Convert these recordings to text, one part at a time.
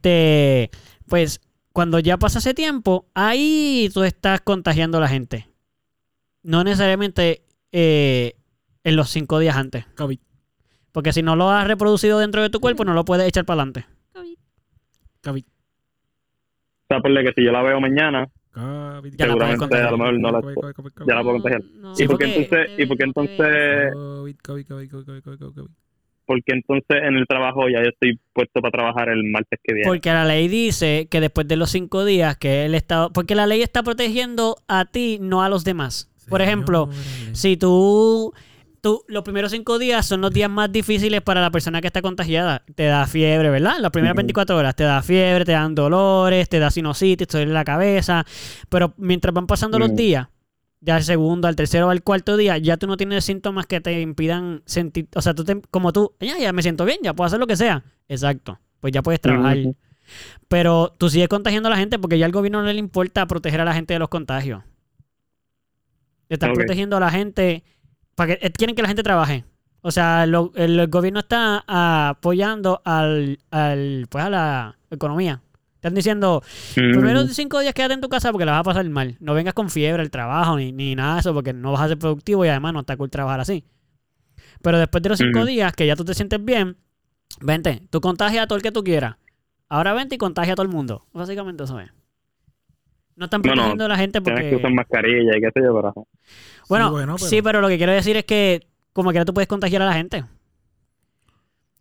este, pues cuando ya pasa ese tiempo, ahí tú estás contagiando a la gente. No necesariamente eh, en los cinco días antes. COVID. Porque si no lo has reproducido dentro de tu cuerpo, no lo puedes echar para adelante. COVID. COVID. O sea, por que si yo la veo mañana, COVID. Ya la seguramente contagiar. a lo mejor no la, COVID, COVID, COVID, ya la puedo contagiar. No, Sí, ¿Y por qué porque- entonces, y entonces, COVID, COVID, COVID, COVID, COVID, COVID. Porque entonces en el trabajo ya yo estoy puesto para trabajar el martes que viene? Porque la ley dice que después de los cinco días que el Estado... Porque la ley está protegiendo a ti, no a los demás. Por ejemplo, si tú, tú... Los primeros cinco días son los días más difíciles para la persona que está contagiada. Te da fiebre, ¿verdad? Las primeras Ujú. 24 horas te da fiebre, te dan dolores, te da sinusitis, te duele la cabeza. Pero mientras van pasando los días, ya al segundo, al tercero, al cuarto día, ya tú no tienes síntomas que te impidan sentir... O sea, tú te- como tú, ya, ya me siento bien, ya puedo hacer lo que sea. Exacto. Pues ya puedes trabajar. Pero tú sigues contagiando a la gente porque ya al gobierno no le importa proteger a la gente de los contagios. Están Ok. protegiendo a la gente para que eh, quieren que la gente trabaje. O sea, lo- el, el gobierno está apoyando al, al pues a la economía. Están diciendo, Mm. primero cinco días quédate en tu casa porque la vas a pasar mal. No vengas con fiebre al trabajo ni, ni nada de eso porque no vas a ser productivo y además no está cool trabajar así. Pero después de los cinco Ujú. días que ya tú te sientes bien, vente, tú contagia a todo el que tú quieras. Ahora vente y contagia a todo el mundo. Básicamente eso es. No están Bueno, protegiendo a la gente Tienes que porque... usar mascarilla y qué sé yo, pero... Bueno, Sí, bueno, sí, pero lo que quiero decir es que como quiera tú puedes contagiar a la gente.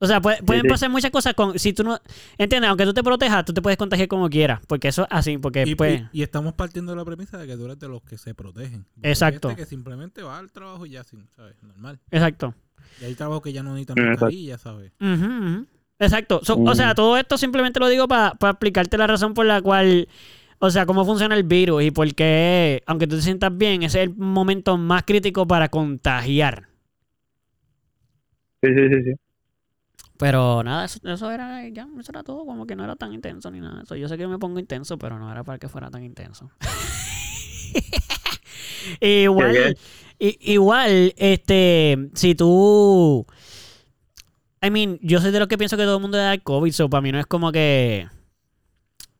O sea, puede- pueden sí. pasar muchas cosas con... Si tú no... ¿Entiendes? Aunque tú te protejas, tú te puedes contagiar como quieras. Porque eso es así, porque Y, pues... y- y estamos partiendo de la premisa de que tú eres de los que se protegen. Exacto. gente que simplemente va al trabajo y ya, sin, ¿sabes? Normal. Exacto. Y hay trabajos que ya no necesitan mascarilla, ¿sabes? Ujú, ujú. Exacto. So- O sea, todo esto simplemente lo digo para explicarte la razón por la cual, o sea, cómo funciona el virus y por qué, aunque tú te sientas bien, ese es el momento más crítico para contagiar. Sí, sí, sí, sí. Pero nada, eso, eso era ya, eso era todo, como que no era tan intenso ni nada de eso. Yo sé que me pongo intenso, pero no era para que fuera tan intenso. igual, igual, este, si tú, I mean, yo soy de los que pienso que todo el mundo debe dar COVID, so para mí no es como que,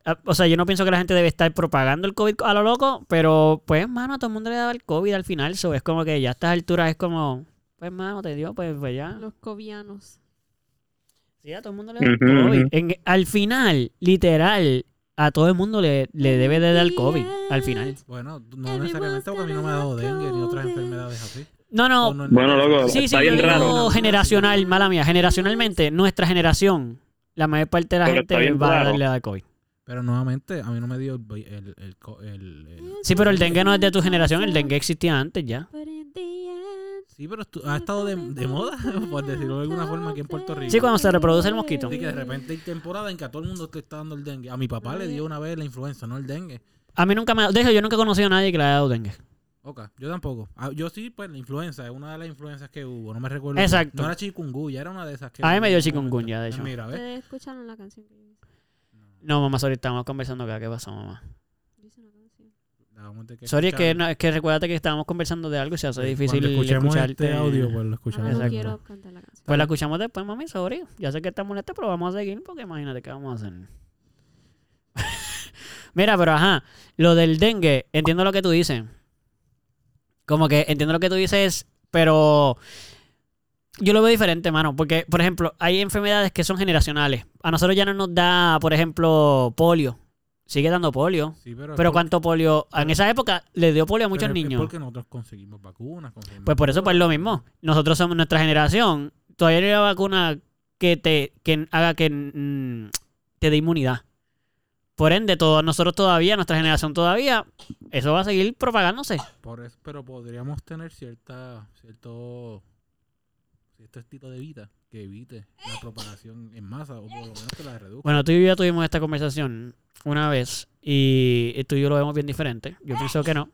ah, o sea, yo no pienso que la gente debe estar propagando el COVID a lo loco, pero pues, mano, a todo el mundo le da el COVID al final, so es como que ya a estas alturas es como, pues, mano, te dio, pues, pues ya. Los covianos. Sí, a todo el mundo le da el Ujú, COVID. ujú. En- al final, literal, a todo el mundo le, le debe de dar COVID. Al final. Bueno, no necesariamente porque a mí no me ha dado dengue ni otras enfermedades así. No, no. Bueno, loco, sí, sí, está yo bien digo raro. generacional, mala mía. Generacionalmente, nuestra generación, la mayor parte de la Pero gente va a raro. darle a COVID. Pero nuevamente, a mí no me dio el... el, el- el- Sí, pero el dengue no es de tu generación. El dengue existía antes ya. Sí, pero ha estado de, de moda, por decirlo de alguna forma, aquí en Puerto Rico. Sí, cuando se reproduce el mosquito. Así que de repente hay temporada en que a todo el mundo te está dando el dengue. A mi papá le dio una vez la influenza, no el dengue. A mí nunca me... De hecho, yo nunca he conocido a nadie que le haya dado dengue. Ok, yo tampoco. Ah, yo sí, pues la influenza, es una de las influencias que hubo, no me recuerdo. Exacto. No era chikungunya, era una de esas que... A mí me dio chikungunya, de hecho. Mira, ¿ves? Escucharon la canción que. No, mamá, sorry, estábamos conversando acá. ¿Qué pasó, mamá? Yo hice una canción. Vamos a tener que Sorry, es que, no, es que recuérdate que estábamos conversando de algo y se hace Sí, difícil escuchemos escucharte. este audio, pues lo escuchamos. Ahora no Exacto. quiero cantar la canción. Pues la escuchamos después, mami, sorry. Ya sé que estamos en este, pero vamos a seguir porque imagínate qué vamos a hacer. Mira, pero ajá, lo del dengue, entiendo lo que tú dices. Como que entiendo lo que tú dices, pero yo lo veo diferente, mano. Porque, por ejemplo, hay enfermedades que son generacionales. A nosotros ya no nos da, por ejemplo, polio. Sigue dando polio. Sí, pero, ¿cuánto polio? En esa época le dio polio a muchos niños. porque nosotros conseguimos vacunas. conseguimos Pues por eso pues lo mismo. Nosotros somos nuestra generación. Todavía no hay una vacuna que te que haga que mm, te dé inmunidad. Por ende, todos nosotros todavía, nuestra generación todavía, eso va a seguir propagándose. Por eso, pero podríamos tener cierta, cierto, cierto estilo de vida que evite la propagación en masa o por lo menos que la reduzca. Bueno, tú y yo ya tuvimos esta conversación una vez y tú y yo lo vemos bien diferente. Yo pienso que no.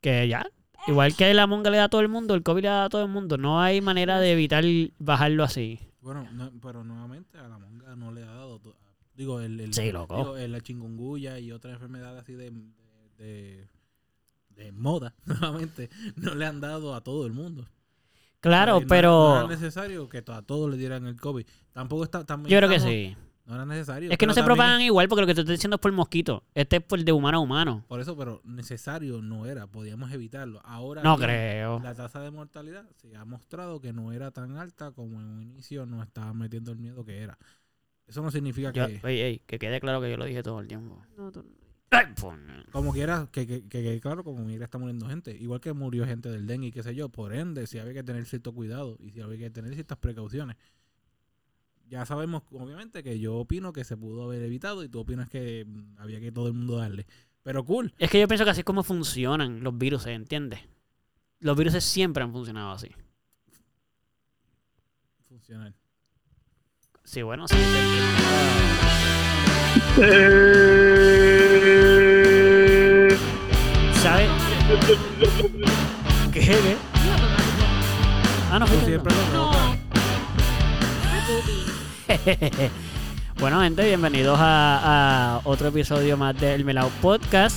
Que ya, igual que la monga le da a todo el mundo, el COVID le da a todo el mundo. No hay manera de evitar bajarlo así. Bueno, no- pero nuevamente a la monga no le ha dado. Digo, el, el, Sí, loco. digo, el- la chingunguya y otras enfermedades así de, de, de, de moda, nuevamente, no le han dado a todo el mundo. Claro, no- pero No era necesario que a todos le dieran el COVID. Tampoco está. También yo creo que sí. No era necesario. Es que no se también- propagan igual porque lo que te estoy diciendo es por mosquito. Este es por de humano a humano. Por eso, pero necesario no era. Podíamos evitarlo. Ahora No bien, creo. La tasa de mortalidad se ha mostrado que no era tan alta como en un inicio nos estaban metiendo el miedo que era. Eso no significa Yo- que, ey, ey, que quede claro que yo lo dije todo el tiempo. No, tú no. Pues, como quiera, que, que, que quede claro, como quiera está muriendo gente. Igual que murió gente del dengue y qué sé yo. Por ende, si había que tener cierto cuidado y si había que tener ciertas precauciones. Ya sabemos, obviamente, que yo opino que se pudo haber evitado y tú opinas que mm, había que todo el mundo darle. Pero cool. Es que yo pienso que así es como funcionan los virus, ¿entiendes? Los virus siempre han funcionado así. Funcional. Sí, bueno, sí. ¿Qué? ¿Qué? Ah, no, fuiste siempre No. Bueno, gente, bienvenidos a, a otro episodio más del Melao Podcast.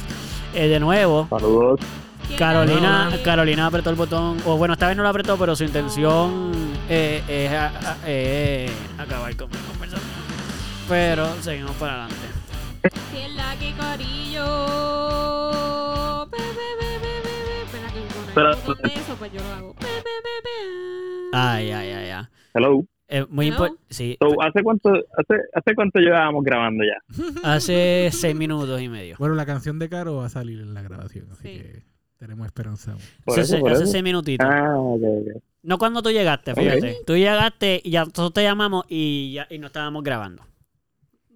Eh, de nuevo, Saludos. ¿Quién Carolina? Carolina apretó el botón, o bueno, esta vez no lo apretó, pero su intención eh, es a- a- eh, acabar con mi conversación. Pero seguimos para adelante. Pero- eso, pues yo lo hago. Ay, ay, ay, ay. Hello. Eh, muy Hello. importante. Sí, So, ¿hace cuánto, hace, hace cuánto llevábamos grabando ya? hace seis minutos y medio. Bueno, la canción de Caro va a salir en la grabación, así Sí. que tenemos esperanza. Por Hace, eso, por hace eso. seis minutitos. Ah, ok, ok. No cuando tú llegaste, fíjate. Tú llegaste y ya nosotros te llamamos y ya y no estábamos grabando.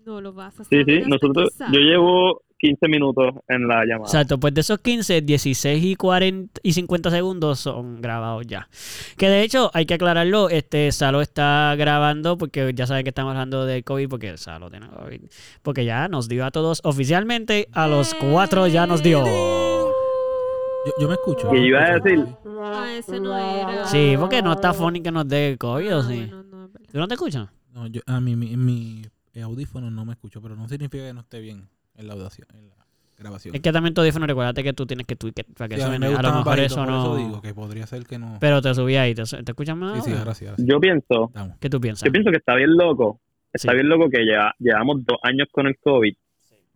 No lo vas a Sí, saber sí, hasta nosotros, yo llevo 15 minutos en la llamada. Exacto, pues de esos 15, 16 y 40 y 50 segundos son grabados ya. Que de hecho, hay que aclararlo, este Salo está grabando porque ya saben que estamos hablando de COVID porque Salo tiene COVID. Porque ya nos dio a todos oficialmente, a los cuatro ya nos dio. Yo, yo me escucho. Y yo iba a decir- Ah, ese no era. Sí, porque no está funny que nos dé COVID, ¿o sí? no. ¿Tú no te escuchas? No, yo, a mí, mi, mi audífono no me escucho, pero no significa que no esté bien en la audación, en la grabación. Es que también tu audífono, recuérdate que tú tienes que tweak it para que Sí, a me A lo mejor bajito, eso no... digo que podría ser que no. Pero te subí ahí, ¿te, te escuchas más? Sí, sí, ahora? ahora sí, ahora sí. Yo pienso. ¿Qué tú piensas? yo pienso que está bien loco. Está Sí. bien loco que ya, llevamos dos años con el COVID.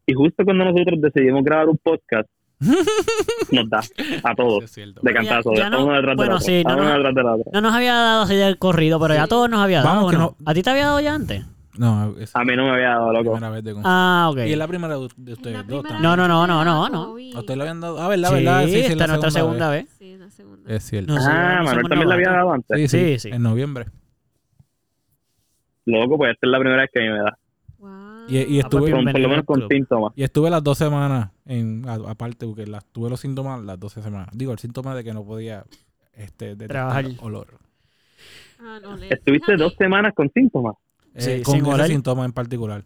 Y justo cuando nosotros decidimos grabar un podcast, nos da a todos. Es cierto. De Ya- cantazo, ya de no- uno detrás bueno, del otro. sí, a no, no- detrás del otro. No nos había dado así de corrido, pero ya a todos nos había dado. Vamos, ¿A ti te había dado ya antes? No, es A mí no me había dado, la loco. primera vez de Ah, ok. Y es la primera de, de Es ustedes la dos también. No, no, no, vez no, no, no. ¿A usted le habían dado? Ah, ¿verdad? Sí, ¿verdad? Sí, esta la es nuestra segunda vez. Sí, la segunda. Es cierto. No Ah, no Manuel también la había dado antes. Sí, sí, Sí, sí. En noviembre. Loco, pues esta es la primera vez que a mí me da. Wow. Y, y estuve, Con, por lo menos con síntomas. y estuve las dos semanas, en, aparte, porque las, tuve los síntomas las 12 semanas. Digo, el síntoma de que no podía este, detectar Trabajar. olor. Ah, no, le- Estuviste dos semanas con síntomas. Sí, Eh, con sin ese síntoma en particular.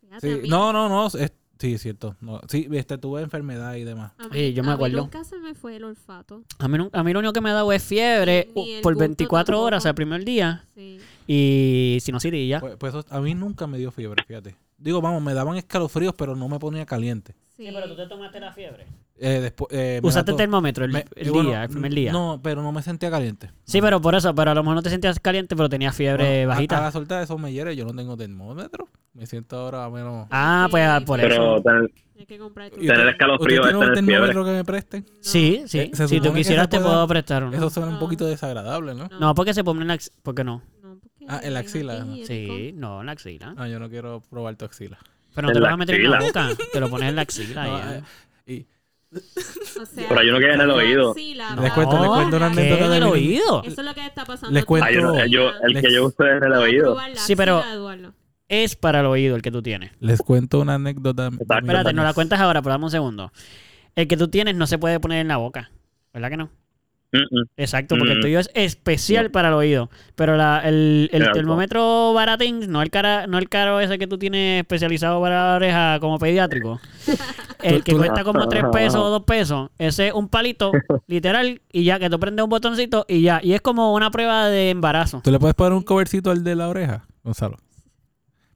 fíjate, a Sí, mí- no, no, no. es- sí, es cierto. No, sí, este, tuve enfermedad y demás. a mí- Sí, yo me a mí acuerdo. nunca se me fue el olfato. A mí, a mí lo único que me ha dado es fiebre por gusto 24 horas tampoco. el primer día Sí. y sinusitis y ya. Pues, pues eso- a mí nunca me dio fiebre, fíjate. Digo, vamos, me daban escalofríos, pero no me ponía caliente. Sí. te tomaste la fiebre. Eh, después, eh, Usaste el termómetro el, me- el eh, bueno, día, el primer día. No, pero no me sentía caliente. Sí, pero por eso, pero a lo mejor no te sentías caliente, pero tenías fiebre Bueno, a- bajita. A, la de esos melleres yo no tengo termómetro. Me siento ahora menos... Ah, pues ah, por Pero eso. ¿Y Tener escalofrío ¿usted es tiene un tener fiebre. termómetro que me presten? Sí, sí. Eh, se si tú quisieras te puedo prestar uno. Eso suena un No. poquito desagradable, ¿no? No, porque se pone en la ¿Por qué no? No, porque Ah, en la axila, ¿no? Sí, no, en la axila. Ah, yo no quiero probar tu axila. Pero no te lo vas a meter en la boca. Te lo pones en la axila. No, eh, O sea, Por ahí uno queda en el oído. axila, No, Les cuento- les cuento una anécdota en de el mi- oído. Eso es lo que está pasando. Les cuento- Ah, yo no- yo- el que yo uso es en el oído. Sí, pero-. Es para el oído el que tú tienes. les cuento una anécdota. Espérate, no la cuentas ahora, pero dame un segundo. El que tú tienes no se puede poner en la boca. ¿Verdad que no? Mm, mm. Exacto, porque el tuyo es especial para el oído. Pero la, el, termómetro baratín, no el, cara, no el caro ese que tú tienes especializado para la oreja como pediátrico. El que cuesta como 3 pesos o 2 pesos. Ese es un palito, literal, y ya que tú prendes un botoncito y ya. Y es como una prueba de embarazo. ¿Tú le puedes poner un covercito al de la oreja, Gonzalo?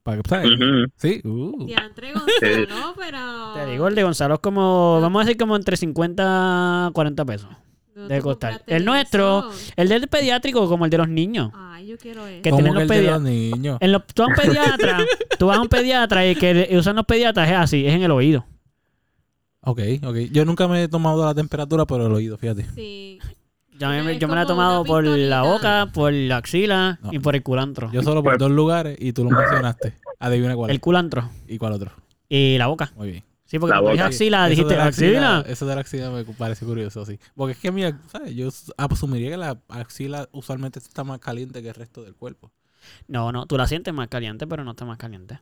Para que ¿sabes? Ujú. Sí. Uh. Diantre Gonzalo, pero... Te digo, el de Gonzalo es como, vamos a decir como entre 50 a 40 pesos. ¿Dónde de costar. El nuestro, eso? el del pediátrico como el de los niños. Ay, yo quiero eso. Que ¿Cómo tienen que los el de pedia- los niños? En los, tú vas a un pediatra, tú vas a un pediatra y que usan los pediatras es así, es en el oído. Ok, ok. Yo nunca me he tomado la temperatura por el oído, fíjate. Sí. Yo me, yo me la he tomado por la boca, por la axila No. y por el culantro. Yo solo por dos lugares y tú lo mencionaste. Adivina cuál. El culantro ¿Y cuál otro? y la boca. Muy bien. Sí, porque La dije boca. axila, Eso dijiste de la axila. Eso de la axila me parece curioso, sí. Porque es que, mira, ¿sabes? Yo asumiría que la axila usualmente está más caliente que el resto del cuerpo. No, no, tú la sientes más caliente, pero no está más caliente.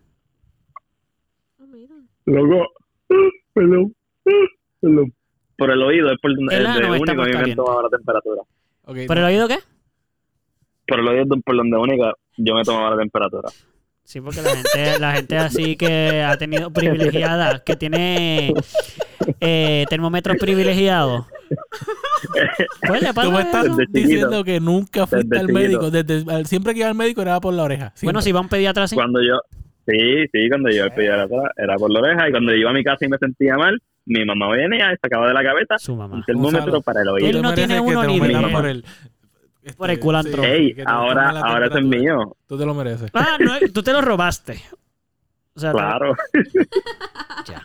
Oh, mira. Loco. Perdón. Perdón. Por el oído, es por El de ano está único mí me tomado la temperatura. Ok, ¿Por no. el oído qué? Por el oído es por donde única yo me tomaba la temperatura. Sí, porque la gente, la gente así que ha tenido privilegiada, que tiene eh, termómetros privilegiados. Pues le Tú pasa me estás eso. Diciendo que nunca fuiste Desde al médico. Desde, siempre que iba al médico era por la oreja. Bueno, si va un pediatra así. Cuando yo, sí, sí, cuando yo al pediatra era por la oreja y cuando yo iba a mi casa y me sentía mal, mi mamá venía y sacaba de la cabeza Su mamá. un termómetro Gonzalo, para el Tú Él oído. te no tiene uno ni idea. Por el, este, Por el culantro. Ey, que te ahora, ahora es mío. Tú te lo mereces. Ah, no, tú te lo robaste. O sea, te- Claro. Ya.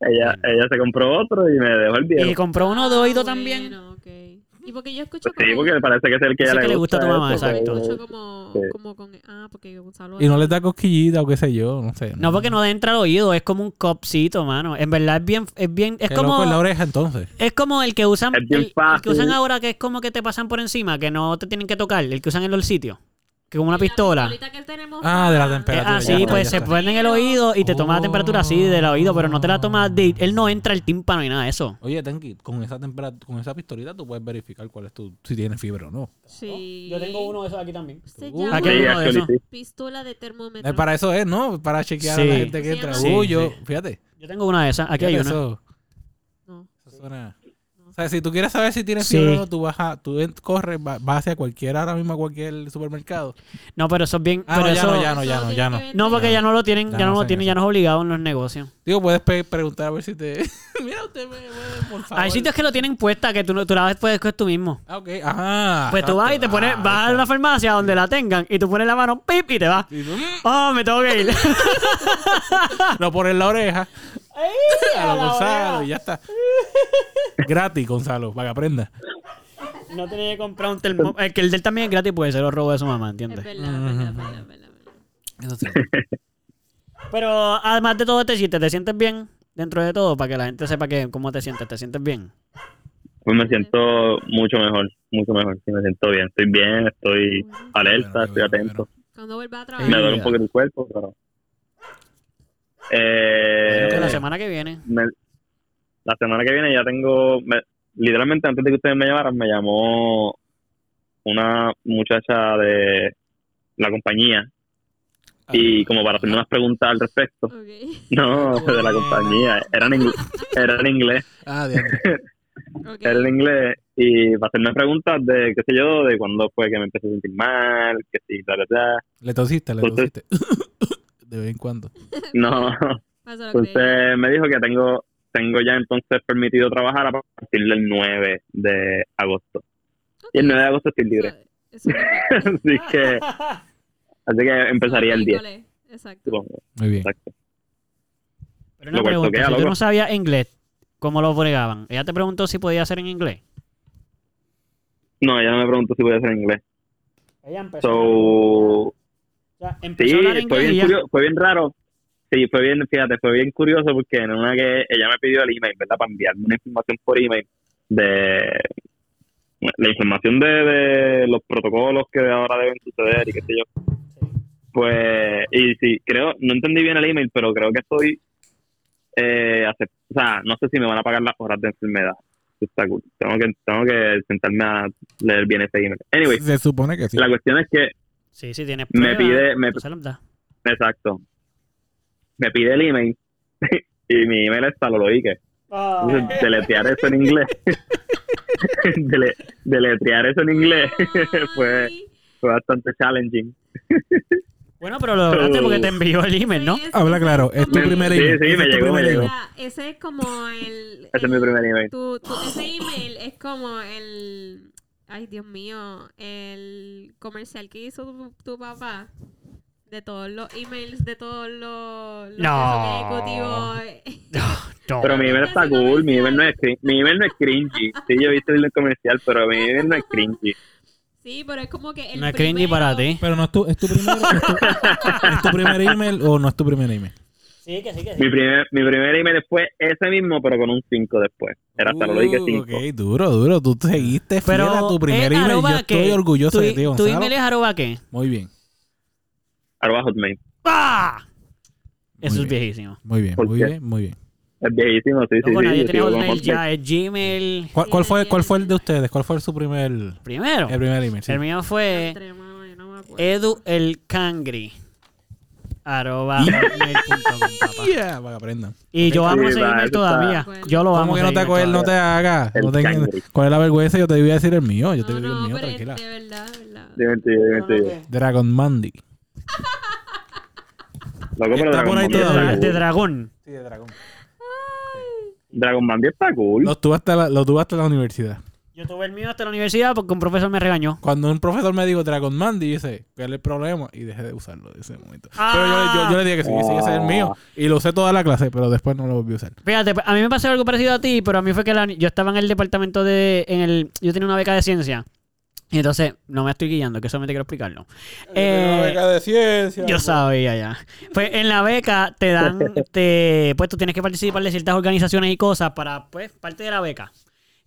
ella, ella se compró otro y me dejó el viejo. Y compró uno de oído Ah, también. Bueno, ok. Y porque yo escucho Sí, como... porque me parece que es el que, ella que le gusta a tu mamá, eso, exacto. pues, Escucho como, Sí. como con... Ah, porque Gonzalo... Y no le da cosquillita o qué sé yo, no sé. No, porque no entra al oído, es como un copcito, mano. En verdad es bien, es bien, es como, en la oreja entonces. es como el que usan, Es bien el, el que usan ahora que es como que te pasan por encima, que no te tienen que tocar, el que usan en los sitios, que como una pistola. pistolita que tenemos Ah, de la para- Eh, temperatura. ah, ya pues ya se ponen en el oído y te toma la Oh. temperatura así del oído, pero no te la toma de, él no entra el tímpano ni nada de eso. Oye, Tenki, con esa temperatura, con esa pistolita tú puedes verificar cuál es tu, si tienes fiebre o no. Sí. de esos aquí también. Se Uh, llama Aquí hay uno de esos. pistola de termómetro. Eh, para eso es, ¿no? Para chequear a la gente que entra. sí, Uy, yo, sí. fíjate. Yo tengo una de esas, aquí hay una. Eso, No. eso suena. O sea, si tú quieres saber si tienes Sí. fiebre o no, tú vas a, tú corres, va- vas hacia cualquier, ahora mismo a cualquier supermercado. No, pero eso es bien, Ah, pero no, ya eso no, ya no, ya no, ya no. No, porque ya no lo tienen, Ya ya, no no lo tienen, eso. ya no es obligado en los negocios. Digo, puedes preguntar a ver si te... Mira, usted me puede, por favor. Hay sitios que lo tienen puesta que tú, no- tú la puedes coger tú mismo. Ah, ok, ajá. Pues tú vas y te pones, Ah, vas a la farmacia donde la tengan y tú pones la mano, pip, y te vas. y tú, Oh, me tengo que ir. No pones la oreja. A a lo la Gonzalo y ya está. Gratis, Gonzalo, para que aprenda. no tenía que comprar un termo. Es que el del también es gratis porque se lo robó de su mamá, Es ¿entiendes? es verdad, es verdad, es verdad, es verdad. Eso sí. Pero además de todo este chiste, ¿te sientes bien dentro de todo? Para que la gente sepa que cómo te sientes. ¿Te sientes bien? Pues me siento mucho mejor, mucho mejor. Sí, me siento bien. Estoy bien, estoy alerta, Bueno, estoy bueno, atento. bueno. Cuando vuelva a Me trabajar. duele un poquito el cuerpo, pero... Eh, la semana que viene. me- la semana que viene ya tengo... me- literalmente antes de que ustedes me llamaran, me llamó una muchacha de la compañía y como para hacerme unas preguntas al respecto. No, de la compañía. Era en, inglés, era en inglés. Ah, ok. Era en inglés y para hacerme preguntas de, qué sé yo, de cuándo fue que me empecé a sentir mal, que sí, bla, bla. Le tosiste, le tosiste. De vez en cuando. No, entonces me dijo que tengo tengo ya entonces permitido trabajar a partir del 9 de agosto. Y el 9 de agosto estoy libre. Es así que así que empezaría el 10. Miércoles, Exacto. supongo. Muy bien. Exacto. Pero una pregunta, si tú no sabías inglés, ¿cómo lo bregaban? Ella te preguntó si podía hacer en inglés. No, ella no me preguntó si voy a hacer en inglés. Ella empezó, So, empezó sí, a hablar fue bien, fue raro. Sí, fue bien, fíjate, fue bien curioso porque en una que ella me pidió el email, ¿verdad? Para enviarme una información por email de la información de, de los protocolos que ahora deben suceder y qué sé yo. Pues, y sí, creo, no entendí bien el email, pero creo que estoy, eh, o sea, no sé si me van a pagar las horas de enfermedad. Está cool. Tengo que, tengo que sentarme a leer bien ese email. Anyway, Se supone que sí. la cuestión es que Sí, sí, tienes Me pruebas, pide- me-. Exacto. Me pide el email y mi email es Saloloique. Entonces, deletrear eso en inglés. Dele- deletrear eso en inglés fue, fue bastante challenging. Bueno, pero lo lograste porque te envió el email, ¿no? Habla claro, es tu primer email. Sí, sí, Ese me llegó, me ese es como el. Ese es mi primer email. tu- tu- ese email es como el. Ay, Dios mío. El comercial que hizo tu, tu papá. De todos los emails, de todos los, los No. ejecutivos. No. Pero mi email está cool, mi email no es, mi email no es cringy. Sí, yo he visto el comercial, pero mi email no es cringy. Sí, pero es como que el No es cringy para ti. Pero no es tu, es tu primer, es tu, es tu primer email o no es tu primer email. Sí, que sí, que Mi primer, mi primer email fue ese mismo, pero con un 5 después. Era hasta lo dije 5. Uh, ok, duro, duro. Tú seguiste fiel Pero a tu primer ¿es email. Yo estoy orgulloso ¿Tu, de ti, ¿Tu email es arroba qué? Muy bien, Arroba Hotmail. ¡Ah! Eso Muy es bien. viejísimo. muy bien, ¿Por muy qué? bien, muy bien. Es viejísimo, sí, sí, sí. yo Hotmail ya, es Gmail. ¿Cuál, fue, ¿Cuál fue el de ustedes? ¿Cuál fue su primer, el Primero. primer email? Sí. El mío fue edu el cangri. Arroba. Yeah, para que aprendan. Y yo Sí, amo ese va, email eso está- todavía. Yo lo amo. ¿Cómo que no te acuerdas? No te hagas. El No te-. ¿Cuál es la vergüenza? Yo te iba a decir el mío. Yo te No, digo el no, mío, tranquila. De verdad, de verdad. El el tuyo. Dragon Mandy. Loco, pero Está por ahí De, todavía. de dragón. Sí, de Dragon. Dragon Ball está cool. Lo tuve hasta la, lo tuve hasta la universidad. Yo tuve el mío hasta la universidad porque un profesor me regañó. Cuando un profesor me dijo Dragon Mandy, dice, ¿cuál es el problema? Y dejé de usarlo de ese momento. Ah. Pero yo, yo, yo le dije que sí, que sí, ese es el mío. Y lo usé toda la clase, pero después no lo volví a usar. Fíjate, a mí me pasó algo parecido a ti, pero a mí fue que la- yo estaba en el departamento de... En el, yo tenía una beca de ciencia. Y entonces, no me estoy guiando, que solamente quiero explicarlo. Eh, de ciencia. Yo sabía ya. Pues en la beca te dan, te, pues tú tienes que participar de ciertas organizaciones y cosas para, pues, parte de la beca.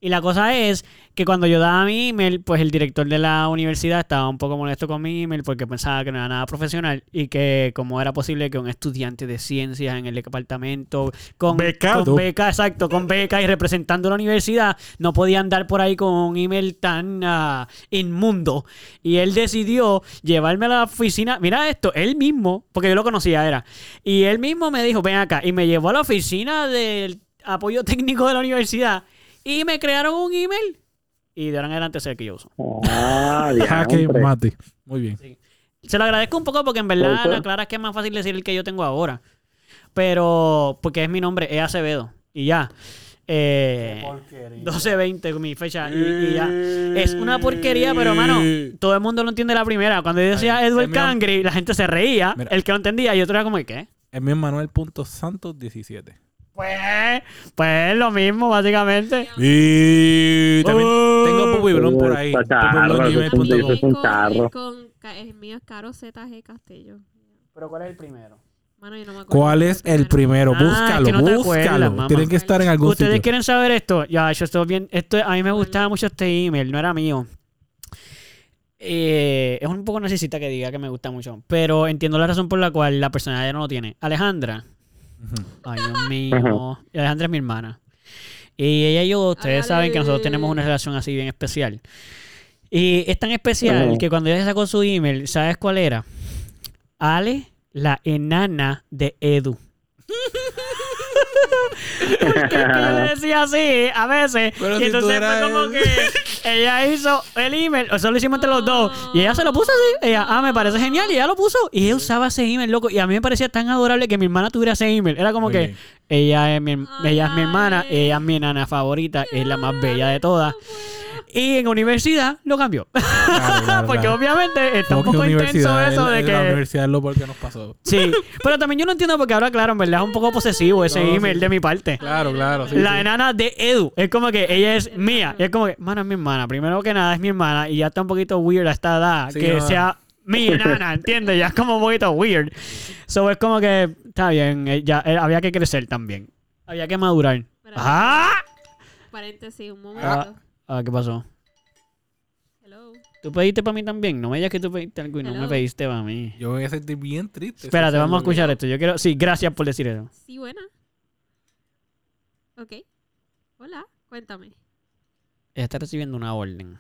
Y la cosa es que cuando yo daba mi email, pues el director de la universidad estaba un poco molesto con mi email porque pensaba que no era nada profesional y que como era posible que un estudiante de ciencias en el departamento con, Becado. con beca, exacto, con beca y representando la universidad, no podía andar por ahí con un email tan ah, inmundo. Y él decidió llevarme a la oficina, mira esto, él mismo, porque yo lo conocía, era, y él mismo me dijo, ven acá, y me llevó a la oficina del apoyo técnico de la universidad y me crearon un email. Y de ahora en adelante el que yo uso. Ah, diantre. mate. Muy bien. Se lo agradezco un poco porque en verdad la clara es que es más fácil decir el que yo tengo ahora. Pero, porque es mi nombre, es Acevedo. Y ya. Eh, 12-20 mi fecha. Y, y ya. Es una porquería, pero mano, todo el mundo lo entiende la primera. Cuando yo decía Ay, Edward es Cangri, la gente se reía. Mira. El que lo entendía y otro era como, ¿qué? Es mi Manuel.santos17. Pues, pues lo mismo, básicamente. Y también tengo Pupi Blon por ahí. Charro, pupiblongmail.com. eso es un con- carro. con- ca- el mío es Caro ZG Castillo. Pero ¿cuál es el primero? Mano, yo no me acuerdo ¿Cuál es el primero? Ah, es Búscalo, que no te búscalo. acuerdas. Tienen que estar en algún ¿Ustedes sitio. quieren saber esto? Ya, yo estoy bien. Esto, a mí me gustaba mucho este email, no era mío. Eh, es un poco necesita que diga que me gusta mucho. Pero entiendo la razón por la cual la persona ya no lo tiene. Alejandra. Ay, Dios mío. Y Alejandra es mi hermana. Y ella y yo, ustedes saben que nosotros tenemos una relación así bien especial. Y es tan especial que cuando ella sacó su email, ¿sabes cuál era? Ale, la enana de Edu. Porque es que yo le decía así a veces. Pero y si entonces eras fue como él. que ella hizo el email, o sea, lo hicimos entre los dos. Y ella se lo puso así. Ella, ah, me parece genial. Y ella lo puso. Y ella usaba ese email, loco. Y a mí me parecía tan adorable que mi hermana tuviera ese email. Era como que ella es mi, ella es mi hermana, ella es mi nana favorita, es la más bella de todas. Y en universidad lo cambió. Claro, claro, Porque claro. obviamente está un poco intenso eso de La que. universidad es lo peor que nos pasó. Sí, pero también yo no entiendo porque ahora, claro, en verdad es un poco posesivo ese No, email sí. de mi parte. Claro, claro. sí, la sí. enana de Edu. Es como que ella es mía. Y es como que, mano, es mi hermana. Primero que nada, es mi hermana. Y ya está un poquito weird a esta edad. Sí, que no. sea mi enana, ¿entiendes? Ya es como un poquito weird. So es como que, está bien, eh, ya eh, había que crecer también. Había que madurar. ¡Ah! Paréntesis, un momento. Ah, ah, ¿qué pasó? Hello. ¿Tú pediste para mí también? No me digas que tú pediste algo y no me pediste para mí. Yo voy a sentir bien triste. Espérate, vamos a escuchar esto. Yo quiero... Sí, gracias por decir eso. Sí, buena. Ok. Hola, cuéntame. Ella está recibiendo una orden.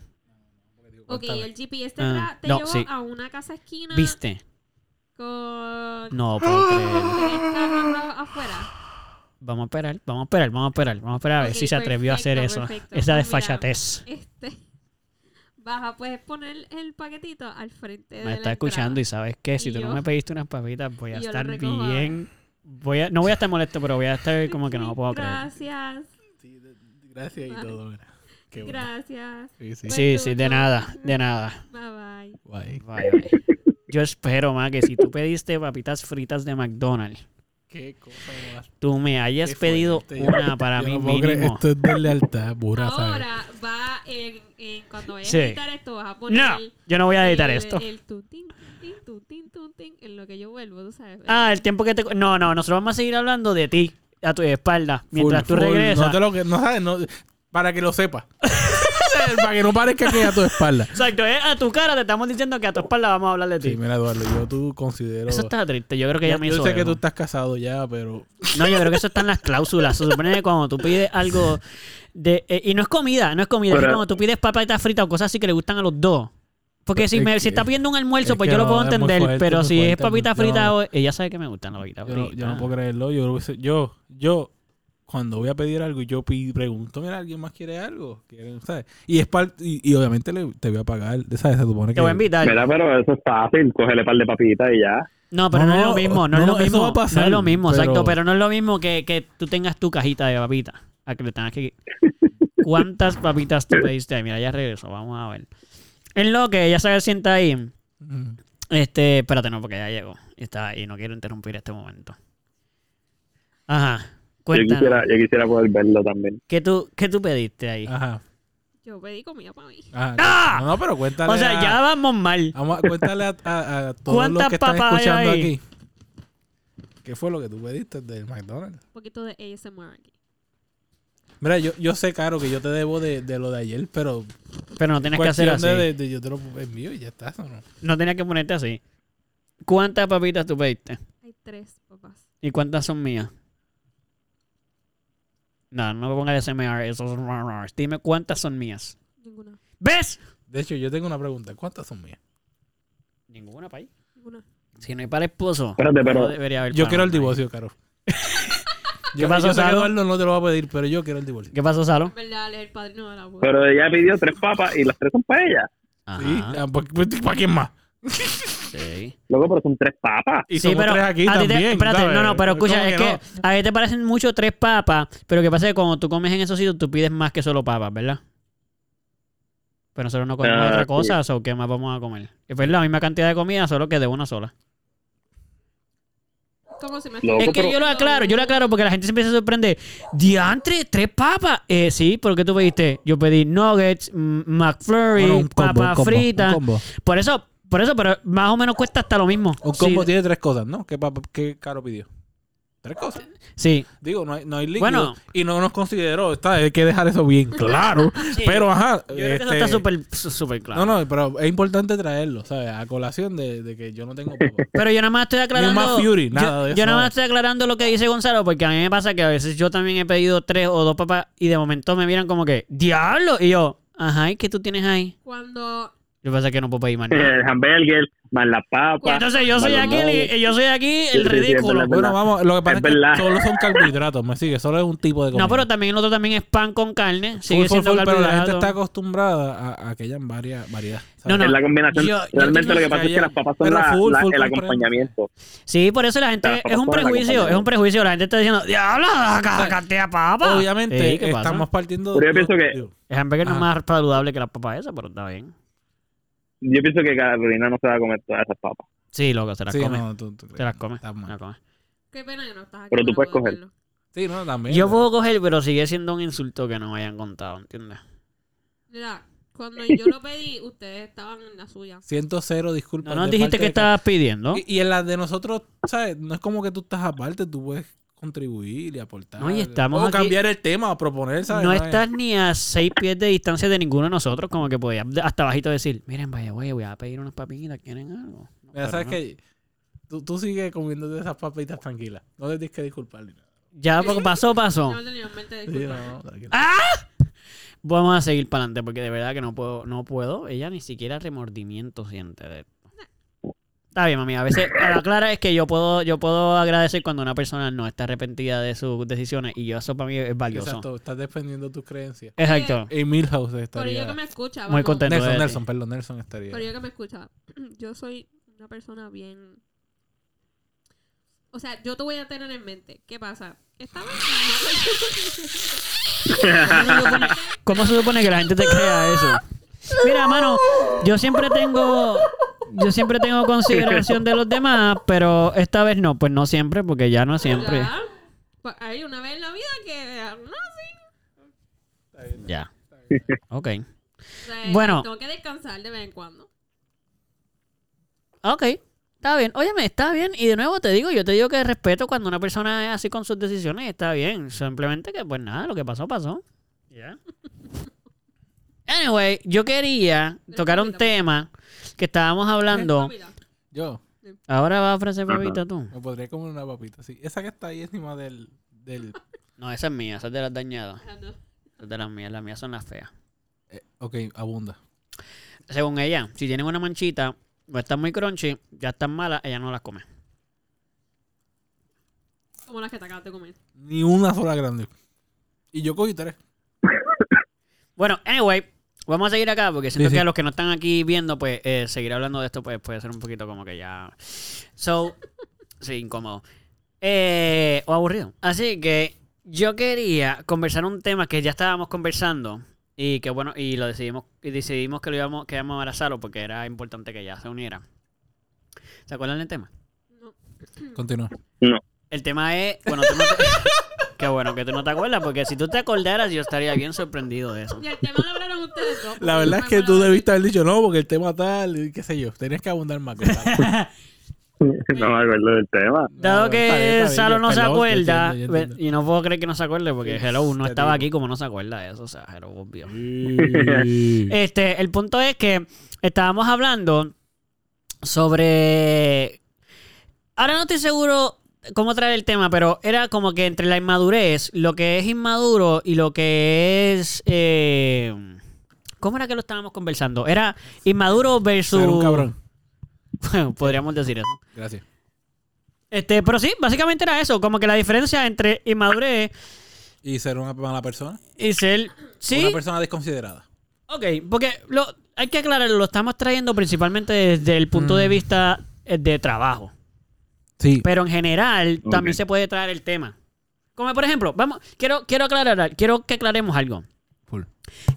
Ok, el GPS te, Ah, tra- te no, llevó sí. a una casa esquina ¿Viste? con No puedo creer. tres carros afuera. Vamos a esperar, vamos a esperar, vamos a esperar. Vamos a esperar a ver si se atrevió a hacer eso. perfecto. Esa Pues mira, desfachatez. Este. vas a puedes poner el paquetito al frente de Me la está escuchando y sabes qué, si Y tú no me pediste unas papitas, voy a estar bien. Voy a, no voy a estar molesto, pero voy a estar como que no lo puedo creer. Gracias, Sí, de- gracias y todo. mira. Qué bueno. gracias. Sí, sí. Sí, sí, de nada, de nada. Bye bye. Vaya, vaya. Yo espero, más que si tú pediste papitas fritas de McDonald's, Qué cosa más. tú me hayas Qué pedido fuerte. una para mí no mínimo. Esto es de lealtad pura. Ahora va en, en- cuando vayas Sí. a editar esto vas a poner No, yo no voy a editar el, esto. el tutín, tutín, tutín, tutín, en lo que yo vuelvo, tú sabes. Ah, el tiempo que te... No, no, nosotros vamos a seguir hablando de ti, a tu espalda, mientras Full, tú full. regresas. No te lo que, no sabes, no, para que lo sepas. para que no parezca que es a tu espalda. Exacto, es a tu cara te estamos diciendo que a tu espalda vamos a hablar de ti. Sí, mira, Eduardo, yo tú considero. Eso está triste, yo creo que Ya- me yo hizo sé que tú estás casado ya, pero. No, yo creo que eso está en las cláusulas. Se supone que cuando tú pides algo de... eh, y no es comida, no es comida. es Pero- cuando tú pides papitas fritas o cosas así que le gustan a los dos. Porque si, Es me, que- si está pidiendo un almuerzo, es pues yo lo puedo es entender. fuerte, pero si es papita frita, no. o- ella sabe que me gustan las papitas Yo no, fritas. yo no puedo creerlo. Yo, creo que se- yo, yo, cuando voy a pedir algo, yo pi- pregunto, mira, ¿alguien más quiere algo? ¿Quieren- ¿sabes? Y es parte, y, y obviamente le, te voy a pagar, ¿sabes? Se supone que... Te voy a invitar. Mira, pero eso es fácil, cógele par de papitas y ya. No, pero no, No, es lo mismo, no, no, es lo eso mismo. va a pasar, no es lo mismo, pero- exacto, pero no es lo mismo que, que tú tengas tu cajita de papitas. A que le tengas que... ¿Cuántas papitas tú pediste? Mira, ya regreso, vamos a ver. En lo que ella se sienta ahí, este, espérate, no, porque ya llegó. Y está ahí, no quiero interrumpir este momento. Ajá, Yo quisiera, yo quisiera poder verlo también. ¿Qué tú, ¿Qué tú pediste ahí? Ajá. Yo pedí comida para mí. ajá. ¡Ah! No, no, pero cuéntale O sea, a- ya vamos mal. Vamos a cuéntale a, a- a todos los ¿Cuántas que están hay escuchando aquí. ¿Qué fue lo que tú pediste del McDonald's? Un poquito de ASMR aquí. Mira, yo, yo sé, Caro, que yo te debo de, de lo de ayer, pero Pero no tienes que hacer así. de, de- de yo te lo envío y ya está, ¿o no? No tenías que ponerte así. ¿Cuántas papitas tú pediste? Hay tres papás. ¿Y cuántas son mías? No, no me pongas SMR, esos. Dime cuántas son mías. Ninguna. ¿Ves? De hecho, yo tengo una pregunta. ¿Cuántas son mías? Ninguna para ahí. Ninguna. Si no hay para esposo, Espérate, pero- no debería haber Yo quiero el divorcio, Caro. ¿Qué yo, pasó, yo Salo? Eduardo no te lo va a pedir, pero yo quiero el divorcio. ¿Qué pasó, Salo? En verdad, él es el padrino de la boda. Pero ella pidió tres papas y las tres son para ella. Sí, Ajá. ah, pues, pues, ¿para quién más? Sí. Luego, pero son tres papas. Y Sí, somos pero tres aquí a ti te- también. espérate, ¿sabes? no, no, pero ¿Cómo escucha, es que no? a ti te parecen mucho tres papas, pero que pasa es que cuando tú comes en esos sitios, tú pides más que solo papas, ¿verdad? Pero nosotros no comemos Ah, otra sí. cosa, o qué más vamos a comer. Es verdad, la misma cantidad de comida, solo que de una sola. Como si me Loco, Es que pero- yo lo aclaro, yo lo aclaro porque la gente se empieza a sorprender. Diantre, tres papas. Eh, sí, ¿por qué tú pediste? Yo pedí nuggets, McFlurry, Bueno, un combo, papas fritas. Por eso, por eso, pero más o menos cuesta hasta lo mismo. Un combo sí, tiene tres cosas, ¿no? ¿Qué, Caro pidió? Tres cosas. sí. Digo, no hay, no hay líquido. Bueno. y no nos consideró. Está, hay que dejar eso bien claro. Sí. Pero, ajá. Yo creo que eso este, está súper súper claro. No, no, pero es importante traerlo, ¿sabes? A colación de, de que yo no tengo papas. Pero yo nada más estoy aclarando. más Fury, nada yo, de eso, yo nada nada. más estoy aclarando lo que dice Gonzalo, porque a mí me pasa que a veces yo también he pedido tres o dos papas y de momento me miran como que, ¡Diablo! Y yo, ajá, ¿y qué tú tienes ahí? Cuando Yo pasa que no puedo pedir más nada. El hamburger, más las Y papas. entonces yo soy aquí, el- yo soy aquí Sí, el sí, sí, es ridículo. bueno, vamos, lo que pasa Es es, que solo son carbohidratos, me sigue, solo es un tipo de comida. No, pero también el otro también es pan con carne. Sigue full, siendo full, pero la gente está acostumbrada a, a que hayan varias variedad. No, no. Es la combinación. Yo- Realmente lo que que pasa es que las papas son la- full, la- full el acompañamiento. Sí, por eso la gente es un la prejuicio, es un prejuicio. La gente está diciendo, ¡Diablo! ¡La cantidad de papas! Obviamente estamos partiendo Pero yo pienso que- El hamburger no es más saludable que las papas esas, pero está bien. Yo pienso que Carolina no se va a comer todas esas papas. Sí, loco, se las sí, come. no, tú- tú- Se las come. estás mal. se las come. Qué pena que no estás aquí. Pero tú puedes coger. verlo. Sí, no, también. Yo puedo coger, pero sigue siendo un insulto que no me hayan contado, ¿entiendes? Mira, cuando yo lo pedí, ustedes estaban en la suya. Siento cero disculpas. No nos dijiste que estabas pidiendo. Y, y en las de nosotros, ¿sabes? No es como que tú estás aparte, tú puedes contribuir y aportar. No, y estamos o aquí- cambiar el tema o proponer, ¿sabes? No es- estás ni a seis pies de distancia de ninguno de nosotros, como que podías hasta bajito decir, miren, vaya, güey, voy a pedir unas papitas, ¿quieren algo? No, Mira, ¿sabes no. qué? Tú, tú sigues comiendo esas papitas tranquilas. No te tienes que disculpar ni nada. Ya porque pasó, pasó. No tenía en mente Sí, disculpa. no, no, tranquilo. Vamos a seguir para adelante porque de verdad que no puedo, no puedo. Ella ni siquiera remordimiento siente de esto. Está bien, mami. A veces, a la clara es que yo puedo, yo puedo agradecer cuando una persona no está arrepentida de sus decisiones y eso para mí es valioso. Exacto, estás defendiendo tus creencias. Exacto. Y Milhouse Por estaría... ello que me escucha, Muy contento. de Nelson, ti. Nelson, perdón, Nelson estaría... Por ello que me escucha. Yo soy una persona bien... O sea, yo te voy a tener en mente. ¿Qué pasa? Esta vez ¿Cómo se supone que la gente te crea eso? Mira, mano, yo siempre tengo. Yo siempre tengo consideración de los demás, pero esta vez no, pues no siempre, porque ya no siempre. Ya. Pues hay una vez en la vida que... No, sí. Ya. Ok. O sea, Bueno. Tengo que descansar de vez en cuando. Ok. Está bien. Óyeme, está bien. Y de nuevo te digo, yo te digo que respeto cuando una persona es así con sus decisiones, está bien. Simplemente que, pues nada, lo que pasó, pasó. Ya. Anyway, yo quería tocar un tema que estábamos hablando. Yo Ahora vas a ofrecer papita tú. me podría comer una papita, sí. Esa que está ahí encima del... del No, esa es mía, esa es de las dañadas. No. Esa es de las mías, las mías son las feas. eh, ok, abunda. Según ella, si tienen una manchita o están muy crunchy, ya están malas, ella no las come. Como las que te acabas de comer. Ni una sola grande. Y yo cogí tres. Bueno, anyway, vamos a seguir acá porque siento Sí, que a los que no están aquí viendo, pues eh, seguir hablando de esto pues, puede ser un poquito como que ya. So, sí, incómodo. Eh, o aburrido. Así que yo quería conversar un tema que ya estábamos conversando y que bueno, y lo decidimos, y decidimos que lo íbamos, que íbamos a abrazarlo porque era importante que ya se uniera. ¿Se acuerdan del tema? No. Continúa. El tema es, bueno, tú no te- Qué bueno que tú no te acuerdas, porque si tú te acordaras, yo estaría bien sorprendido de eso. Y el tema lo hablaron ustedes dos. La verdad es que tú debiste haber dicho no, porque el tema tal, y qué sé yo. Tenías que abundar más. no me acuerdo del tema. Dado No, que Salo no se yo acuerda, entiendo, yo entiendo. y no puedo creer que no se acuerde, porque Hello no estaba digo. aquí como no se acuerda de eso, o sea, Hello, obvio. Este, el punto es que estábamos hablando sobre. Ahora no estoy seguro cómo traer el tema, pero era como que entre la inmadurez, lo que es inmaduro y lo que es. eh, ¿Cómo era que lo estábamos conversando? Era inmaduro versus. Ser un cabrón. Bueno, podríamos decir eso. Gracias. Este, pero sí, básicamente era eso, como que la diferencia entre inmadurez Y ser una mala persona. y ser. Sí, Una persona desconsiderada. Ok, porque lo, hay que aclararlo, lo estamos trayendo principalmente desde el punto de Mm. vista eh, de trabajo. Sí. Pero en general también se puede traer el tema. Como por ejemplo, vamos, quiero, quiero aclarar, quiero que aclaremos algo Full.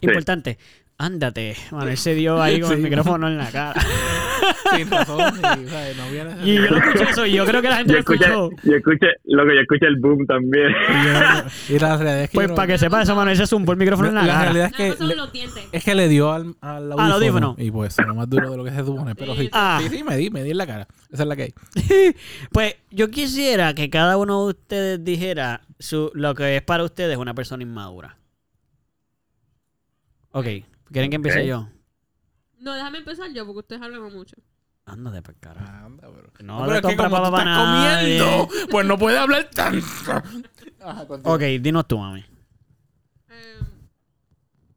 importante. Ándate, bueno, él se dio ahí con el Sí. micrófono en la cara. Sin razón. Y, o sea, no hubiera Y yo no escuché eso, y yo creo que la gente Yo lo escuchó. yo escuché, lo que yo escuché el boom también. Y, yo- y la realidad es que. Pues no- para que sepa eso, mano, ese zumbó el micrófono en la, la, cara. realidad es que. le- los es que le dio al, al audífono, audífono. Y pues sonó más duro de lo que se supone. Pero sí. Ah. Sí, sí, me di, me di en la cara. Esa es la que hay. Pues yo quisiera que cada uno de ustedes dijera su, lo que es para ustedes una persona inmadura. Ok, ¿quieren que empiece yo? No, déjame empezar yo porque ustedes hablan mucho. Ándate para carajo. Anda, pero. No, No, pero es que como tú estás nadie. comiendo, pues no puede hablar tanto. Ajá. Ok, dinos tú, mami. Eh,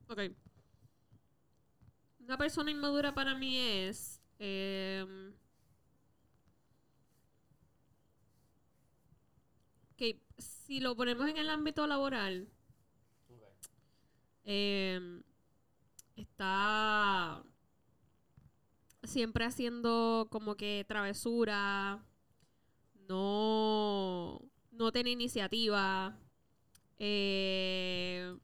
ok. Una persona inmadura para mí es. eh, que si lo ponemos en el ámbito laboral, eh, está siempre haciendo como que travesura, no, no tiene iniciativa. Eh,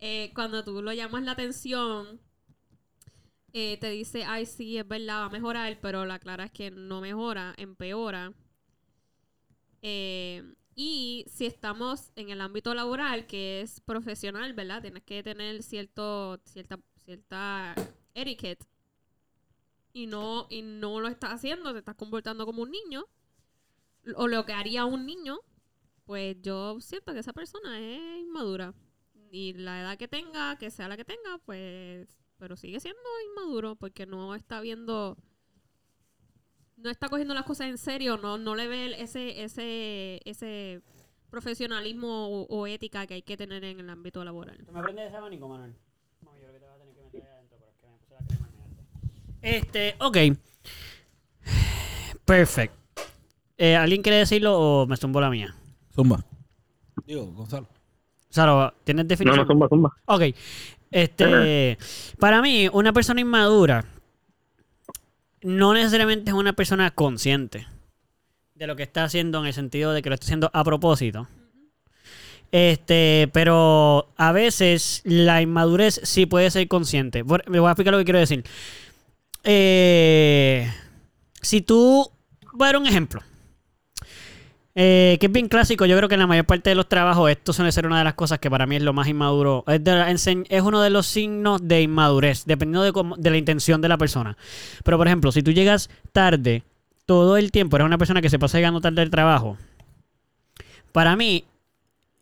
eh, cuando tú lo llamas la atención, eh, te dice, ay, sí, es verdad, va a mejorar, pero la clara es que no mejora, empeora. Y si estamos en el ámbito laboral, que es profesional, ¿verdad? Tienes que tener cierto, cierta, cierta etiquette. Y no, y no lo estás haciendo, te estás comportando como un niño. O lo que haría un niño, pues yo siento que esa persona es inmadura. Y la edad que tenga, que sea la que tenga, pues, pero sigue siendo inmaduro porque no está viendo, no está cogiendo las cosas en serio, no, no le ve ese, ese, ese profesionalismo o, ética que hay que tener en el ámbito laboral. ¿Tú me prendes ese abanico, Manuel? No, yo creo que te vas a tener que meter ahí adentro, pero es que me puse la crema en el Este, ok. Perfect. Eh, ¿Alguien quiere decirlo o me zumbó la mía? Zumba. Digo, Gonzalo. Saro, ¿tienes No, definición? no, zumba, zumba. Ok. Este, para mí, una persona inmadura no necesariamente es una persona consciente de lo que está haciendo en el sentido de que lo está haciendo a propósito. Este, pero a veces la inmadurez sí puede ser consciente. Me voy a explicar lo que quiero decir. Eh, si tú, voy a dar un ejemplo. Eh, que es bien clásico, yo creo que en la mayor parte de los trabajos esto suele ser una de las cosas que para mí es lo más inmaduro. Es, uno de los signos de inmadurez, dependiendo de, de la intención de la persona. Pero por ejemplo, si tú llegas tarde todo el tiempo, eres una persona que se pasa llegando tarde al trabajo. Para mí,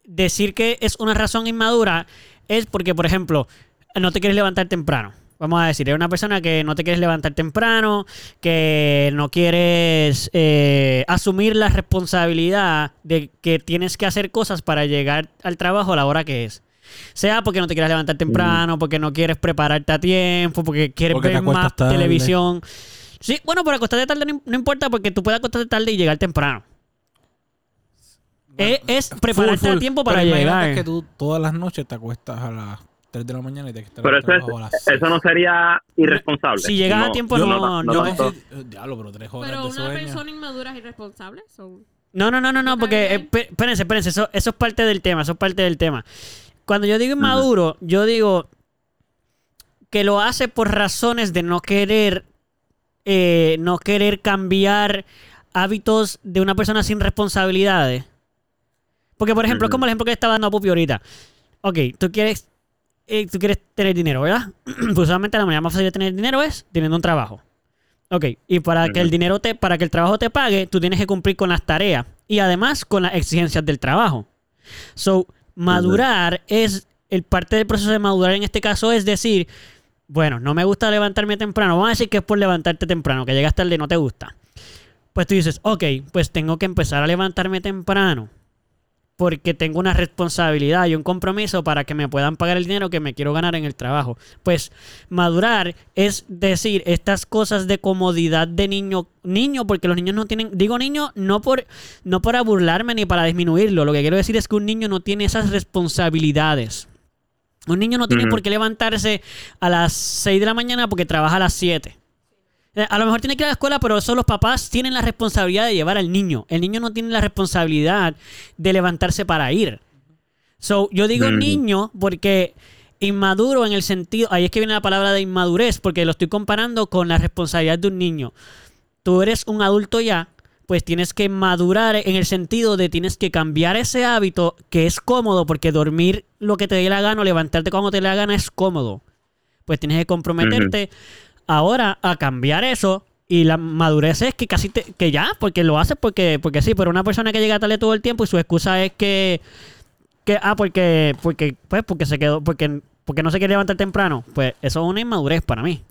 decir que es una razón inmadura es porque, por ejemplo, no te quieres levantar temprano. Vamos a decir, eres una persona que no te quieres levantar temprano, que no quieres eh, asumir la responsabilidad de que tienes que hacer cosas para llegar al trabajo a la hora que es. Sea porque no te quieres levantar temprano, porque no quieres prepararte a tiempo, porque quieres Porque te ver más tarde. televisión. Sí, bueno, pero acostarte tarde no, no importa porque tú puedes acostarte tarde y llegar temprano. Es, es prepararte Full, a full. tiempo para Pero llegar. que tú todas las noches te acuestas a las 3 de la mañana y te estás Pero eso, es, trabajo a las seis. eso no sería irresponsable. Si llegas a tiempo, no- no, no es- decir, eh, diablo, pero 3 horas Pero de una sueño. persona inmadura es irresponsable. so- No, no, no, no, no, ¿No porque eh, espérense, espérense, eso, eso es parte del tema, eso es parte del tema. Cuando yo digo inmaduro, yo digo que lo hace por razones de no querer, eh, no querer cambiar hábitos de una persona sin responsabilidades. Porque, por ejemplo, es como el ejemplo que estaba dando a Pupi ahorita. Ok, tú quieres, eh, tú quieres tener dinero, ¿verdad? pues usualmente la manera más fácil de tener dinero es teniendo un trabajo. Ok, y para que el dinero te, para que el trabajo te pague, tú tienes que cumplir con las tareas y además con las exigencias del trabajo. So, madurar es el parte del proceso de madurar en este caso es decir, bueno, no me gusta levantarme temprano. Vamos a decir que es por levantarte temprano, que llegas tarde y no te gusta. Pues tú dices, ok, pues tengo que empezar a levantarme temprano. Porque tengo una responsabilidad y un compromiso para que me puedan pagar el dinero que me quiero ganar en el trabajo. Pues madurar es decir estas cosas de comodidad de niño. Niño, porque los niños no tienen. Digo niño no por, no para burlarme ni para disminuirlo. Lo que quiero decir es que un niño no tiene esas responsabilidades. Un niño no tiene por qué levantarse a las 6 de la mañana porque trabaja a las 7. Eh, A lo mejor tiene que ir a la escuela, pero eso los papás tienen la responsabilidad de llevar al niño. El niño no tiene la responsabilidad de levantarse para ir. So, yo digo niño porque inmaduro en el sentido, ahí es que viene la palabra de inmadurez, porque lo estoy comparando con la responsabilidad de un niño. Tú eres un adulto ya, pues tienes que madurar en el sentido de tienes que cambiar ese hábito que es cómodo, porque dormir lo que te dé la gana o levantarte cuando te dé la gana es cómodo. Pues tienes que comprometerte ahora a cambiar eso. Y la madurez es que casi te- que ya, porque lo haces porque, porque sí, pero una persona que llega tarde todo el tiempo y su excusa es que, que ah, porque, porque, pues, porque se quedó, porque, porque no se quiere levantar temprano, pues eso es una inmadurez para mí.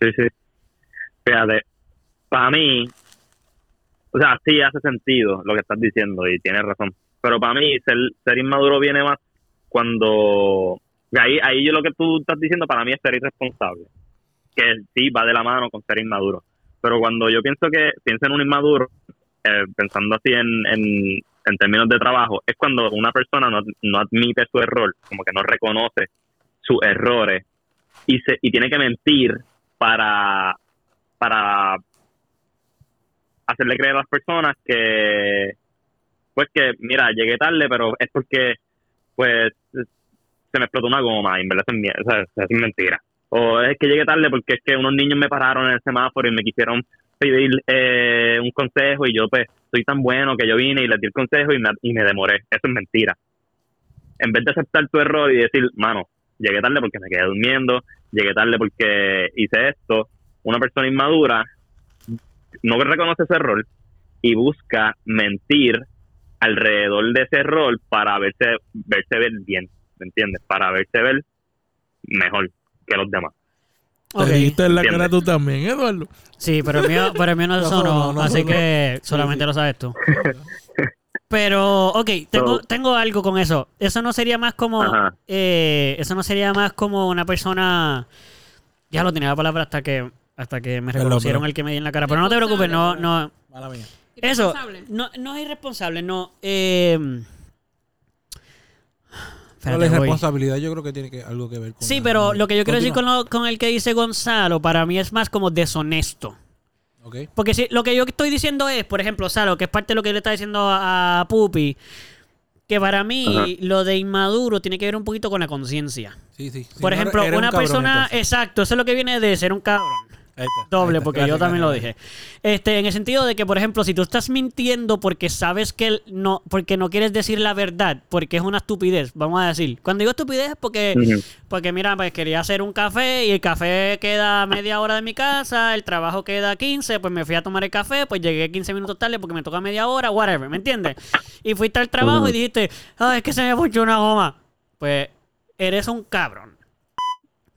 Sí, sí. Fíjate, para mí, o sea, sí hace sentido lo que estás diciendo y tienes razón. Pero para mí, ser, ser inmaduro viene más cuando. Ahí, ahí yo lo que tú estás diciendo para mí es ser irresponsable. Que sí va de la mano con ser inmaduro. Pero cuando yo pienso que pienso en un inmaduro, eh, pensando así en, en, en términos de trabajo, es cuando una persona no, no admite su error, como que no reconoce sus errores y, se, y tiene que mentir para, para hacerle creer a las personas que, pues que, mira, llegué tarde, pero es porque, pues, se me explotó una goma, y en verdad es, mentira. O es que llegué tarde porque es que unos niños me pararon en el semáforo y me quisieron pedir eh, un consejo y yo, pues, soy tan bueno que yo vine y les di el consejo y me, y me demoré. Eso es mentira. En vez de aceptar tu error y decir, mano, llegué tarde porque me quedé durmiendo, llegué tarde porque hice esto, una persona inmadura no reconoce ese error y busca mentir alrededor de ese error para verse, verse ver bien, ¿me entiendes? Para verse ver mejor que los demás. Ok. Te dijiste en la cara tú también, Eduardo. Sí, pero el mío, pero el mío no sonó, no así que solamente sí. lo sabes tú. Pero, ok, tengo, So- tengo algo con eso. Eso no sería más como. Eh, eso no sería más como una persona. Ya lo tenía la palabra hasta que hasta que me reconocieron el que me di en la cara. Pero no te preocupes, no, no. Mala mía. Eso, no, no es irresponsable, no. Eh, Pero la voy. responsabilidad yo creo que tiene que, algo que ver con... Sí, la- pero lo que yo quiero decir con, lo- con el que dice Gonzalo, para mí es más como deshonesto. Porque si, lo que yo estoy diciendo es, por ejemplo, Salo, que es parte de lo que le está diciendo a, a Pupi, que para mí Ajá. lo de inmaduro tiene que ver un poquito con la conciencia. Sí, sí. Si por no, ejemplo, un una cabrón, persona, entonces. exacto, eso es lo que viene de ser un cabrón. Ahí está, ahí Doble, está. porque Gracias, yo también lo dije. Este, en el sentido de que, por ejemplo, si tú estás mintiendo porque sabes que no, porque no quieres decir la verdad, porque es una estupidez, vamos a decir. Cuando digo estupidez es porque, porque mira, pues quería hacer un café y el café queda media hora de mi casa, el trabajo queda 15, pues me fui a tomar el café, pues llegué 15 minutos tarde porque me toca media hora, whatever, ¿me entiendes? Y fuiste al trabajo y dijiste, ah, es que se me ponchó una goma. Pues eres un cabrón.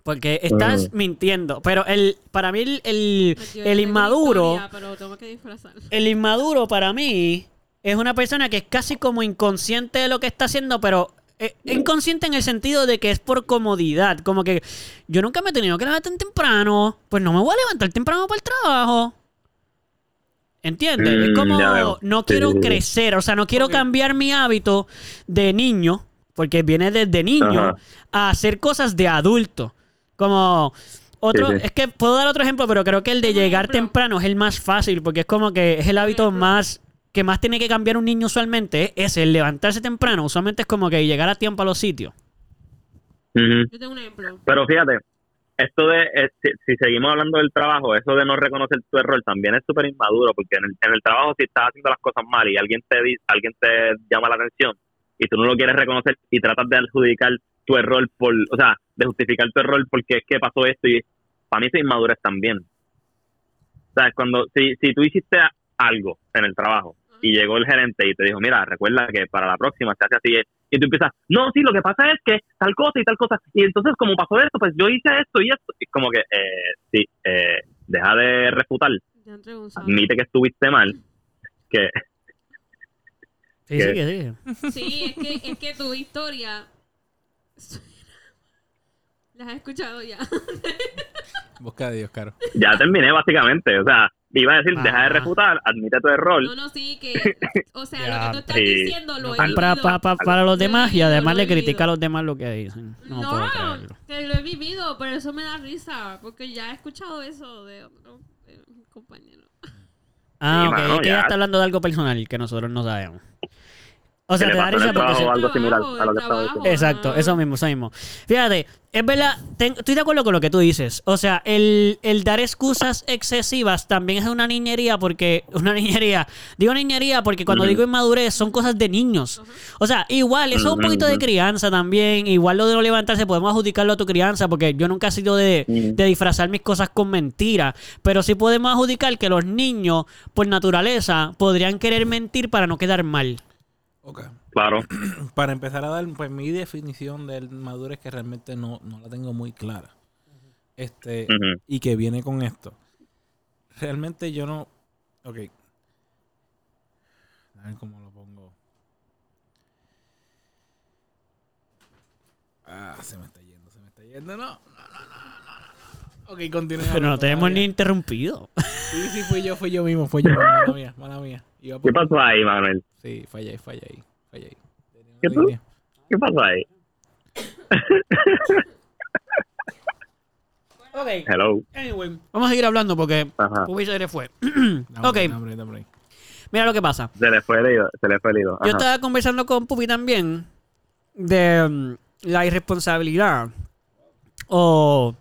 Porque estás mintiendo. Pero el, para mí el, el, inmaduro, una historia, pero tengo que disfrazar. el inmaduro para mí es una persona que es casi como inconsciente de lo que está haciendo, pero eh, inconsciente en el sentido de que es por comodidad. Como que yo nunca me he tenido que levantar tan temprano, pues no me voy a levantar temprano para el trabajo. ¿Entiendes? es Mm, como no quiero sí, crecer, o sea, no quiero cambiar mi hábito de niño, porque viene desde niño, Ajá. a hacer cosas de adulto. Como otro, Sí, sí. es que puedo dar otro ejemplo, pero creo que el de llegar temprano es el más fácil, porque es como que es el hábito más que más tiene que cambiar un niño usualmente, es el levantarse temprano. Usualmente es como que llegar a tiempo a los sitios. Yo tengo un ejemplo. Pero fíjate, esto de, eh, si, si seguimos hablando del trabajo, eso de no reconocer tu error también es súper inmaduro, porque en el, en el trabajo si estás haciendo las cosas mal y alguien te alguien te llama la atención y tú no lo quieres reconocer y tratas de adjudicar tu error por, o sea, de justificar tu error porque es que pasó esto y para mí eso es inmadurez también. O sea, cuando, si, si tú hiciste algo en el trabajo y llegó el gerente y te dijo, mira, recuerda que para la próxima se hace así, y tú empiezas, no, sí, lo que pasa es que tal cosa y tal cosa, y entonces como pasó esto, pues yo hice esto y esto, y como que, eh, sí, eh, deja de refutar, admite que estuviste mal, que Sí, ¿Qué? sí, que sí. Sí, es que, es que tu historia. Las he escuchado ya. Busca a Dios, caro. ya terminé básicamente, o sea, iba a decir, deja de Ah. refutar, admite tu error, No, no, sí, que. O sea, lo que tú estás Sí. diciendo lo he Para, para, vivido. para- para los demás y además le critica a los demás lo que dicen. No, No, puedo creerlo. que lo he vivido, pero eso me da risa. Porque ya he escuchado eso de otro de compañero. Ah, Sí, ok. mano, es que ya. ella está hablando de algo personal que nosotros no sabemos. O sea, Que te le da pasó en risa el porque... trabajo se- o algo similar Trabajo, a lo que el estaba trabajo. diciendo. Exacto, eso mismo, eso mismo. Fíjate, es verdad, ten- estoy de acuerdo con lo que tú dices. O sea, el, el dar excusas excesivas también es una niñería porque... Una niñería. Digo niñería porque cuando digo inmadurez son cosas de niños. O sea, igual, eso es un poquito de crianza también. Igual lo de no levantarse podemos adjudicarlo a tu crianza porque yo nunca he sido de, de disfrazar mis cosas con mentiras. Pero sí podemos adjudicar que los niños, por naturaleza, podrían querer mentir para no quedar mal. Ok. claro, Para empezar a dar pues mi definición de madurez que realmente no, no la tengo muy clara. Este, y que viene con esto. Realmente yo no. Ok. A ver cómo lo pongo. Ah, se me está yendo, se me está yendo. No, no, no, no, no. no. Ok, continúa. Pero no tenemos ni ni interrumpido. Sí, sí, fui yo, fui yo mismo, fui yo. Mala mía, mala mía. Iba ¿qué pasó ahí, Manuel? Sí, fallé ahí, fallé ahí. ¿Qué tú? ¿Qué pasó ahí? Ok. Hello, Anyway, vamos a seguir hablando porque Pupi se le fue. Ok, mira lo que pasa. se le fue el hilo, se le fue el hilo, Yo estaba conversando con Pupi también de mm, la irresponsabilidad. O.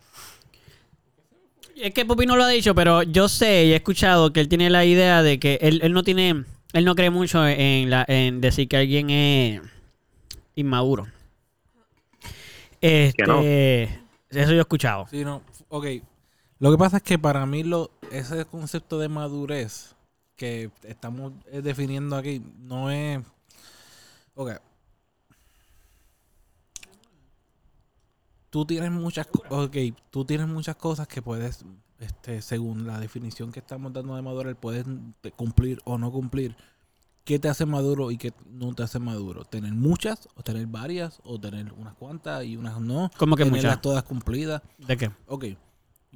Es que Pupi no lo ha dicho, pero yo sé y he escuchado que él tiene la idea de que él, él no tiene. Él no cree mucho en, la, en decir que alguien es inmaduro. Este, no. Eso yo he escuchado. Sí, no, ok. Lo que pasa es que para mí lo, ese concepto de madurez que estamos eh, definiendo aquí no es... Ok. Tú tienes muchas co- ok, tú tienes muchas cosas que puedes, este, según la definición que estamos dando de madurez, puedes cumplir o no cumplir. ¿Qué te hace maduro y qué no te hace maduro? ¿Tener muchas o tener varias o tener unas cuantas y unas no? ¿Cómo que tenerlas muchas? todas cumplidas. ¿De qué? Ok.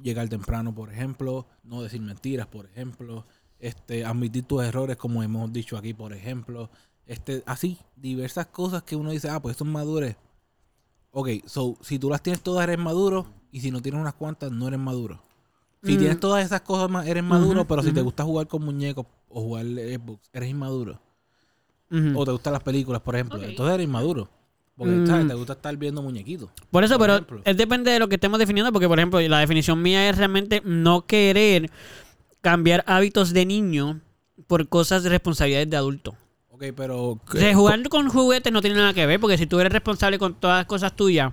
llegar temprano, por ejemplo, no decir mentiras, por ejemplo, este, admitir tus errores, como hemos dicho aquí, por ejemplo, este, así, diversas cosas que uno dice, ah, pues esto es madurez. Ok, so, si tú las tienes todas, eres maduro, y si no tienes unas cuantas, no eres maduro. Si Mm. tienes todas esas cosas, eres maduro, pero si te gusta jugar con muñecos o jugar Xbox, eres inmaduro. O te gustan las películas, por ejemplo, entonces eres inmaduro. Porque, Mm. ¿sabes? Te gusta estar viendo muñequitos. Por eso, por pero ejemplo. es depende de lo que estemos definiendo, porque por ejemplo, la definición mía es realmente no querer cambiar hábitos de niño por cosas de responsabilidades de adulto. Ok, pero... O sea, jugar con juguetes no tiene nada que ver, porque si tú eres responsable con todas las cosas tuyas,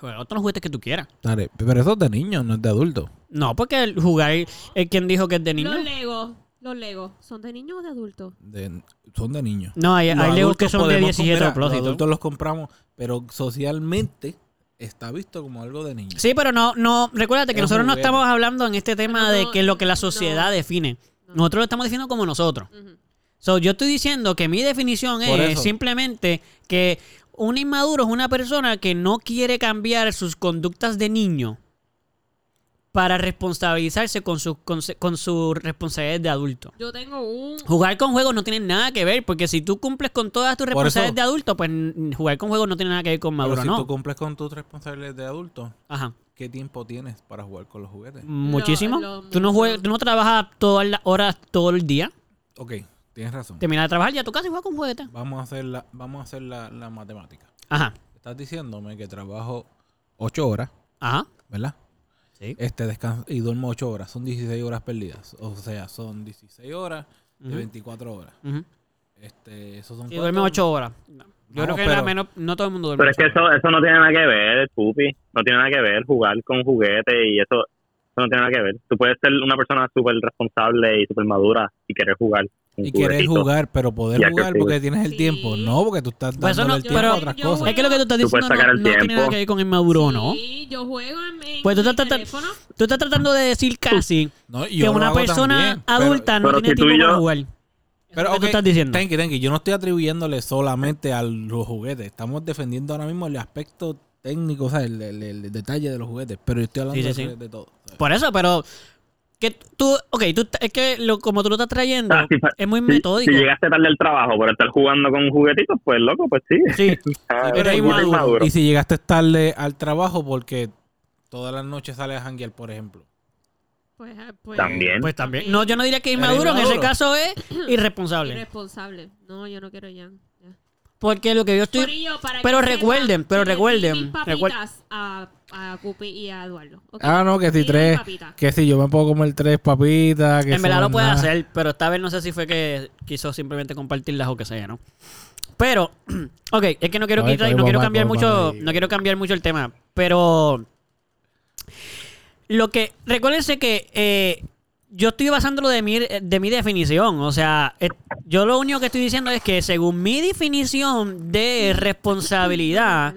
juega otros juguetes que tú quieras. Dale, pero eso es de niños, no es de adultos. No, porque el jugar es quien dijo que es de niño. Los Legos, los Legos, ¿son de niños o de adultos? De- son de niños. No, hay, hay Legos que son de podemos 17 comprar, plus y Los adultos los compramos, pero socialmente está visto como algo de niños. Sí, pero no, no, recuérdate que Es nosotros no estamos hablando en este tema de que es lo que la sociedad no. define. No. Nosotros lo estamos definiendo como nosotros. Ujú. So, yo estoy diciendo que mi definición Por es eso. simplemente que un inmaduro es una persona que no quiere cambiar sus conductas de niño para responsabilizarse con sus con, con sus responsabilidades de adulto. Yo tengo un... Jugar con juegos no tiene nada que ver, porque si tú cumples con todas tus responsabilidades de adulto, pues jugar con juegos no tiene nada que ver con Pero maduro, si ¿no? tú cumples con tus responsabilidades de adulto, Ajá. ¿qué tiempo tienes para jugar con los juguetes? Muchísimo. lo tú, no juegas, tú no trabajas todas las horas todo el día. Ok, tienes razón. Terminas de trabajar ya a tu casa y juegas con juguetes. Vamos a hacer la, vamos a hacer la, la matemática. Ajá. Estás diciéndome que trabajo 8 horas, Ajá. ¿verdad? Sí. Este descanso y duermo 8 horas, son 16 horas perdidas. O sea, son 16 horas de Ujú. 24 horas. Este, esos son Sí, cuatro- duerme ocho horas. Yo No, creo que pero- la menos, no todo el mundo duerme. Pero es que ocho eso, eso no tiene nada que ver, Pupi. No tiene nada que ver jugar con juguetes y eso no tiene nada que ver. Tú puedes ser una persona súper responsable y súper madura y querer jugar. Y quieres juguetitos. jugar, pero poder Ya jugar porque tienes el Sí. tiempo. No, porque tú estás Pues eso dándole no- el tiempo pero- a otras cosas. Es que lo que tú estás Tú diciendo no, tiene nada que ver con inmaduro, ¿no? Sí, yo juego en, Pues tú mi estás- teléfono. Tú estás tratando de decir casi No, que una persona también, pero- adulta no pero tiene si tiempo para jugar. Pero, Eso es lo que ok, tú estás diciendo. Tenki, Tenki, yo no estoy atribuyéndole solamente a los juguetes. Estamos defendiendo ahora mismo el aspecto técnico, o sea, el, el- el detalle de los juguetes. Pero yo estoy hablando Sí, sí, de, sí. de todo. Por eso, pero que tú, ok, tú, es que lo, como tú lo estás trayendo, Ah, sí, pa- es muy Si, metódico. si llegaste tarde al trabajo por estar jugando con juguetitos, pues loco, pues sí. Sí, Ah, pero inmaduro. inmaduro. Y si llegaste tarde al trabajo porque todas las noches sales a janguear, por ejemplo. Pues, ah, pues, También. pues también. No, yo no diría que Eres inmaduro, en ese inmaduro. caso es irresponsable. Irresponsable. No, yo no quiero ya. ya. Porque lo que yo estoy... Pero recuerden, pero recuerden, mis recuer- papitas a, a Pupi y a Eduardo. Ah, no, que si tres, que si yo me puedo comer tres papitas, que En verdad lo no puede nada. hacer, pero esta vez no sé si fue que quiso simplemente compartirlas o que sea, ¿no? Pero, ok, es que no quiero, quitar- no quiero cambiar mucho, no quiero cambiar mucho el tema, pero lo que, recuérdense que eh, yo estoy basándolo de mi, de mi definición, o sea, yo lo único que estoy diciendo es que según mi definición de responsabilidad,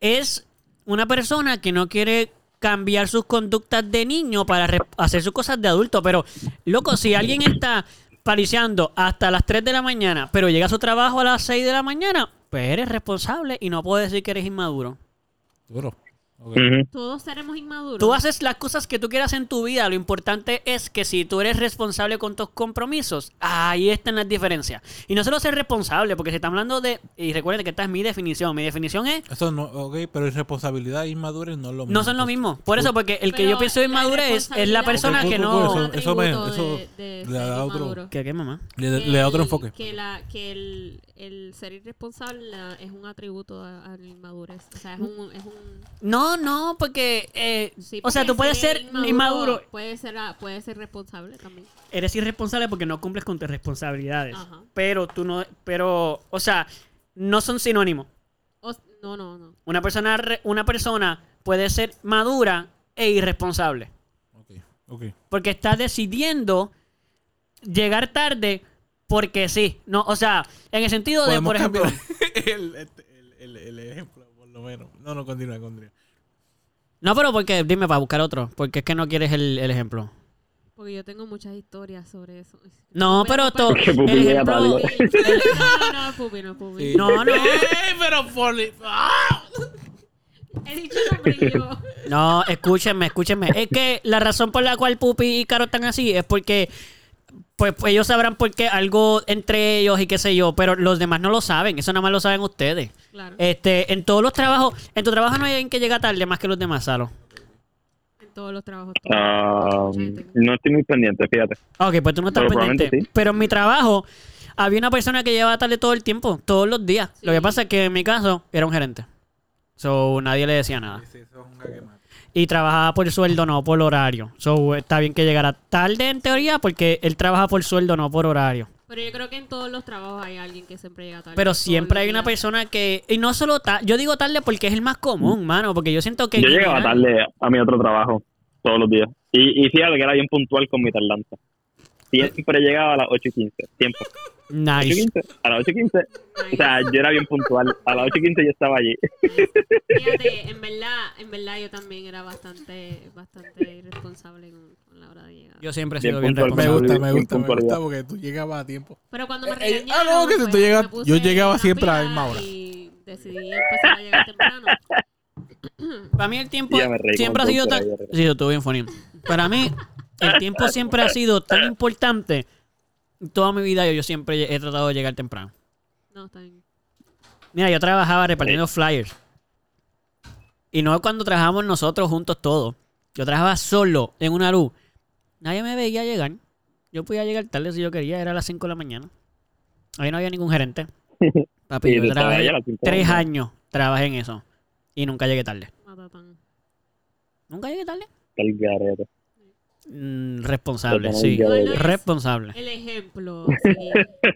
es una persona que no quiere cambiar sus conductas de niño para hacer sus cosas de adulto. Pero, loco, si alguien está pariciando hasta las 3 de la mañana, pero llega a su trabajo a las 6 de la mañana, pues eres responsable y no puedes decir que eres inmaduro. Duro. Ok. Ujú. Todos seremos inmaduros. Tú haces las cosas que tú quieras en tu vida. Lo importante es que si tú eres responsable con tus compromisos, ahí están las diferencias. Y no solo ser responsable, porque se está hablando de. Y recuerden que esta es mi definición. Mi definición es. Eso no, ok, pero irresponsabilidad e inmadurez no es lo mismo. No son lo mismo. Por eso, porque el que Pero yo pienso inmadurez es la persona Ok, que ok, no. ok, eso me- eso de- de le da otro-. ¿Qué, qué, mamá? Le, le da otro enfoque. Que, la, que el, el ser irresponsable es un atributo a, a la inmadurez. O sea, es un... Es un No, no, porque. eh, sí, o sea, tú puedes ser inmaduro. Puede ser, a- puede ser responsable también. Eres irresponsable porque no cumples con tus responsabilidades. Ajá. Pero tú no. Pero, o sea, no son sinónimos. O- no, no, no. Una persona, una persona puede ser madura e irresponsable. Ok, ok. Porque está decidiendo llegar tarde porque sí. No, o sea, en el sentido de, por ejemplo. el, el, el- el ejemplo, por lo menos. No, no, continúa, continúa. No, pero porque, dime, para buscar otro. Porque es que no quieres el, el ejemplo. Porque yo tengo muchas historias sobre eso. No, pero to- Que Pupi el ejemplo. No, no, Pupi, no, Pupi. Sí. No, no. pero por... ¡Ah! He dicho yo. No, escúchenme, escúchenme. Es que la razón por la cual Pupi y Caro están así es porque pues, pues ellos sabrán por qué algo entre ellos y qué sé yo, pero los demás no lo saben, eso nada más lo saben ustedes. Claro. Este, en todos los trabajos, en tu trabajo no hay alguien que llega tarde más que los demás, Salo. En todos los trabajos. todos. Ah, no estoy muy pendiente, fíjate. Ok, pues tú no estás Pero pendiente. sí. Pero en mi trabajo había una persona que llevaba tarde todo el tiempo, todos los días. Lo que pasa es que en mi caso era un gerente. So, nadie le decía nada. Sí, eso es un. Y trabajaba por sueldo, no por horario. So, está bien que llegara tarde en teoría porque él trabaja por sueldo, no por horario. Pero yo creo que en todos los trabajos hay alguien que siempre llega tarde. Pero siempre hay una días. persona que... Y no solo tarde, yo digo tarde porque es el más común, mano, porque yo siento que... Yo llegaba general- tarde a mi otro trabajo todos los días. Y, y fíjate que era bien puntual con mi tardanza. Siempre llegaba a las 8 y 15. Siempre. 8 y Nice. 15. A las 8 y 15. O sea, yo era bien puntual. A las 8 y 15 yo estaba allí. Fíjate, en verdad, en verdad yo también era bastante, bastante irresponsable con, con la hora de llegar. Yo siempre he sido bien puntual. Me responsable. gusta, me gusta, me gusta porque tú llegabas a tiempo. Pero cuando me Eh, eh, regañaron, ah, no, que pues, tú llegas- me puse yo llegaba siempre a la misma hora. Y decidí empezar a llegar temprano. Para mí el tiempo siempre ha sido tan... Sí, estuvo bien funny. Para mí, el tiempo siempre ha sido tan importante. Toda mi vida yo, yo siempre he tratado de llegar temprano. No, está bien. Mira, yo trabajaba repartiendo flyers. Y no cuando trabajamos nosotros juntos todos. Yo trabajaba solo en una luz. Nadie me veía llegar. Yo podía llegar tarde si yo quería. Era a las 5 de la mañana. Ahí no había ningún gerente. Papi, Sí, yo trabajé tres años. Trabajé en eso. Y nunca llegué tarde. Matatán. ¿Nunca llegué tarde? El garete. Mm, responsable, sí. Responsable. El ejemplo. sí.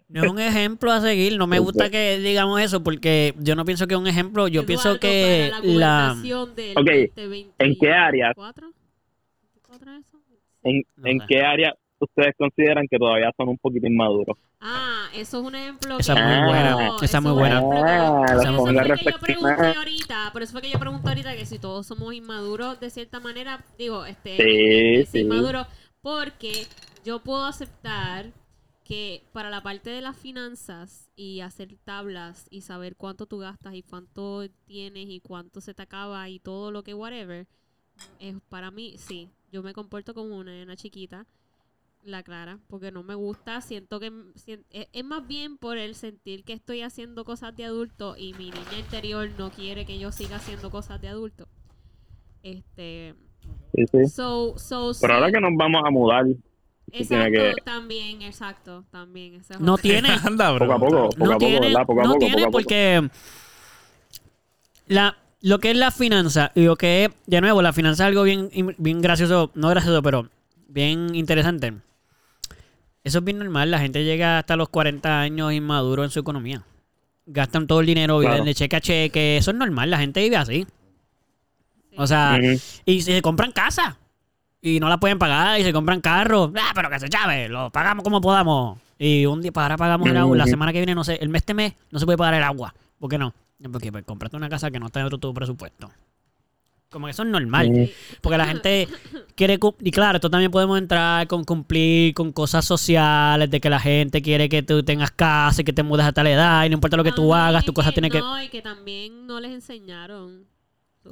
No es un ejemplo a seguir. No me gusta que digamos eso porque yo no pienso que es un ejemplo. Yo pienso que la... gobernación del Ok, 2024, ¿en qué área? ¿24 eso? ¿En, No en qué área ustedes consideran que todavía son un poquito inmaduros? Ah, eso es un ejemplo. Esa que- es muy buena, No, esa es eso muy buena. Ah, por la eso fue que yo pregunté ahorita, por eso fue que yo pregunté ahorita que si todos somos inmaduros de cierta manera, digo, este, Sí, sí. inmaduros, porque yo puedo aceptar que para la parte de las finanzas y hacer tablas y saber cuánto tú gastas y cuánto tienes y cuánto se te acaba y todo lo que whatever, es para mí, sí, yo me comporto como una nena chiquita, la clara, porque no me gusta, siento que sien- es, más bien por el sentir que estoy haciendo cosas de adulto y mi niña interior no quiere que yo siga haciendo cosas de adulto. Este, Sí, sí. so, so, Pero ahora que nos vamos a mudar, Exacto, tiene que- también, exacto, también. es No tiene. Anda, bro. poco a poco, poco no a poco, tiene, ¿verdad? Poco a no poco, tiene poco a poco. porque la, lo que es la finanza y lo que es, de nuevo, la finanza es algo bien, bien gracioso, no gracioso, pero bien interesante. Eso es bien normal, la gente llega hasta los 40 años inmaduro en su economía. Gastan todo el dinero, viven Claro. de cheque a cheque, eso es normal, la gente vive así. Sí. O sea, Ujú. y se compran casa y no la pueden pagar y se compran carros. Ah, pero que se chave, lo pagamos como podamos. Y un día para ahora pagamos el agua. La semana que viene, no sé, el mes este mes no se puede pagar el agua. ¿Por qué no? Porque pues, compraste una casa que no está dentro de tu presupuesto. Como que eso es normal. Porque la gente quiere... Y claro, esto también podemos entrar con cumplir con cosas sociales, de que la gente quiere que tú tengas casa y que te mudes a tal edad y no importa lo que tú También hagas, tu cosa tiene que... No, y que también no les enseñaron.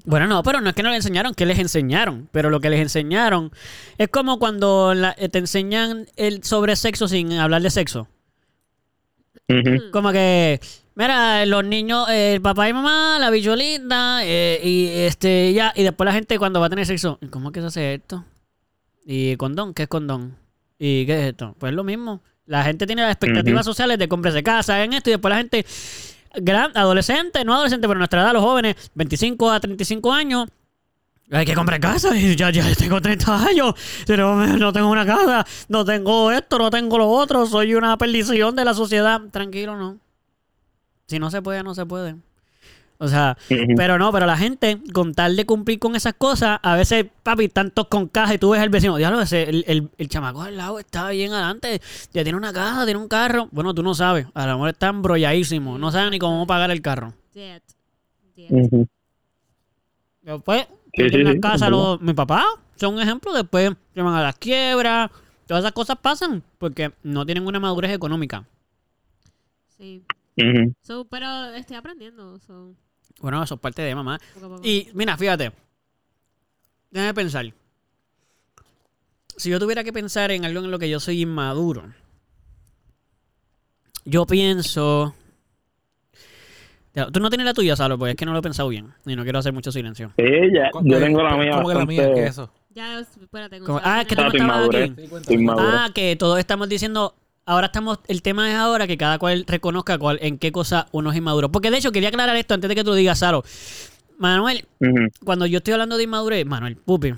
Bueno, no, pero no es que no le enseñaron, que les enseñaron. Pero lo que les enseñaron es como cuando la- eh, te enseñan el sobre sexo sin hablar de sexo. Ujú. Como que, mira, los niños, eh, el papá y mamá, la bichuelita, eh, y este, ya, y después la gente cuando va a tener sexo, ¿y ¿cómo es que se hace esto? ¿Y condón? ¿Qué es condón? ¿Y qué es esto? Pues lo mismo. La gente tiene las expectativas sociales de comprarse casa, en esto, y después la gente, gran, adolescente, no adolescente, pero nuestra edad, los jóvenes, 25 a 35 años, hay que comprar casa y ya, ya tengo 30 años, pero no tengo una casa, no tengo esto, no tengo lo otro, soy una perdición de la sociedad. Tranquilo, no. Si no se puede, no se puede. O sea, pero no, pero la gente, con tal de cumplir con esas cosas, a veces, papi, tantos con caja y tú ves al vecino, diablo, ese, el, el, el chamaco al lado está bien adelante, ya tiene una casa, tiene un carro. Bueno, tú no sabes, a lo mejor está embrolladísimo, no sabe ni cómo pagar el carro. Dead. Dead. Ujú. Después, Sí, en sí, la sí, casa, los- mi papá son un ejemplo. Después se van a las quiebras. Todas esas cosas pasan porque no tienen una madurez económica. Sí. So, pero estoy aprendiendo. So. Bueno, eso es parte de mamá. Y mira, fíjate. Déjame pensar. Si yo tuviera que pensar en algo en lo que yo soy inmaduro, yo pienso. Tú no tienes la tuya, Salo, porque es que no lo he pensado bien. Y no quiero hacer mucho silencio. Sí, ya, ¿Cómo yo tengo la mía ¿Cómo que la mía? ¿Qué es eso? Ya, espérate. Ah, que tú no estabas aquí. Sí. Ah, que todos estamos diciendo. Ahora estamos. El tema es ahora que cada cual reconozca cuál, en qué cosa uno es inmaduro. Porque de hecho, quería aclarar esto antes de que tú lo digas, Salo. Manuel, cuando yo estoy hablando de inmadurez, Manuel, pupi,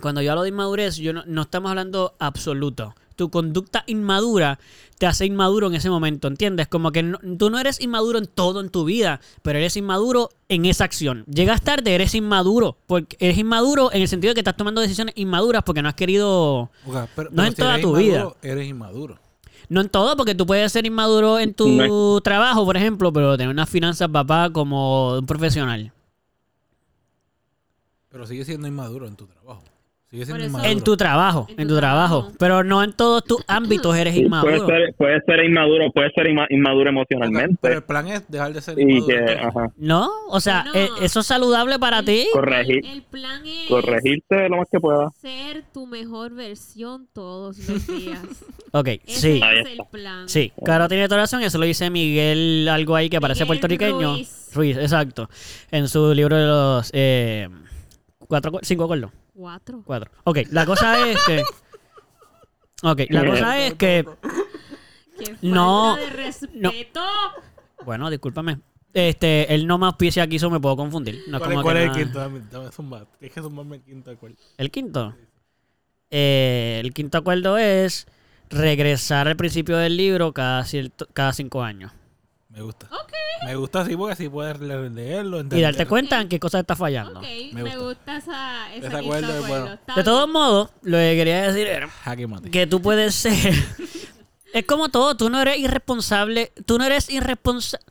cuando yo hablo de inmadurez, yo no, no estamos hablando absoluto. Tu conducta inmadura te hace inmaduro en ese momento, ¿entiendes? Como que no- tú no eres inmaduro en todo en tu vida, pero eres inmaduro en esa acción. Llegas tarde, eres inmaduro, porque eres inmaduro en el sentido de que estás tomando decisiones inmaduras porque no has querido, pero- No pero en si toda eres tu inmaduro, Eres inmaduro. no en todo, porque tú puedes ser inmaduro en tu No trabajo, por ejemplo, pero tener unas finanzas, papá, como un profesional. Pero sigue siendo inmaduro en tu trabajo. Sigue siendo Por eso- inmaduro. En tu trabajo, En en tu tu trabajo. trabajo. Pero no en todos tus ámbitos eres Puede inmaduro. ser, puede ser inmaduro, puede ser inma- inmaduro emocionalmente. Pero el plan es dejar de ser y inmaduro. que, entonces. ajá, No, o sea, Bueno. eh, eso es saludable para ti. corregir, El plan es corregirte lo más que pueda. ser tu mejor versión todos los días. Ok, Ese sí. Es el plan. Sí, Caro tiene toda razón. Eso lo dice Miguel, algo ahí que parece Miguel puertorriqueño. Ruiz. Ruiz, exacto. En su libro de los eh, cuatro, cinco acuerdos. Cuatro. Cuatro. Ok, la cosa es que. Ok, la cosa es que. Qué No, de respeto. Bueno, discúlpame. Este, él no me auspicia aquí, eso me puedo confundir. No es ¿Cuál, es- como cuál que es el nada- quinto? Dame, dame zumba. Tienes que zumbarme el quinto cuál. ¿El quinto? Eh, el quinto acuerdo es regresar al principio del libro cada, cierto, cada cinco años. Me gusta. Me gusta así porque así puedes le- leerlo. Y entenderlo. darte cuenta en qué cosa está fallando. Ok, Me me gusta. esa, esa Ese quinto acuerdo es acuerdo. bueno. Está De todos modos, lo que quería decir era que tú puedes ser... es como todo, tú no eres irresponsable, tú no eres irresponsable...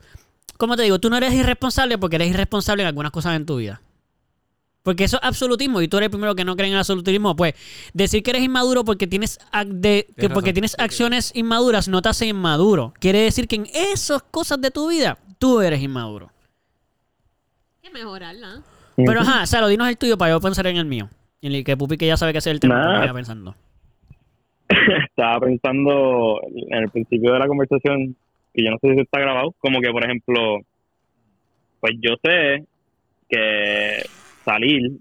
¿Cómo te digo? Tú no eres irresponsable porque eres irresponsable en algunas cosas en tu vida. Porque eso es absolutismo y tú eres el primero que no cree en el absolutismo. Pues decir que eres inmaduro porque tienes, ac- de- que porque tienes acciones inmaduras no te hace inmaduro. Quiere decir que en esas cosas de tu vida tú eres inmaduro. Hay que mejorarla. Pero ajá, Salo, dinos el tuyo para yo pensar en el mío. En el que Pupi que ya sabe que ese es el tema que Nada. vaya pensando. Estaba pensando en el principio de la conversación, que yo no sé si está grabado, como que, por ejemplo, pues yo sé que salir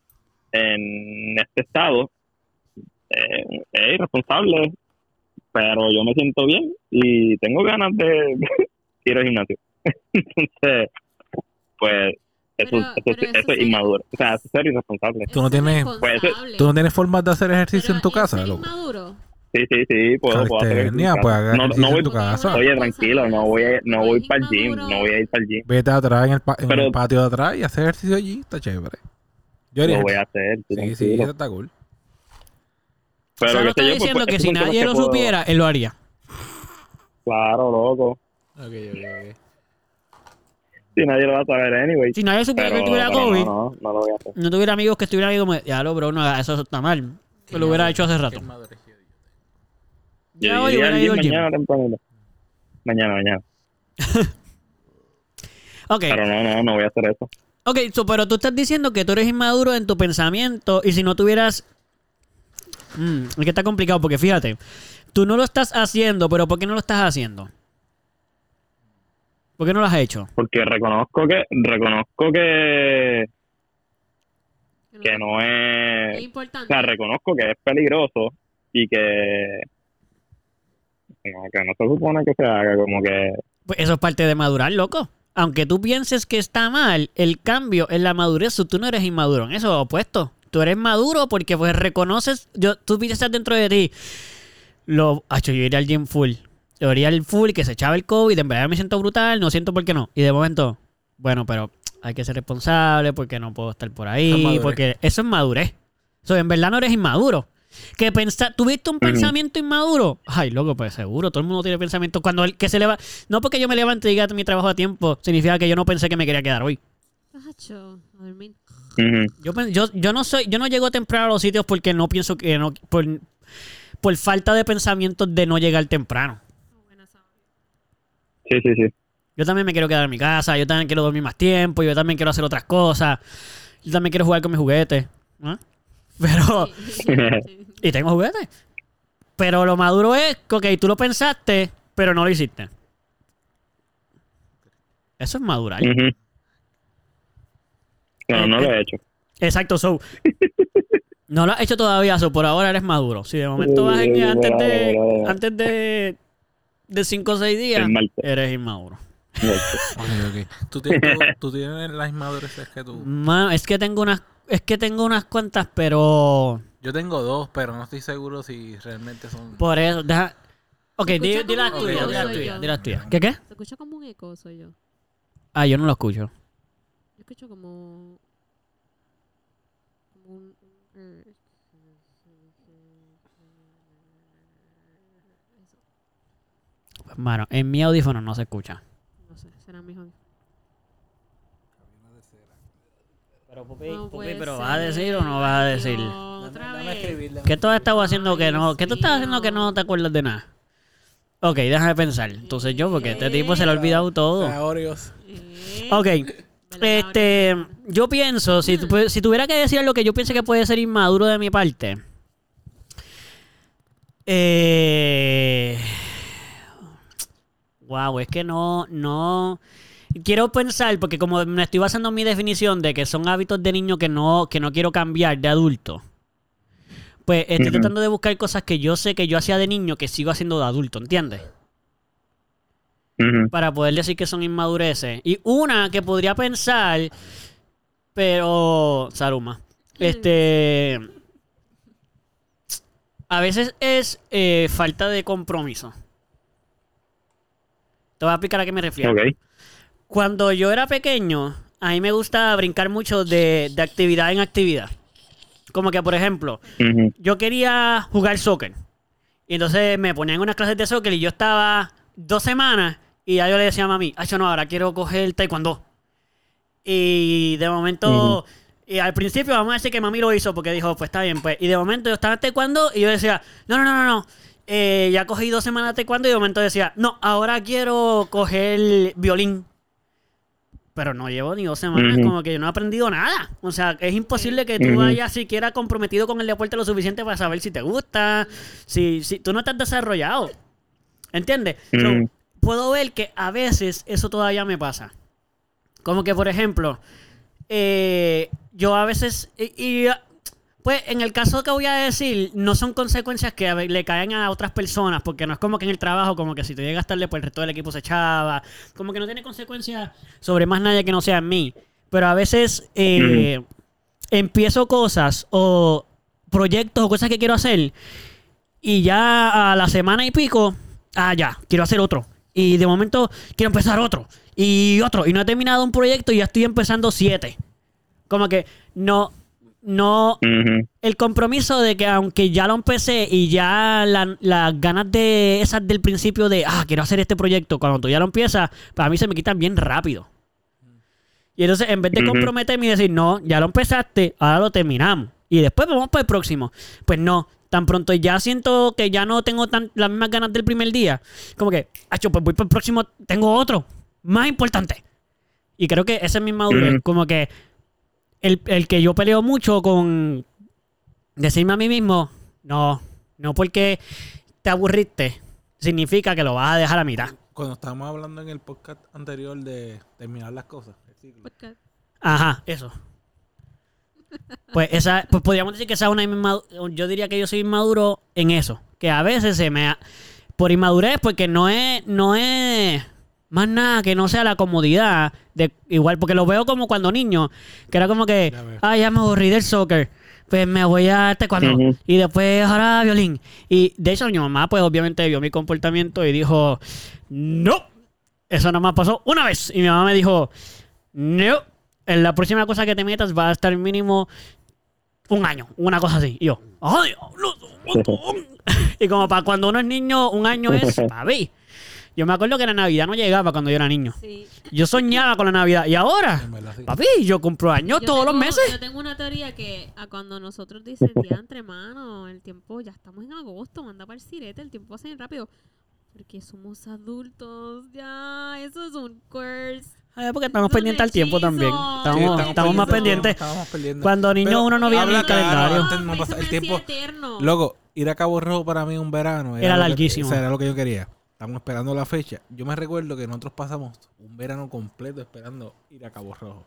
en este estado eh, es irresponsable, pero yo me siento bien y tengo ganas de ir al gimnasio. Entonces, pues eso, Pero- eso, pero eso eso es inmaduro. O sea, eso es ser irresponsable. Tú no tienes- Pues. ¿Tú no tienes formas de hacer ejercicio Pero en tu ¿es casa, loco? inmaduro? Sí, sí, sí, puedo, puedo hacer Calistenia, ejercicio. pues haga no, voy en tu casa. Oye, tranquilo, no voy a, no voy para el gym, no voy a ir para el gym. Vete atrás en el, pa- en Pero- el patio de atrás y hacer ejercicio allí. Está chévere. Yo Lo voy a hacer, Sí, sí, eso está cool. Pero yo, pues, diciendo pues, que si nadie que lo puedo- supiera, él lo haría. Claro, loco. Ok, ok, ok. Si nadie lo va a saber anyway. Si nadie supiera Pero, que tuviera COVID, no, no, no lo voy a hacer. no tuviera amigos que estuvieran ahí como, ya lo, bro, no hagas eso, está mal. Yo lo hubiera hecho hace rato. Ya hoy hubiera ido gym al gym. mañana. Mañana, mañana. Ok, Pero no, no, no voy a hacer eso. Ok, so, pero tú estás diciendo que tú eres inmaduro en tu pensamiento y si no tuvieras... Mm, es que está complicado porque fíjate, tú no lo estás haciendo, pero ¿por qué no lo estás haciendo? ¿Por qué no lo has hecho? Porque reconozco que, reconozco que, que no Es es, o importante. sea, reconozco que es peligroso y que, no, que no se supone que se haga, como que, Pues eso es parte de madurar, loco. Aunque tú pienses que está mal, el cambio en la madurez, tú no eres inmaduro, en eso es opuesto. Tú eres maduro porque pues reconoces, yo, tú piensas dentro de ti, lo, acho, yo iría al gym full. Yo iría al full que se echaba el COVID, en verdad me siento brutal, no siento por qué no. Y de momento, bueno, pero hay que ser responsable porque no puedo estar por ahí, porque eso es madurez. So, en verdad no eres inmaduro. Que pensa, ¿Tuviste un pensamiento inmaduro? Ay, loco, pues seguro, todo el mundo tiene pensamiento. Cuando el que se leva, no porque yo me levante y diga mi trabajo a tiempo, significa que yo no pensé que me quería quedar hoy. Tacho, a dormir. Yo, yo, yo no soy, yo no llego temprano a los sitios porque no pienso que no, por, por falta de pensamiento de no llegar temprano. Sí, sí, sí. Yo también me quiero quedar en mi casa, yo también quiero dormir más tiempo, yo también quiero hacer otras cosas, yo también quiero jugar con mis juguetes. ¿no? Pero, y tengo juguetes. Pero lo maduro es que, ok, tú lo pensaste, pero no lo hiciste. Eso es madurar. Ujú. No, no lo he hecho. Exacto, so. No lo has hecho todavía, so por ahora eres maduro. Si de momento vas en, antes de antes de de 5 o 6 días, eres inmaduro. Ok, ok. ¿Tú tienes, tú, tú tienes las inmadureces que tú. Es que tengo unas es que tengo unas cuantas, pero Yo tengo dos, pero no estoy seguro si realmente son. por eso deja Ok, di, di las tuyas, di las tuyas, yo. di las tuyas. ¿Qué qué? Se escucha como un eco, soy yo. Ah, yo no lo escucho. Yo escucho como. como un. Pues, Mano, en mi audífono no se escucha. no sé, será mejor. Pero Pupi, No Pupi, puede pero ¿vas a decir o no vas a decir? no, Otra vez. ¿Qué tú has estado haciendo que no? ¿Qué tú estás haciendo que no te acuerdas de nada? Ok, déjame pensar. Entonces yo, porque este tipo se le ha olvidado todo. Ok, este, yo pienso, si tuviera que decir lo que yo pienso que puede ser inmaduro de mi parte, eh, wow, es que no, no, quiero pensar, porque como me estoy basando en mi definición de que son hábitos de niño que no, que no quiero cambiar de adulto, pues estoy tratando de buscar cosas que yo sé que yo hacía de niño que sigo haciendo de adulto, ¿entiendes? Para poder decir que son inmadureces. Y una que podría pensar, pero. Saruma. Este. A veces es eh, falta de compromiso. Te voy a explicar a qué me refiero. Ok. Cuando yo era pequeño, a mí me gusta brincar mucho de, de actividad en actividad. Como que, por ejemplo, yo quería jugar soccer. Y entonces me ponían unas clases de soccer y yo estaba dos semanas y ya yo le decía a mami, ay, yo no, ahora quiero coger taekwondo. Y de momento, y al principio vamos a decir que mami lo hizo porque dijo, pues está bien, pues. Y de momento yo estaba en taekwondo y yo decía, no, no, no, no, no. Eh, ya cogí dos semanas de taekwondo y de momento decía, no, ahora quiero coger violín. Pero no llevo ni dos semanas, como que yo no he aprendido nada. O sea, es imposible que tú Ujú. vayas siquiera comprometido con el deporte lo suficiente para saber si te gusta, si, si tú no estás desarrollado. ¿Entiendes? So, Ujú. puedo ver que a veces eso todavía me pasa. Como que, por ejemplo, eh, yo a veces. Y, y, pues en el caso que voy a decir, no son consecuencias que le caen a otras personas, porque no es como que en el trabajo, como que si te llegas tarde, pues el resto del equipo se echaba. Como que no tiene consecuencias sobre más nadie que no sea en mí. Pero a veces eh, empiezo cosas o proyectos o cosas que quiero hacer y ya a la semana y pico, ah, ya, quiero hacer otro. Y de momento quiero empezar otro. Y otro. Y no he terminado un proyecto y ya estoy empezando siete. Como que no, no, el compromiso de que aunque ya lo empecé y ya la- las ganas de esas del principio de, ah, quiero hacer este proyecto, cuando tú ya lo empiezas, para mí se me quitan bien rápido. Y entonces, en vez de comprometerme y decir, no, ya lo empezaste, ahora lo terminamos. Y después vamos para el próximo. Pues no, tan pronto ya siento que ya no tengo tan, las mismas ganas del primer día. Como que, acho, pues voy para el próximo, tengo otro, más importante. Y creo que esa es mi madurez. Como que el, el que yo peleo mucho con decirme a mí mismo, no, no porque te aburriste, significa que lo vas a dejar a mitad. Cuando estábamos hablando en el podcast anterior de terminar las cosas, el ciclo. Ajá, eso. Pues esa, pues podríamos decir que esa es una inmadu- yo diría que yo soy inmaduro en eso, que a veces se me ha- por inmadurez porque no es no es más nada que no sea la comodidad de igual porque lo veo como cuando niño, que era como que, ah, ya me aburrí del soccer. Pues me voy a taekwondo Ujú. y después ahora violín. Y de hecho mi mamá pues obviamente vio mi comportamiento y dijo, "No, eso nada más pasó una vez." Y mi mamá me dijo, "No, en la próxima cosa que te metas va a estar mínimo un año, una cosa así." Y yo, "Ay, diablo, un montón." Y como para cuando uno es niño, un año es papi. Yo me acuerdo que la Navidad no llegaba cuando yo era niño. Sí. Yo soñaba con la Navidad. Y ahora, papi, yo compro años Yo todos los meses. Yo tengo una teoría que a cuando nosotros dicen diantre, mano, el tiempo, ya estamos en agosto, manda para el sirete, el tiempo pasa bien rápido. Porque somos adultos, ya, eso es un Eh, porque estamos pendientes al tiempo también. Estamos, Sí, estamos más pendientes. Estamos más pendientes. Cuando niño Pero uno no veía el calendario. no el tiempo. eterno. Loco, ir a Cabo Rojo para mí un verano. Era que- larguísimo. era lo que yo quería. Estamos esperando la fecha. Yo me recuerdo que nosotros pasamos un verano completo esperando ir a Cabo Rojo.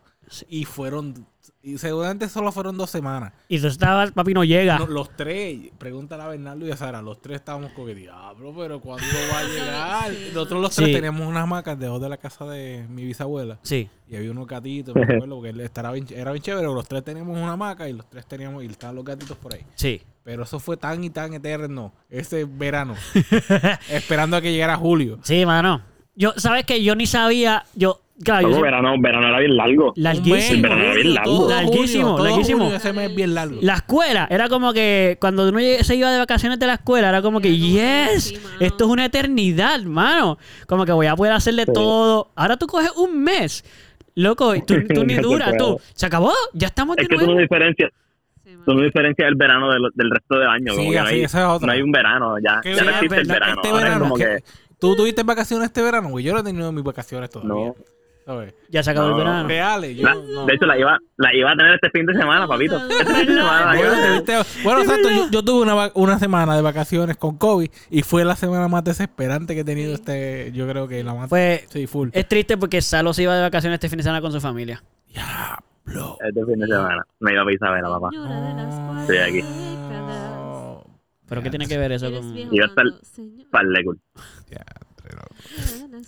Y fueron, y seguramente solo fueron dos semanas. Y tú estabas, papi, no llega. No, los tres, pregúntale a Bernardo y a Sara, los tres estábamos como que, diablo, pero ¿cuándo va a llegar? Sí, Nosotros los Sí. tres teníamos unas hamacas debajo de la casa de mi bisabuela. Sí. Y había unos gatitos, me acuerdo, porque él estaba bien, era bien chévere. Los tres teníamos una hamaca y los tres teníamos, y estaban los gatitos por ahí. Sí. Pero eso fue tan y tan eterno, ese verano. esperando a que llegara julio. Sí, mano. Yo, ¿sabes qué? Yo ni sabía. Yo, claro, verano, verano era bien largo. larguísimo. Un verano era bien largo. todo Larguísimo, todo larguísimo. ese mes bien largo. La escuela, era como que cuando uno se iba de vacaciones de la escuela, era como que, yes, sí, esto es una eternidad, mano. Como que voy a poder hacerle Sí. todo. Ahora tú coges un mes, loco, y tú, tú ni dura, tú. Se acabó, ya estamos de Es que tú no diferencias, no diferencias el verano del, del resto del año. Sí, como que no hay, esa es otra. no hay un verano, ya, ya no existe el verano. Este verano, como ¿qué- que, ¿tú tuviste vacaciones este verano? Güey, yo no he tenido mis vacaciones todavía. no. Ya se acabó No. el verano. Reales, yo La- no. De hecho, la iba, la iba a tener este fin de semana, papito. Este fin de semana Bueno, te bueno, exacto, yo, yo tuve una, una semana de vacaciones con COVID y fue la semana más desesperante que he tenido este, yo creo que la más... Pues sí, full. es triste porque Salo se iba de vacaciones este fin de semana con su familia. Diablo. Este fin de semana. Me iba a Isabela, papá. Señora de las cuatro Estoy aquí. Pero ¿qué tiene que ver eso con...? Iba a estar- cuando- señor. Par de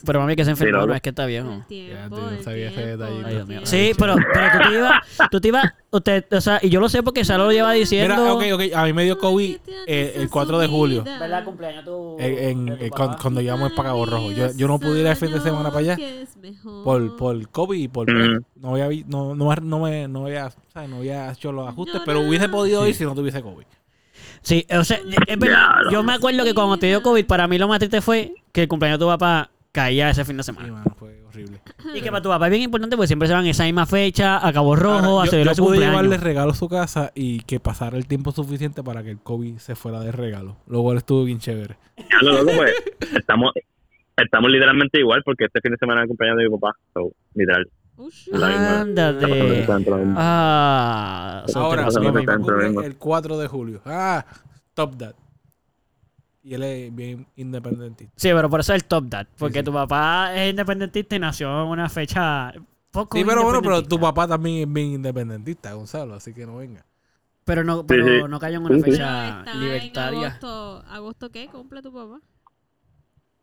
Pero mami que se enfermó, no es que está viejo. El tiempo, Ya, yo no el sabía ese tiempo, detallito. el Ay, Dios mío. tiempo. Sí, pero, pero tú te ibas, tú te ibas, usted, o sea, y yo lo sé porque Salo lo lleva diciendo... Mira, ok, ok, a mí me dio COVID eh, el 4 de julio. ¿Verdad? Cumpleaños tu... En, eh, cuando, cuando llegamos para Cabo Rojo. Yo, yo no pude ir el fin de semana para allá por, por COVID y por... Ujú. No había, no, no, no me, no había, no había hecho los ajustes, pero hubiese podido ir si no tuviese COVID. Sí, o sea, es verdad. Yo me acuerdo que cuando te dio COVID, para mí lo más triste fue que el cumpleaños de tu papá caía ese fin de Sí, semana. mano, fue horrible. Y que para tu papá es bien importante porque siempre se van esa misma fecha, a Cabo Rojo, Ahora, a celebrar yo su pude cumpleaños. llevarle regalo a su casa y que pasara el tiempo suficiente para que el COVID se fuera de regalo. Lo cual estuvo bien chévere. Ya lo loco, pues, estamos, estamos literalmente igual porque este fin de semana es el cumpleaños de mi papá. So, literal. Ándate. Ah, Ahora, mi cumple Mismo. el 4 de julio. Ah, top that. Y él es bien independentista. Sí, pero por eso es el top dad. Porque sí. tu papá es independentista y nació en una fecha poco Sí, pero bueno, pero tu papá también es bien independentista, Gonzalo, así que no venga. Pero no, pero sí. no cayó en una Sí, sí. fecha está libertaria. En agosto, ¿Agosto qué? ¿Cumple tu papá?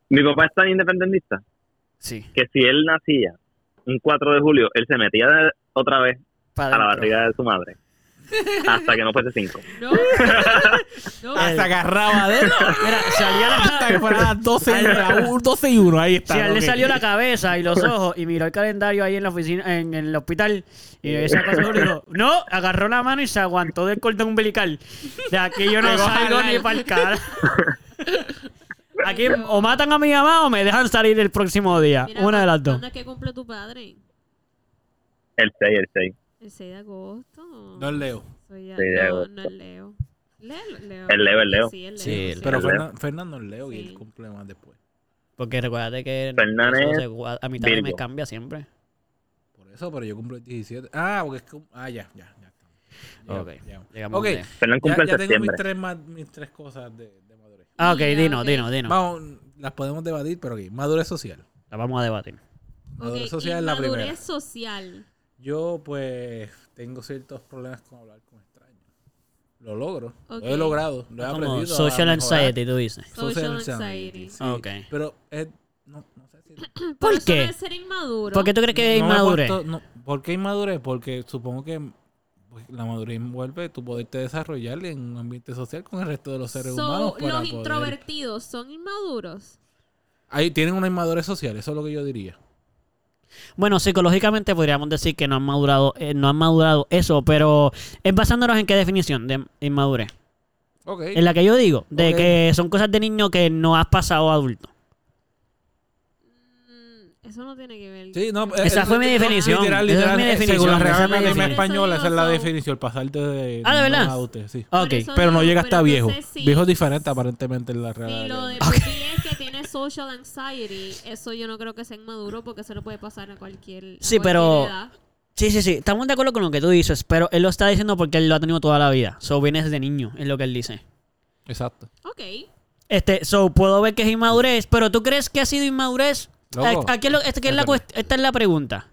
Mi papá es tan independentista Sí. que si él nacía un 4 de julio, él se metía de- otra vez para a la barriga de su madre. Hasta que no fuese 5. No. no. Hasta agarraba de él. Mira, salía la Hasta que fuera 12, y- a un 12 y 1, ahí está. Si a él le salió la cabeza y los ojos y miró el calendario ahí en la oficina, en, en el hospital, y esa cosa y dijo, no, agarró la mano y se aguantó del cordón umbilical. De aquí yo no salgo al- ni para el cara. Aquí o matan a mi mamá o me dejan salir el próximo día. Mira, Una de las dos. ¿Cuándo es que cumple tu padre? El 6, el 6. ¿El 6 de agosto? No es Leo. Soy ya- Sí, de no, agosto. no es Leo. Leo, Leo. El Leo, el Leo. Sí, el Leo. Sí, el- Pero El Leo. Fernan- Fernando es Leo y Sí. él cumple más después. Porque recuérdate que Fernández, eso se a mitad de mes Virgo. cambia siempre. Por eso, pero yo cumplo el 17. Ah, porque es que. Ah, ya, ya, ya. Ya, Ok. ya. Llegamos Ok, de- Fernán ya, cumple en ya tengo mis septiembre. tres, más, mis tres cosas de. Ah, ok, dino, ok. dino, dino. Vamos, las podemos debatir, pero ok. Madurez social. La vamos a debatir. Madurez social es la primera. social. Yo, pues, tengo ciertos problemas con hablar con extraños. Lo logro. Ok. Lo he logrado. Lo he Como aprendido. a social mejorar. anxiety, tú dices. Social anxiety. sí. Ok. Pero es. No, no sé si. ¿Por eso qué? ser inmaduro. ¿Por qué tú crees que es no me he inmadurez? puesto- no, ¿Por qué inmadurez? Porque supongo que pues, la madurez envuelve tu poderte desarrollar en un ambiente social con el resto de los seres So, humanos. Para los poder... introvertidos son inmaduros. Ahí tienen una inmadurez social, eso es lo que yo diría. Bueno, psicológicamente podríamos decir que no han madurado, eh, no han madurado eso, pero es basándonos en qué definición de inmadurez. En la que yo digo, de que son cosas de niño que no has pasado a adulto. Eso no tiene que ver. Sí, no, Esa eh, fue mi eh, definición. Literal, Esa es literal. mi eh, definición, Según la esa es Real mi Academia definición. Española, esa es la definición, pasarte de Ah, ¿de verdad? a sí. Ok. Pero no llega hasta viejo. Viejo es diferente aparentemente en la Real Si lo de es que tienes social anxiety, eso yo no creo que sea inmaduro porque eso le puede pasar a cualquier. Sí, cualquier pero- edad. Sí, sí, sí. Estamos de acuerdo con lo que tú dices, pero él lo está diciendo porque él lo ha tenido toda la vida. So, viene desde niño, es lo que él dice. Exacto. Ok. Este, so, puedo ver que es inmadurez, pero ¿tú crees que ha sido inmadurez? Loco. A- Aquí es lo- esta, que es la Espérate. cuest- esta es la pregunta.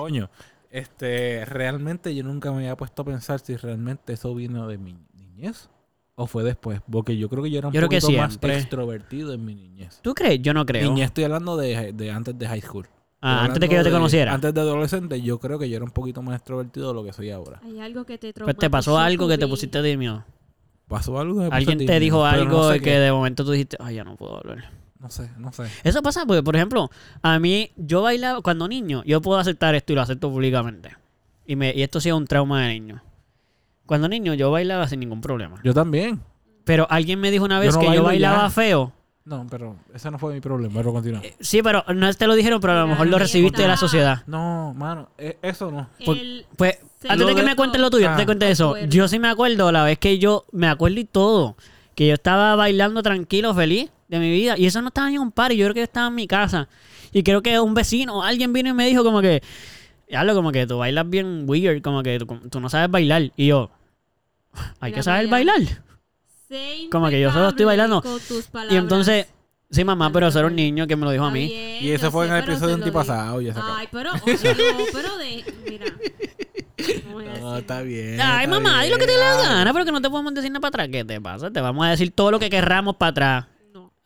Coño, este, realmente yo nunca me había puesto a pensar si realmente eso vino de mi niñez o fue después, porque yo creo que yo era un Yo creo que poquito más siempre. extrovertido en mi niñez. ¿Tú crees? Yo no creo. Niñez estoy hablando de, de antes de high school. Ah, Estoy antes de que yo te hablando conociera. Antes de adolescente, yo creo que yo era un poquito más extrovertido de lo que soy ahora. Hay algo que te Pues te pasó algo que te pusiste tímido. ¿Pasó algo? Me puse Alguien te tímido, dijo pero algo no sé de que qué. de momento tú dijiste, ay, ya no puedo hablar. No sé, no sé. Eso pasa porque, por ejemplo, a mí, yo bailaba cuando niño, yo puedo aceptar esto y lo acepto públicamente. Y, me, y esto sí es un trauma de niño. Cuando niño yo bailaba sin ningún problema. Yo también. Pero alguien me dijo una Yo vez no que yo bailo bailaba ya. feo. No, pero ese no fue mi problema, pero continúa. Eh, Sí, pero no te lo dijeron, pero a lo mejor lo recibiste de la sociedad. No, mano, eh, eso no. Por- El Pues, antes de Lo que de- me cuentes lo tuyo, Ah. te cuente eso. Acuerdo. Yo sí me acuerdo la vez que yo, me acuerdo y todo, que yo estaba bailando tranquilo, feliz de mi vida. Y eso no estaba ni en un par, yo creo que estaba en mi casa. Y creo que un vecino, alguien vino y me dijo como que, lo como que tú bailas bien weird, como que tú, tú no sabes bailar. Y yo, hay que saber bailar. como que yo solo estoy bailando. Y entonces, sí mamá, pero eso era un niño que me lo dijo a mí. bien, Y ese yo fue sé, en el episodio antipasado, ya se acabó. Ay, pero, oye, no, pero de, mira. ¿cómo voy a No, está bien. Ay, está mamá, di lo que te dé la gana, pero que no te podemos decir nada para atrás. ¿Qué te pasa? Te vamos a decir todo lo que querramos para atrás.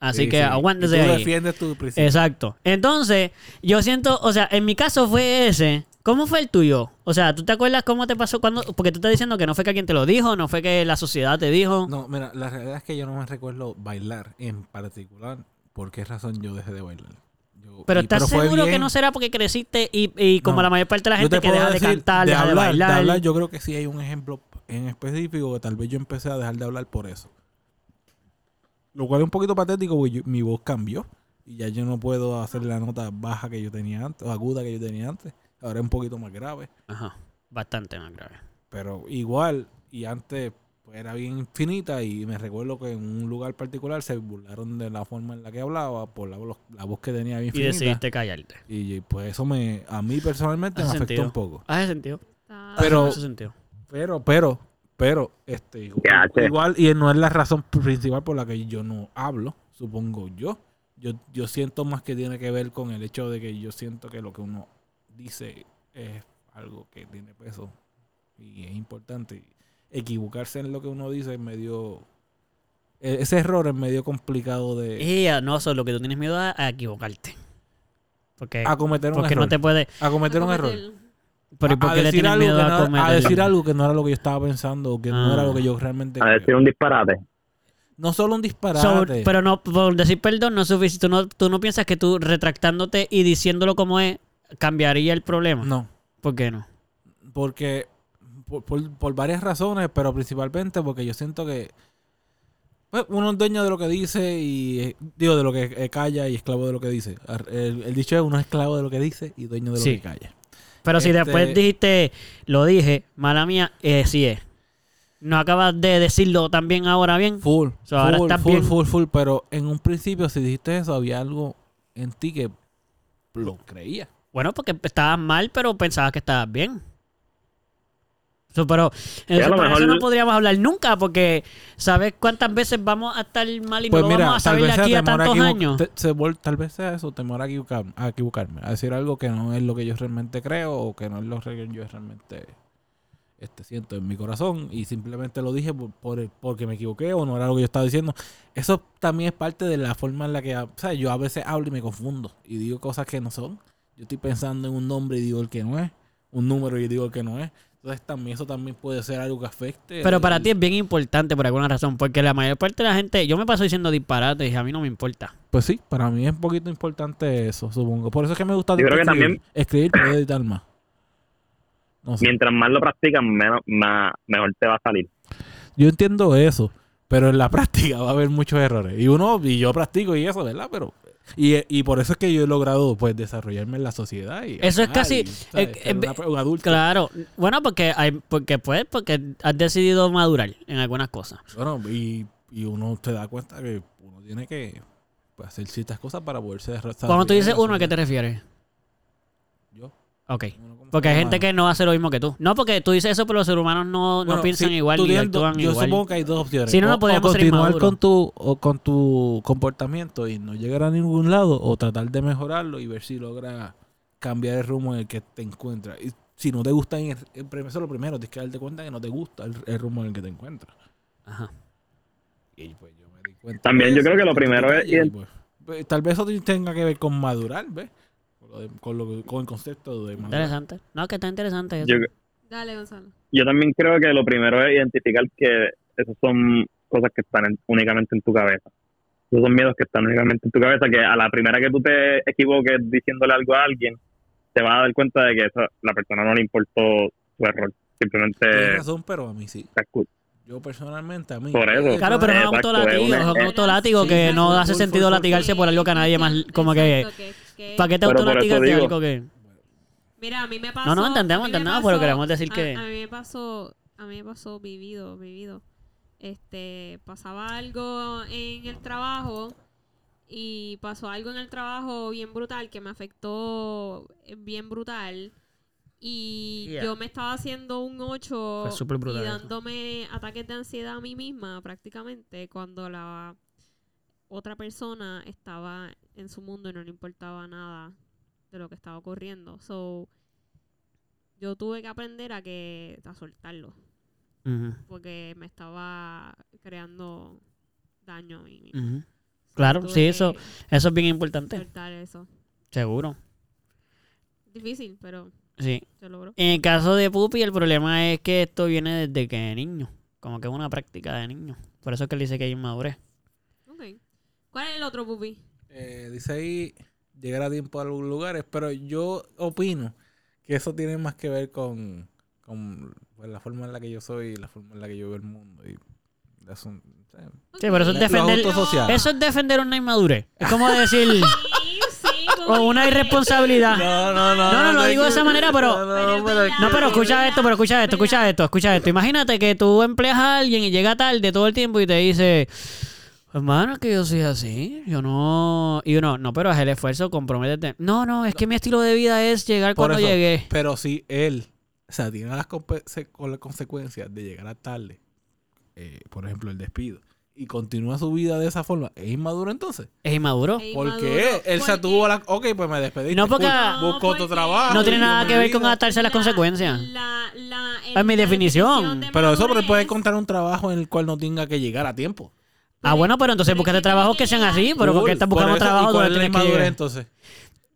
Así Sí, que sí. aguántese tú ahí. defiendes tu principio. Exacto. Entonces, yo siento, o sea, en mi caso fue ese. ¿Cómo fue el tuyo? O sea, ¿tú te acuerdas cómo te pasó cuando.? Porque tú estás diciendo que no fue que alguien te lo dijo, no fue que la sociedad te dijo. No, mira, la realidad es que yo no me recuerdo bailar en particular. ¿Por qué razón yo dejé de bailar? Yo- pero y- estás seguro que no será porque creciste y, y como No. la mayor parte de la gente te que deja de cantar, deja de bailar. hablar, yo creo que sí hay un ejemplo en específico que tal vez yo empecé a dejar de hablar por eso. Lo cual es un poquito patético porque yo- mi voz cambió. Y ya yo no puedo hacer la nota baja que yo tenía antes, o aguda que yo tenía antes. Ahora es un poquito más grave. Ajá. Bastante más grave. Pero igual, y antes pues, era bien infinita y me recuerdo que en un lugar particular se burlaron de la forma en la que hablaba por la, voz- la voz que tenía bien Y infinita. decidiste callarte. Y pues eso me, a mí personalmente me afectó sentido. un poco. Hace sentido. Está- Pero- Hace sentido. Pero, pero, pero, este, igual, y no es la razón principal por la que yo no hablo, supongo yo. Yo, yo siento más que tiene que ver con el hecho de que yo siento que lo que uno dice es algo que tiene peso y es importante. Equivocarse en lo que uno dice es medio... e- Ese error es medio complicado de Y ya, no, solo que tú tienes miedo a, a equivocarte. Porque, acometer un porque error. no te puede. acometer un error. Pero ¿y A- por a qué le decir tienes algo miedo que a no- a decir algo que no era lo que yo estaba pensando, o que no era Ah. lo que yo realmente... A decir un disparate. No solo un So, disparate. pero no, por decir perdón no es suficiente. Tú no, tú no piensas que tú retractándote y diciéndolo como es cambiaría el problema. No, ¿Por qué no? porque por, por- por varias razones, pero principalmente porque yo siento que pues, uno es dueño de lo que dice y eh, digo de lo que eh, calla y esclavo de lo que dice. El, el dicho es uno es esclavo de lo que dice y dueño de lo Sí. que calla. Pero si Este- después dijiste, lo dije, mala mía, eh, sí es. No acabas de decirlo también ahora bien. Full, full, full, bien. full, full, pero en un principio si dijiste eso había algo en ti que lo creía. Bueno, porque estabas mal, pero pensabas que estabas bien. So, pero a eso, por eso mejor- no podríamos hablar nunca, porque ¿sabes cuántas veces vamos a estar mal y no lo vamos a saber de aquí a tantos equivo- años? te- se tal vez sea eso, temor a, equivocar- a equivocarme, a decir algo que no es lo que yo realmente creo o que no es lo que yo realmente este, siento en mi corazón y simplemente lo dije por, por el- porque me equivoqué o no era lo que yo estaba diciendo. Eso también es parte de la forma en la que, o sea, yo a veces hablo y me confundo y digo cosas que no son. Yo estoy pensando en un nombre y digo el que no es, un número y digo el que no es. Entonces también eso también puede ser algo que afecte. Pero para ti es bien importante por alguna razón, porque la mayor parte de la gente, yo me paso diciendo disparates y a mí no me importa. Pues sí, para mí es un poquito importante eso, supongo. Por eso es que me gusta Yo creo que escribir. también- Escribir puede editar más. No sé. Mientras más lo practicas, menos, más, mejor te va a salir. Yo entiendo eso, pero en la práctica va a haber muchos errores. Y uno, y yo practico y eso, ¿verdad? Pero... Y, y por eso es que yo he logrado pues desarrollarme en la sociedad. Y Eso es casi- eh, eh, una- un adulto. Claro, bueno, porque hay, porque pues, porque has decidido madurar en algunas cosas. Bueno, y, y uno se da cuenta que uno tiene que pues, hacer ciertas cosas para poderse Cuando tú dices uno, ¿a qué te refieres? Yo. Ok. Porque hay gente que no hace lo mismo que tú. No, porque tú dices eso, pero los seres humanos no, no Bueno, piensan igual ni tienes actúan Yo igual. supongo que hay dos opciones. Si no, no o podríamos ser continuar con tu, o con tu comportamiento y no llegar a ningún lado, o tratar de mejorarlo y ver si logra cambiar el rumbo en el que te encuentras. Y si no te gusta, en el- el prim- eso es lo primero, tienes que darte cuenta que no te gusta el, el rumbo en el que te encuentras. Ajá. Y pues yo me di cuenta. También yo eso, creo que lo primero es pues, pues, tal vez eso tenga que ver con madurar, ¿ves? Con, lo de- con, lo que- con el concepto de. Interesante. No, que está interesante eso. Yo, Dale, Gonzalo. yo también creo que lo primero es identificar que esas son cosas que están en- únicamente en tu cabeza. Esos son miedos que están únicamente en tu cabeza, que a la primera que tú te equivoques diciéndole algo a alguien, te vas a dar cuenta de que eso, la persona no le importó tu error. Tienes Simplemente razón, pero a mí sí. está cool. Yo personalmente, a mí. Por eso. Claro, pero es un autolátigo, es un autolátigo Sí, que sí, no hace sentido latigarse por algo que a nadie más, como que... Exacto, que- que- ¿Para qué te autolatigas de algo que...? Mira, a mí me pasó. No, no, entendemos, a mí me entendemos, pasó- pero queremos decir a- que- A, mí me pasó, a mí me pasó vivido, vivido. Este, pasaba algo en el trabajo y pasó algo en el trabajo bien brutal que me afectó bien brutal. Y Yeah. yo me estaba haciendo un 8 Fue súper brutal y eso. dándome ataques de ansiedad a mí misma prácticamente cuando la otra persona estaba en su mundo y no le importaba nada de lo que estaba ocurriendo. So, yo tuve que aprender a que a soltarlo porque me estaba creando daño a mí misma. So, Claro, sí, eso, eso es bien importante. soltar eso. Seguro. Difícil, pero Sí. se logró. En el caso de Pupi, el problema es que esto viene desde que es niño. Como que es una práctica de niño. Por eso es que él dice que hay inmadurez. Ok. ¿Cuál es el otro pupi? Eh, dice ahí llegar a tiempo a algunos lugares, pero yo opino que eso tiene más que ver con, con pues, la forma en la que yo soy y la forma en la que yo veo el mundo. Y eso, Sí, pero eso es defender... Eso es defender una inmadurez. Es como decir... O una irresponsabilidad. No, no, no. No, no, lo digo de esa manera, pero- No, no, Pero. No, pero escucha esto, pero escucha esto, escucha esto, escucha esto. Imagínate que tú empleas a alguien y llega tarde todo el tiempo y te dice, hermano, es que yo soy así, yo no... Y uno, no, pero haz el esfuerzo, comprométete. No, no, es que mi estilo de vida es llegar Por cuando eso, llegué. Pero si él, o sea, tiene con las consecuencias de llegar a tarde, eh, por ejemplo, el despido, y continúa su vida de esa forma, ¿es inmaduro entonces? Es inmaduro. Es Porque inmaduro. él se a la... Ok, pues me despedí. No, porque- busco otro porque- trabajo. No tiene nada que ver con adaptarse a las La- consecuencias. La, la, Es mi definición. de Pero eso puede encontrar un trabajo en el cual no tenga que llegar a tiempo. Ah, bueno, pero entonces búscate trabajos que sean así, pero porque Cool, estás por buscando eso, trabajo ¿y cuál donde tienes que llegar. entonces?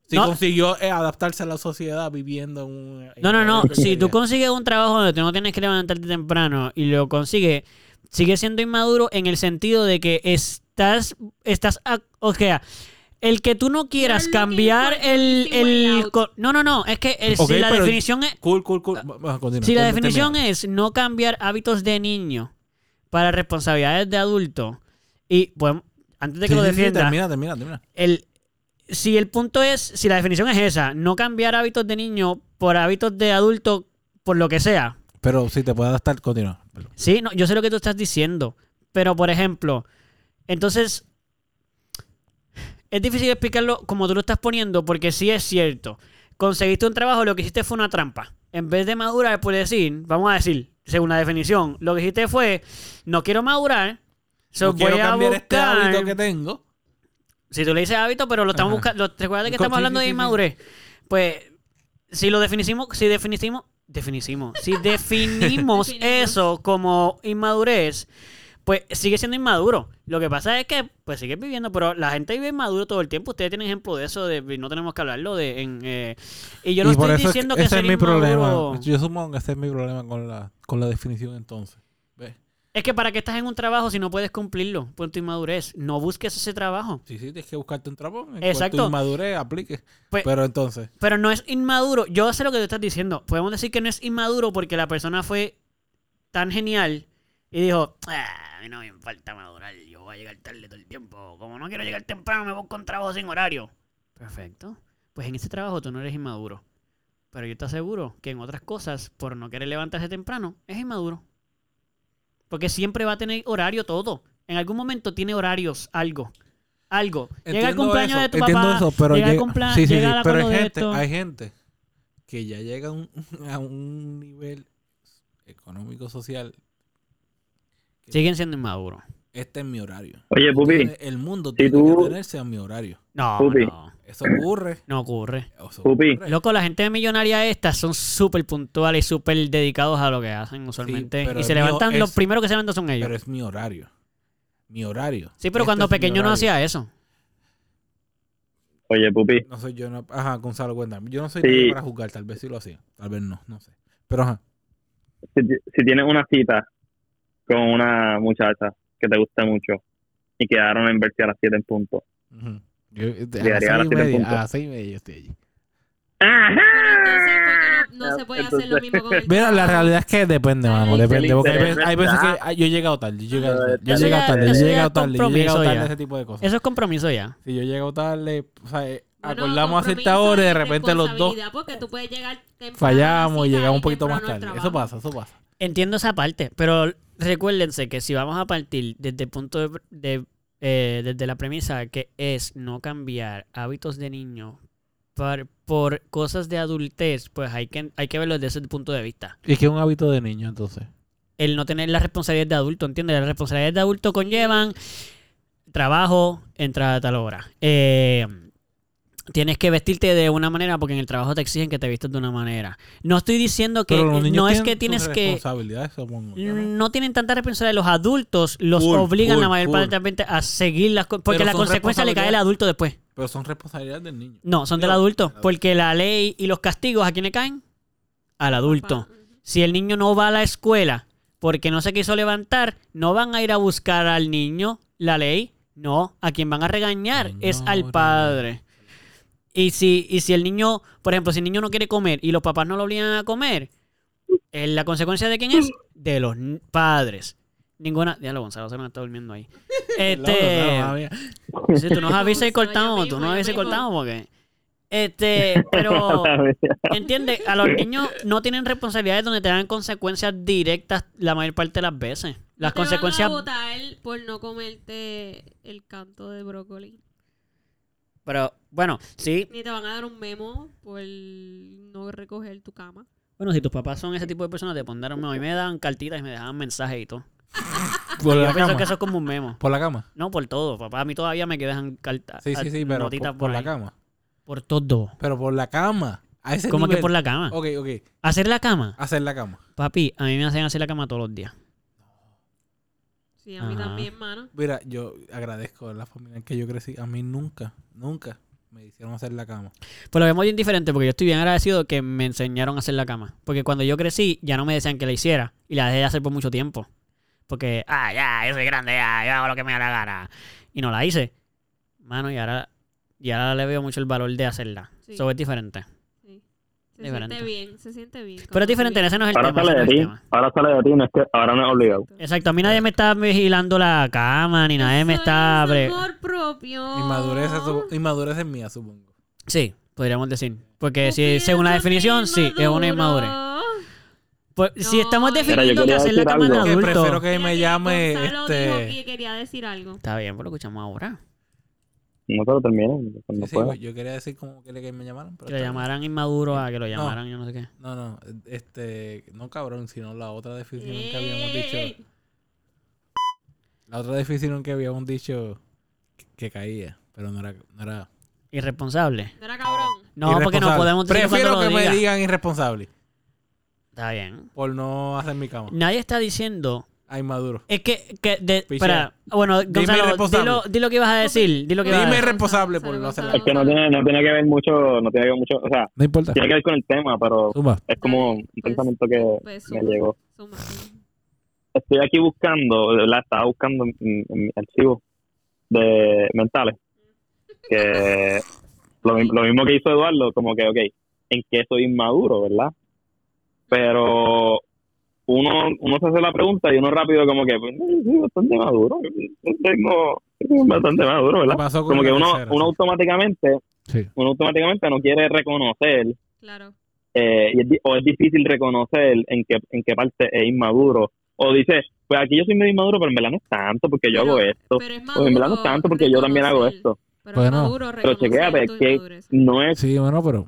Si No. consiguió eh, adaptarse a la sociedad viviendo en un... No, no, no. Si tú consigues un trabajo donde tú no tienes que levantarte temprano y lo consigues, sigue siendo inmaduro en el sentido de que estás, estás, a- o sea, el que tú no quieras cambiar el, el, no, no, no, es que el- Ok, si la definición es, Cool, cool, cool. Vamos a continuar. si la Termina. definición es no cambiar hábitos de niño para responsabilidades de adulto y pues antes de que Sí, lo sí, sí, defienda, termina, termina, termina. el si el punto es, si la definición es esa, no cambiar hábitos de niño por hábitos de adulto, por lo que sea. Pero si te puede adaptar, continúa. Sí, no, yo sé lo que tú estás diciendo. Pero, por ejemplo, entonces, es difícil explicarlo como tú lo estás poniendo, porque sí es cierto. Conseguiste un trabajo, lo que hiciste fue una trampa. En vez de madurar, por decir, vamos a decir, según la definición, lo que hiciste fue, no quiero madurar, so No voy quiero a cambiar este hábito que tengo. si tú le dices hábito, pero lo estamos buscando. ¿Recuerdas que estamos hablando de inmadurez? Pues, si lo definimos, si definimos, definimos, si definimos eso como inmadurez, pues sigue siendo inmaduro. Lo que pasa es que, pues sigue viviendo, pero la gente vive inmaduro todo el tiempo. Ustedes tienen ejemplo de eso, de no tenemos que hablarlo de. En, eh, y yo no y estoy eso es diciendo que que, ese es mi inmaduro- problema. Yo supongo que ese es mi problema con la, con la definición entonces. Es que para qué estás en un trabajo si no puedes cumplirlo por tu inmadurez. No busques ese trabajo. Sí, sí, tienes que buscarte un trabajo. En. Exacto. tu inmadurez aplique. Pues- Pero entonces, Pero no es inmaduro. Yo sé lo que tú estás diciendo. Podemos decir que no es inmaduro porque la persona fue tan genial y dijo, "Ah, a mí no me falta madurar, yo voy a llegar tarde todo el tiempo. Como no quiero llegar temprano, me busco un trabajo sin horario. Perfecto. Pues en ese trabajo tú no eres inmaduro. Pero yo te aseguro que en otras cosas, por no querer levantarse temprano, es inmaduro. Porque siempre va a tener horario todo. En algún momento tiene horarios algo. Algo. llega el cumpleaños eso, de tu papá. eso, pero llega el cumpleaños, sí, sí, llega sí, la pero hay de gente, esto. hay gente que ya llega a un, a un nivel económico social. Siguen siendo inmaduros. Este es mi horario. Oye, Pupi, El mundo si tiene tú- que tenerse a mi horario. No, Pupi. no. Eso ocurre. No ocurre. eso Pupi. Loco, la gente millonaria esta son súper puntuales y súper dedicados a lo que hacen usualmente. y se es levantan, los es- primeros que se levantan son ellos. Pero es mi horario. Mi horario. sí, pero Este cuando pequeño no hacía eso. oye, Pupi, No soy yo, no. Ajá, Gonzalo, cuéntame. Yo no soy Sí. para juzgar, tal vez sí lo hacía. Tal vez no, no sé. Pero ajá. si, si tienes una cita con una muchacha que te gusta mucho y quedaron a invertir a las 7 en punto. Ujú. Yo, a, Llegaría las a seis las y siete media, puntos. a las seis y media yo estoy allí. Pero entonces, ¿por qué no, no se puede hacer lo mismo con el Mira, la realidad es que depende, mano. Ay, Depende. Porque hay, veces- hay veces que yo he llegado tarde. Yo he llegado tarde. Yo he llegado tarde. Yo he llegado tarde. Yo he llegado compromiso tarde. ya. Ese tipo de cosas. Eso es compromiso ya. Si yo he llegado tarde, o sea, eh, Bueno, acordamos a cierta hora y de repente los dos Porque tú puedes llegar temprano fallamos y llegamos un poquito más tarde. Eso pasa, eso pasa. Entiendo esa parte, pero recuérdense que si vamos a partir desde el punto de, de, eh, desde la premisa que es no cambiar hábitos de niño por, por cosas de adultez, pues hay que, hay que verlo desde ese punto de vista. Y que es un hábito de niño, entonces. El no tener la responsabilidad de adulto, ¿entiendes? Las responsabilidades de adulto conllevan trabajo, entrada a tal hora. Eh, tienes que vestirte de una manera porque en el trabajo te exigen que te vistas de una manera. No estoy diciendo que Pero los niños no es que tienes que. ¿no? no tienen tanta responsabilidad. Los adultos los Full, obligan full, la mayor parte de la gente a seguir las cosas. Porque Pero la consecuencia le cae al adulto después. Pero son responsabilidades del niño. No, son del adulto. del adulto. Porque la ley y los castigos, ¿a quién le caen? Al adulto. Papá. Si el niño no va a la escuela porque no se quiso levantar, no van a ir a buscar al niño la ley. No, a quien van a regañar es al padre. Y si, y si el niño, por ejemplo, si el niño no quiere comer y los papás no lo obligan a comer, eh, ¿la consecuencia de quién es? De los padres. Ninguna. Diablo, Gonzalo se nos está durmiendo ahí. Este. Si tú nos avisas y cortamos, tú nos avisas y cortamos porque. Este, pero. ¿Entiendes? A los niños no tienen responsabilidades donde te dan consecuencias directas la mayor parte de las veces. Las te consecuencias. Van a votar por no comerte el canto de brócoli. Pero, bueno, sí. Ni te van a dar un memo por no recoger tu cama. Bueno, si tus papás son ese tipo de personas, te pondrán un memo. A mí me daban cartitas y me dejaban mensajes y todo. Por Yo la pienso cama. que eso es como un memo. Por la cama. No por todo, papá. A mí todavía me quedan cartas. Sí, sí, sí, pero notitas por, por la cama. Por todo. Pero por la cama. A ese ¿Cómo que por la cama? Ok, ok. Hacer la cama. Hacer la cama. Papi, a mí me hacen hacer la cama todos los días. Sí, a mí Ajá. también, mano. Mira, yo agradezco a la familia en que yo crecí. A mí nunca, nunca me hicieron hacer la cama. Pues lo vemos bien diferente porque yo estoy bien agradecido que me enseñaron a hacer la cama. Porque cuando yo crecí ya no me decían que la hiciera y la dejé de hacer por mucho tiempo. Porque, ah, ya, yo soy grande, ya, yo hago lo que me da la gana. Y no la hice. Mano, y ahora, y ahora le veo mucho el valor de hacerla. Sí. Eso es diferente. Se Diferente. siente bien, se siente bien. Pero es diferente, ese no es el Ahora tema. sale de ti, tema. ahora sale de ti, no es que ahora no es obligado. Exacto, a mí nadie me está vigilando la cama, ni nadie me está... es amor propio. Inmadurez, es inmadurez es mía, supongo. Sí, podríamos decir. Porque si según la definición, sí, es una inmadurez. Pues, si No, estamos Mira, yo definiendo que hacer la cama de algo. Que adulto... prefiero que me llame Gonzalo dijo este. que quería decir algo. Está bien, pues lo escuchamos ahora. No se lo terminen, cuando Sí, yo quería decir como quería que me llamaran. Pero Que lo bien. llamaran inmaduro a que lo llamaran yo no sé qué. No, no, este, no cabrón, sino la otra definición que habíamos dicho. La otra definición que habíamos dicho que, que caía, pero no era, no era Irresponsable. No era cabrón. No, porque no podemos decir Prefiero que lo diga. me digan irresponsable Está bien. por no hacer mi cama. Nadie está diciendo... Ay, maduro. Es que... que de, bueno, Gonzalo, dilo, di lo que ibas a decir. Di lo que ibas a Dime decir. irresponsable por no hacer la Es que no tiene, no tiene que ver mucho, no tiene que ver mucho, o sea, No importa. tiene que ver con el tema, pero es como un pues, pensamiento que pues, me suma. llegó. Suma. Estoy aquí buscando, ¿verdad? Estaba buscando en, en mi archivo de mentales, que lo, lo mismo que hizo Eduardo, como que, ok, en qué soy inmaduro, ¿verdad? Pero uno, uno se hace la pregunta y uno rápido como que, pues, soy bastante maduro, tengo, tengo bastante maduro, ¿Qué ¿verdad? pasó Como que uno, tercera? uno automáticamente, Sí. uno automáticamente no quiere reconocer Claro. eh, y es di- o es difícil reconocer en qué, en qué parte es inmaduro o dice, pues aquí yo soy medio inmaduro, pero en verdad no es tanto porque yo Pero- hago esto. Pero es O en verdad no es tanto porque yo también hago esto. Pero es Bueno, maduro Pero chequéate, que no es, Sí, bueno, pero.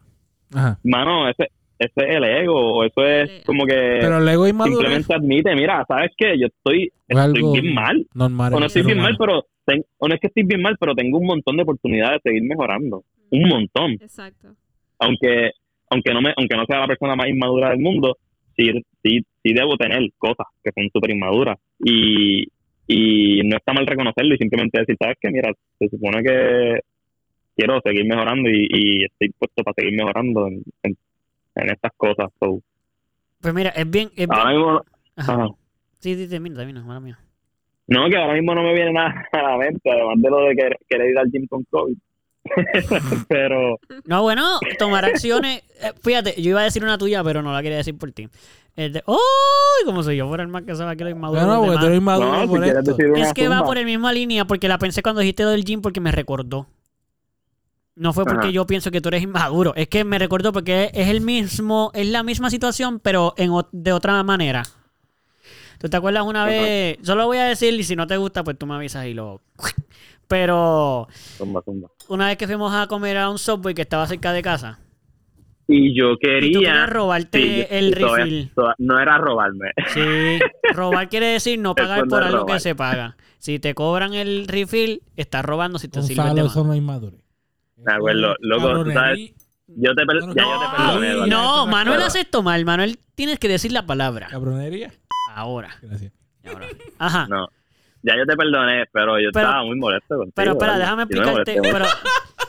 Ajá. mano, ese, ese es el ego, o eso es como que Pero el ego inmaduro simplemente admite, mira, ¿sabes qué? Yo estoy, bien mal. normal. O no estoy bien mal, pero ten- o no es que estoy bien mal, pero tengo un montón de oportunidades de seguir mejorando. Un montón. Exacto. Aunque aunque no me aunque no sea la persona más inmadura del mundo, sí, sí, sí debo tener cosas que son súper inmaduras. Y, y no está mal reconocerlo y simplemente decir, ¿sabes qué? Mira, se supone que quiero seguir mejorando y, y estoy puesto para seguir mejorando en, en, en estas cosas. So, Pues mira, es bien. Es bien- ahora mismo, Ajá. ajá. Sí, sí, termina, termina, mala mía. no, que ahora mismo no me viene nada a la mente, además de lo de querer, querer ir al gym con COVID. Pero, No, bueno, tomar acciones. eh, fíjate, yo iba a decir una tuya, pero no la quería decir por ti. Es de, ¡Oh! Como si yo fuera el más que sabe que lo inmaduro. No, porque tú eres inmaduro no, por esto. Es que va por la misma línea porque la pensé cuando dijiste lo del gym porque me recordó. No fue porque Ajá. yo pienso que tú eres inmaduro. Es que me recordó porque es el mismo, es la misma situación, pero en, de otra manera. ¿Tú te acuerdas una Ajá. vez? Yo lo voy a decir y si no te gusta, pues tú me avisas y lo. Pero Zumba, zumba. una vez que fuimos a comer a un subway que estaba cerca de casa. Y yo Y tú quería. querías robarte Sí, el todavía- refill. no era robarme. Sí, robar quiere decir no pagar no por algo que se paga. Si te cobran el refill, estás robando si te de más. eso no es inmadurez. Me acuerdo, loco, tú sabes, Yo te, per- Bueno, ya yo te perdoné, Eduardo. No, Manuel hace esto mal. Manuel, tienes que decir la palabra. Cabronería. Ahora. Gracias. ahora. Ajá. No. Ya yo te perdoné, pero yo Pero- estaba muy molesto contigo. Pero espera, Eduardo. déjame me explicarte. molesté Pero,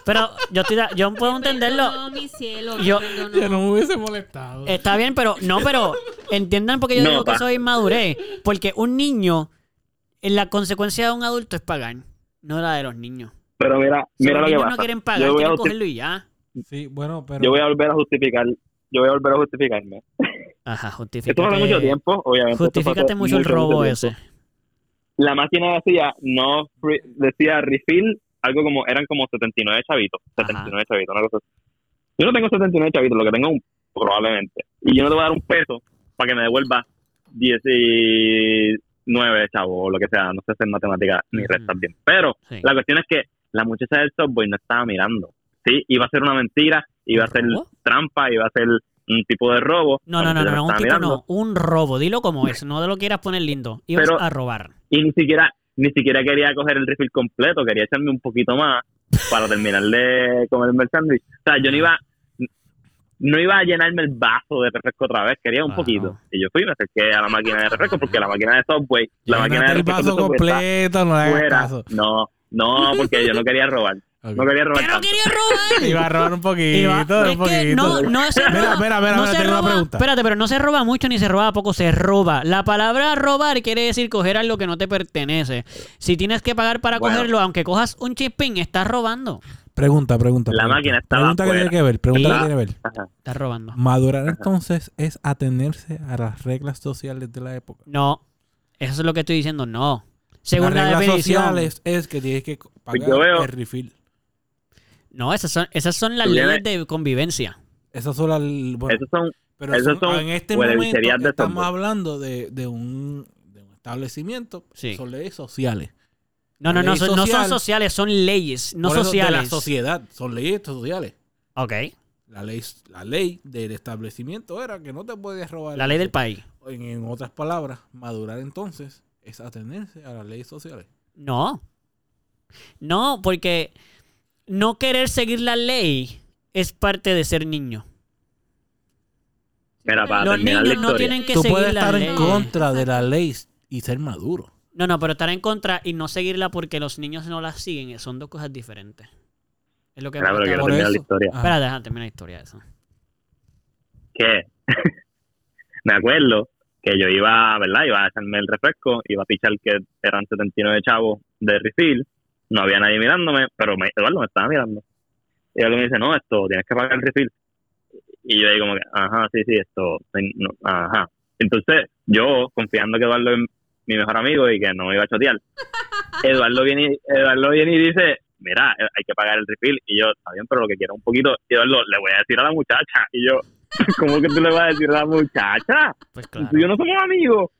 pero yo, estoy da- yo puedo entenderlo. No, mi cielo. Yo- no, Yo no me hubiese molestado. Está bien, pero no, pero entiendan porque yo No, digo que pa. soy inmadurez. Porque un niño, en la consecuencia de un adulto es pagar, no la de los niños. Pero mira, Si mira lo que pasa. no quieren yo, pagar, voy a quieren justi- cogerlo y ya. Sí, bueno, pero. yo voy a volver a justificar. Yo voy a volver a justificarme. Ajá, Esto justifícate. fue hace mucho tiempo, obviamente. esto hace mucho el robo mucho ese. La máquina decía, no, free- decía refill, algo como, eran como 79 chavitos. 79 chavitos, una cosa así. Yo no tengo 79 chavitos, lo que tengo un, probablemente. Y yo no te voy a dar un peso para que me devuelva 19 chavos o lo que sea. No sé hacer matemáticas ni restas bien. Pero Sí. la cuestión es que la muchacha del software no estaba mirando. Sí, iba a ser una mentira, iba a ser ¿Robo? trampa, iba a ser un tipo de robo. No, no, no, no, no, un estaba tipo mirando. no, un robo. Dilo como es, no de lo quieras poner lindo. Ibas Pero- a robar. Y ni siquiera, ni siquiera quería coger el refill completo, quería echarme un poquito más para terminar de comerme el sándwich. O sea, yo no iba, no iba a llenarme el vaso de refresco otra vez, quería un Claro. poquito. Y yo fui y me acerqué a la máquina de refresco porque la máquina de Subway, la máquina de el refresco de está completo, no le hagas fuera. caso. No, no, porque yo no quería robar. No quería robar ¡Que no quería robar! Iba a robar un poquito, Iba- un es poquito. que no, no se roba. Mira, mira, mira, no mira, se tengo una roba- pregunta. Espérate, pero no se roba mucho ni se roba poco, se roba. La palabra robar quiere decir coger algo que no te pertenece. Si tienes que pagar para Bueno. cogerlo, aunque cojas un chipping, estás robando. Pregunta, pregunta. La pregunta. máquina estaba Pregunta que tiene que ver, pregunta que tiene que ver. Ajá. Estás robando. Madurar entonces es atenerse a las reglas sociales de la época. No, eso es lo que estoy diciendo, no. Según las la reglas definición. sociales es que tienes que Pues pagar veo- el refill. No, esas son, esas son las leyes tienes- de convivencia. Esas son las... Bueno, Esos son, pero esos son- son en este momento de estamos hablando de, de un, de un establecimiento. Sí. Son leyes sociales. No, no, no, no son social. sociales, son leyes, no Por eso, sociales. De la sociedad. Son leyes sociales. Ok, La ley, la ley del establecimiento era que no te podías robar. la ley del país. En, en otras palabras, madurar entonces es atenerse a las leyes sociales. No. No, porque no querer seguir la ley es parte de ser niño. Mira, para Los niños la no tienen que Tú seguir puedes la estar ley. en contra de la ley y ser maduro. No, no, pero estar en contra y no seguirla porque los niños no la siguen son dos cosas diferentes. Es lo que Mira, pero me Por la historia. Espera, déjame terminar la historia de eso. que me acuerdo que yo iba, ¿verdad? Iba a echarme el refresco, iba a pichar que eran 79 chavos de refill, no había nadie mirándome, pero me, Eduardo me estaba mirando. Y Eduardo me dice, no, esto, tienes que pagar el refill. Y yo ahí como que, ajá, sí, sí, esto, no, ajá. Entonces, yo, confiando que Eduardo es mi mejor amigo y que no me iba a chotear, Eduardo viene, Eduardo viene y dice, mira, hay que pagar el refill. Y yo, está bien, pero lo que quiero un poquito. Y Eduardo, le voy a decir a la muchacha. Y yo, ¿cómo que tú le vas a decir a la muchacha? Pues Tú claro. y yo no somos amigos.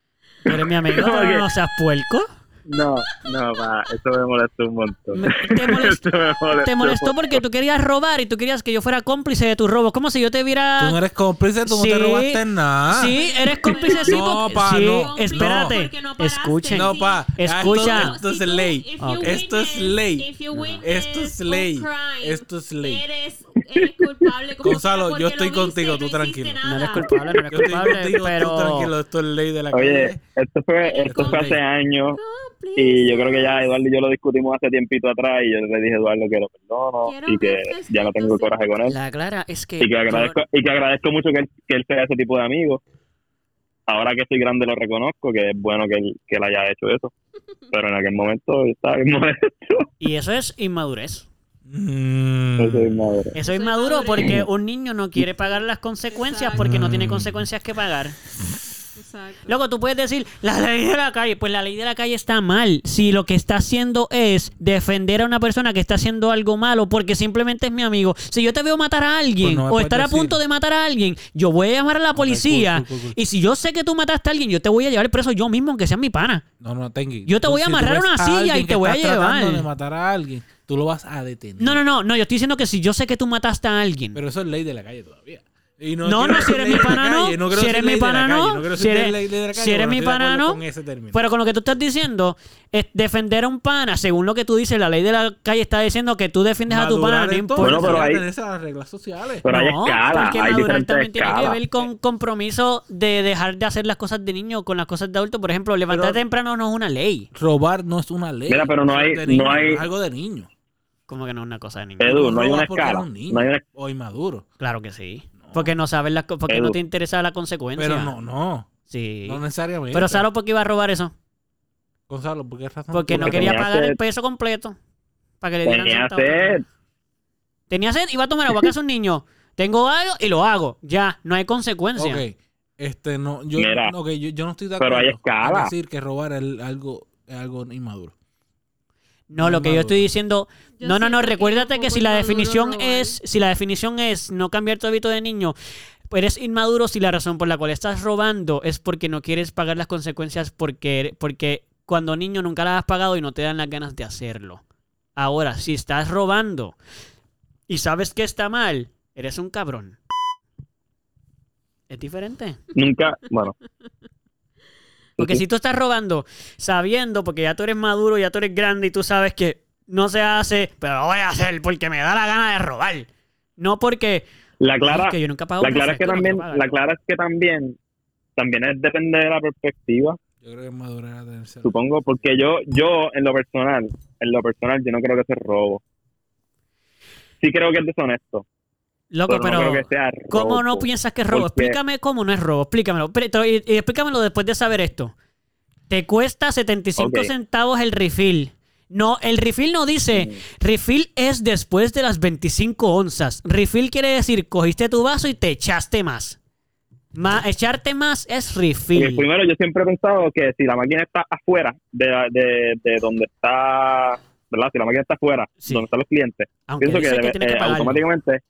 Tú eres mi amigo, que- no seas puerco. No, no, pa, eso me molestó un montón. Me- te molestó- me molestó Te molestó porque tú querías robar y tú querías que yo fuera cómplice de tu robo. Como si yo te viera... Tú no eres cómplice, tú no Sí. te robaste nada. Sí, eres cómplice, sí. No, pa, sí, no, espérate. no escuchen. No, pa. Escucha. Esto, esto es tú- ley. Esto es ley. Esto es ley. Esto es ley. Eres, eres culpable. como Gonzalo, yo estoy contigo, tú tranquilo. No eres culpable, no eres culpable, contigo, tú pero... tranquilo, esto es ley de la Oye, calle. esto fue, esto fue hace años y yo creo que ya Eduardo y yo lo discutimos hace tiempito atrás y yo le dije a Eduardo que lo perdono Quiero y que ya no tengo coraje con él La clara es que... y que yo- agradezco y que agradezco mucho que él, que él sea ese tipo de amigo. Ahora que soy grande lo reconozco, que es bueno que él, que él haya hecho eso. Pero en aquel momento estaba bien molesto. Y eso es inmadurez. Mm. Eso es madre. Eso es madurez. porque un niño no quiere pagar las consecuencias Exacto. porque no tiene Mm. consecuencias que pagar. Exacto. Luego tú puedes decir, la ley de la calle, pues la ley de la calle está mal. Si lo que está haciendo es defender a una persona que está haciendo algo malo porque simplemente es mi amigo. Si yo te veo matar a alguien Pues no o estar a decir. punto de matar a alguien, yo voy a llamar a la policía. cool, cool. Y si yo sé que tú mataste a alguien, yo te voy a llevar preso yo mismo, aunque sea mi pana. No, no, Tengui. Yo te voy a si amarrar a ves una silla y te voy a llevar. de matar a alguien, tú lo vas a detener. No, no, no, no, yo estoy diciendo que si yo sé que tú mataste a alguien. Pero eso es ley de la calle todavía. Y No, no, si eres mi de la pana, no. Si eres mi pana, no. Si eres- ley de la calle, si eres mi estoy de pana, acuerdo no. con. Pero con lo que tú estás diciendo, es defender a un pana, según lo que tú dices, la ley de la calle está diciendo que tú defiendes a tu pana, no. Bueno, pero hay- esas reglas sociales. Pero hay porque hay madurar también tiene que ver con compromiso de dejar de hacer las cosas de niño con las cosas de adulto. Por ejemplo, levantar temprano no es una ley. Robar no es una ley. Mira, pero no hay- niño, no hay- es algo de niño. Como que no es una cosa de niño. Edu, no hay una escala. eres un niño No hay una O inmaduro. Claro que sí. Porque no sabes las porque Edu. no te interesa la consecuencia. Pero no, no. Sí. No necesariamente. Pero ¿sabes por qué iba a robar eso? Gonzalo, ¿por qué razón? Porque no quería pagar el peso completo. Para que le dieran Tenía sed. Tenía sed, iba a tomar agua, que es un niño. Tengo algo y lo hago. Ya, no hay consecuencia. Ok. Este, no, yo, Mira, ok, yo, yo no estoy de pero acuerdo hay escala. en decir que robar es algo, es algo inmaduro. No, No lo que yo estoy diciendo. Yo no, no, no. que Recuérdate que si la definición es. Si la definición es no cambiar tu hábito de niño. Eres inmaduro si la razón por la cual estás robando es porque no quieres pagar las consecuencias porque, porque cuando niño nunca las has pagado y no te dan las ganas de hacerlo. Ahora, si estás robando y sabes que está mal, eres un cabrón. Es diferente. Nunca, bueno. Porque si tú estás robando sabiendo, porque ya tú eres maduro, ya tú eres grande y tú sabes que no se hace, pero lo voy a hacer porque me da la gana de robar. No porque La clara, "Ay, que yo nunca pago la clara es que no también, quiero pagar". la clara es que también, también es depende de la perspectiva, Yo creo que es madurar a tenerse. supongo, porque yo, yo en lo personal, en lo personal, yo no creo que sea robo. Sí creo que es deshonesto, Loco, pero, no robo. ¿cómo no piensas que es robo? Porque- Explícame cómo no es robo, explícamelo. Pero- y, y explícamelo después de saber esto. Te cuesta 75 Ok. centavos el refill. No, el refill no dice, Mm. refill es después de las 25 onzas. Refill quiere decir, cogiste tu vaso y te echaste más. Ma- echarte más es refill. primero yo siempre he pensado que si la máquina está afuera de, de, de donde está, ¿verdad? Si la máquina está afuera, Sí. donde están los clientes, Aunque pienso que, dice que, debe- tienes que eh, automáticamente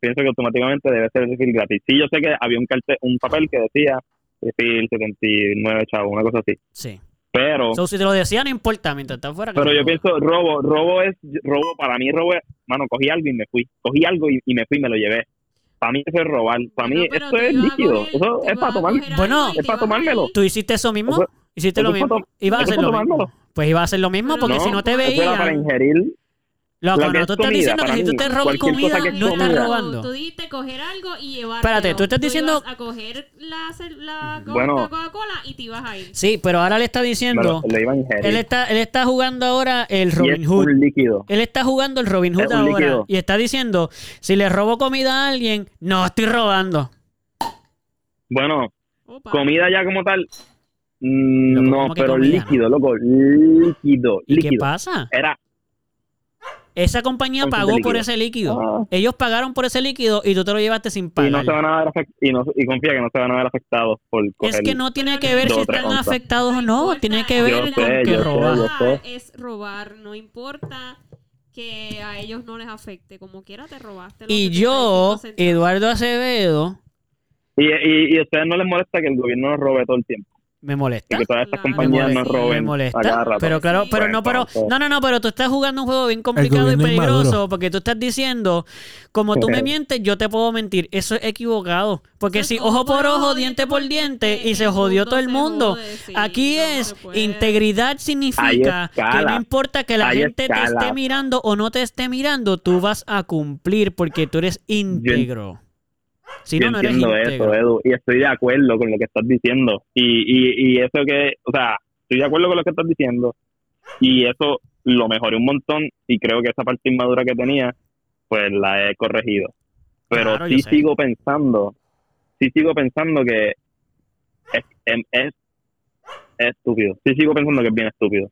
pienso que automáticamente debe ser refill gratis. Sí, yo sé que había un cartel, un papel que decía refill 79 chavos, una cosa así. Sí. Pero So, si te lo decía, no importa, mientras está afuera. que pero yo pienso robo, robo es robo para mí robo es, mano, cogí algo y me fui. Cogí algo y, y me fui y me lo llevé. Para mí eso es robar. Para mí pero esto es líquido. coger- Eso es para tomar. Bueno, es para tomármelo. ¿Tú hiciste eso mismo? Eso- ¿Hiciste eso lo mismo? Ibas a hacer lo mismo. Pues iba a hacer lo mismo porque No, si no te Eso era para ingerir. Loco, lo que no, es tú estás comida, diciendo que si tú te robas comida, no estás robando. Tú dijiste coger algo y llevártelo. Espérate, tú estás diciendo- ibas a coger la, la Bueno. la Coca-Cola y te ibas a ir. Sí, pero ahora le está diciendo. Él está, él está jugando ahora el y Robin es Hood. un líquido. Él está jugando el Robin Hood ahora. líquido. Y está diciendo: si le robo comida a alguien, no estoy robando. Bueno, Opa. comida ya como tal. mm, Loco, no, ¿cómo que pero comida, líquido, loco. Líquido. ¿Y qué líquido. pasa? Era. Esa compañía pagó ese por ese líquido. Ah. Ellos pagaron por ese líquido y tú te lo llevaste sin Y pagar. no se van a ver y, no, y confía que no se van a ver afectados por es que no tiene que ver si están onzas. afectados o no. Tiene que ver con que sé, robar. sé. Es robar, no importa que a ellos no les afecte. Como quiera te robaste. Y 75 yo. Eduardo Acevedo, Y, y, y a ustedes no les molesta que el gobierno nos robe todo el tiempo. Me y molesta. que todas estas Claro. compañías Me nos molesta, roben me molesta, a cada rato. Pero claro, Sí. pero no, pero Pues, no, no, no, pero tú estás jugando un juego bien complicado y peligroso porque tú estás diciendo, como tú me mientes, yo te puedo mentir. Eso es equivocado. Porque si ojo por ojo, diente por diente y se jodió todo el mundo. Aquí es integridad significa que no importa que la gente te esté mirando o no te esté mirando, tú vas a cumplir porque tú eres íntegro. Si no, no eres entiendo íntegro. eso, Edu, y estoy de acuerdo con lo que estás diciendo. Y, y, y eso que, o sea, estoy de acuerdo con lo que estás diciendo. Y eso lo mejoré un montón y creo que esa parte inmadura que tenía, pues la he corregido. Pero Claro, sí sigo pensando, sí sigo pensando que es, em, es, es estúpido. Sí sigo pensando que es bien estúpido.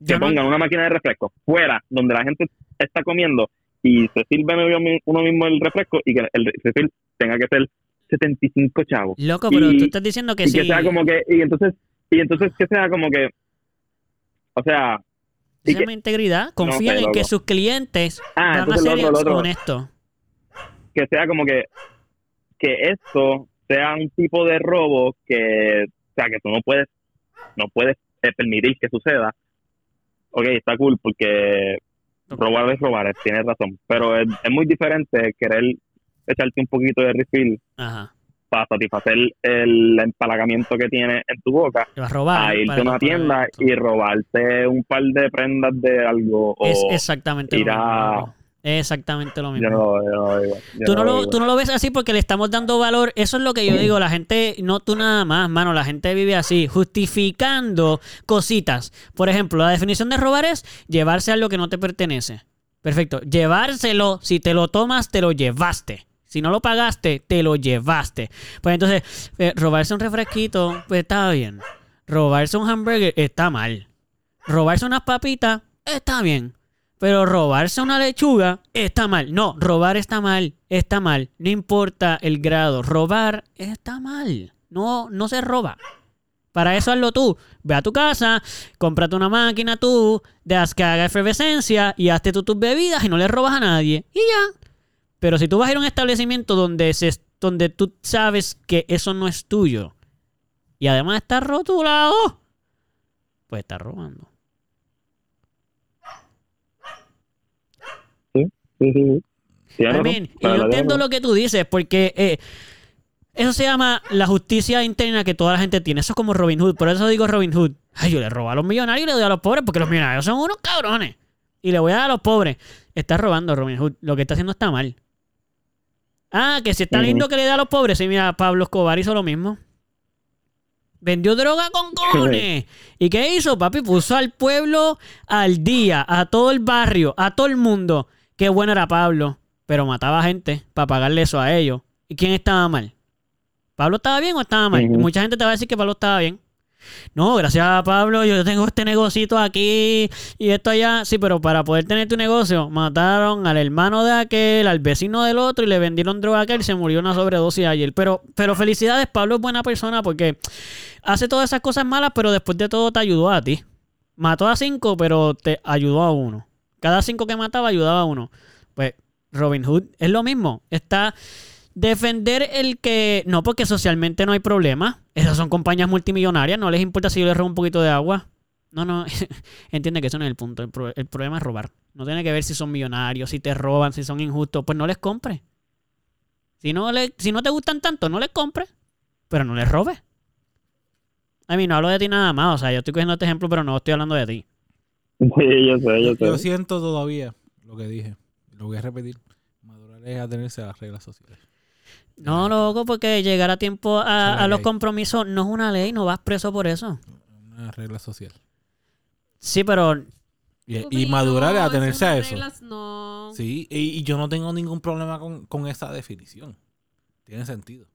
Yo que no- pongan una máquina de refresco fuera donde la gente está comiendo y se sirve uno mi- uno mismo el refresco y que el refil tenga que ser 75 chavos Loco, pero y- tú estás diciendo que y sí. que sea como que y entonces y entonces que sea como que o sea que- mi integridad. Confían sé, en que sus clientes ah van a ser lo otro, lo otro, honestos. que sea como que que esto sea un tipo de robo que o sea que tú no puedes no puedes eh, permitir que suceda ok está cool porque robar es robar es- tienes razón pero es, es muy diferente querer echarte un poquito de refill Ajá. para satisfacer el empalagamiento que tienes en tu boca Te vas a robar. a irte a una tienda y robarte un par de prendas de algo o Es exactamente ir lo a-. Es exactamente lo mismo. yo no, yo no lo digo, yo Tú no no, lo lo, digo. tú no lo ves así porque le estamos dando valor. Eso es lo que yo digo. La gente, no tú nada más, mano. La gente vive así, justificando cositas. Por ejemplo, la definición de robar es llevarse algo que no te pertenece. Perfecto. Llevárselo, si te lo tomas, te lo llevaste. Si no lo pagaste, te lo llevaste. Pues entonces, eh, robarse un refresquito, pues está bien. Robarse un hamburger está mal. Robarse unas papitas está bien. Pero robarse una lechuga está mal. No, robar está mal. Está mal. No importa el grado. Robar está mal. No, no se roba. Para eso hazlo tú. Ve a tu casa, cómprate una máquina tú, haz que haga efervescencia y hazte tú tus bebidas y no le robas a nadie. Y ya. Pero si tú vas a ir a un establecimiento donde, se, donde tú sabes que eso no es tuyo y además está rotulado, pues estás robando. Sí, sí, sí. Tienes I razón, mean, y yo entiendo lo que tú dices, porque eh, eso se llama la justicia interna que toda la gente tiene. Eso es como Robin Hood. Por eso digo Robin Hood. Ay, yo le robo a los millonarios y le doy a los pobres, porque los millonarios son unos cabrones. Y le voy a dar a los pobres. Está robando Robin Hood. Lo que está haciendo está mal. Ah, que si está lindo que le da a los pobres. Sí, mira, Pablo Escobar hizo lo mismo. Vendió droga con cojones. ¿Y qué hizo, papi? Puso al pueblo al día, a todo el barrio, a todo el mundo. Qué bueno era Pablo. Pero mataba gente para pagarle eso a ellos. ¿Y quién estaba mal? ¿Pablo estaba bien o estaba mal? Mucha gente te va a decir que Pablo estaba bien. No, gracias a Pablo yo tengo este negocito aquí y esto allá. Sí, pero para poder tener tu negocio, mataron al hermano de aquel, al vecino del otro y le vendieron droga a aquel y se murió una sobredosis ayer. Pero, pero felicidades, Pablo es buena persona porque hace todas esas cosas malas, pero después de todo te ayudó a ti. Mató a cinco, pero te ayudó a uno. Cada cinco que mataba ayudaba a uno. Pues Robin Hood es lo mismo. Está defender el que... No, porque socialmente no hay problema. Esas son compañías multimillonarias. No les importa si yo les robo un poquito de agua. No, no. Entiende que eso no es el punto. El, el problema es robar. No tiene que ver si son millonarios, si te roban, si son injustos. Pues no les compres. Si no, le, si no te gustan tanto, no les compres. Pero no les robes. A mí no hablo de ti nada más. O sea, yo estoy cogiendo este ejemplo, pero no estoy hablando de ti. Sí, yo sé, yo sé. Yo siento todavía lo que dije. Lo voy a repetir. Madurar es atenerse a las reglas sociales. No, loco, porque llegar a tiempo a, los compromisos no es una ley, no vas preso por eso. Una regla social. Sí, pero Y, madurar es atenerse a eso. reglas no. Sí, y, y yo no tengo ningún problema con, con esa definición. Tiene sentido.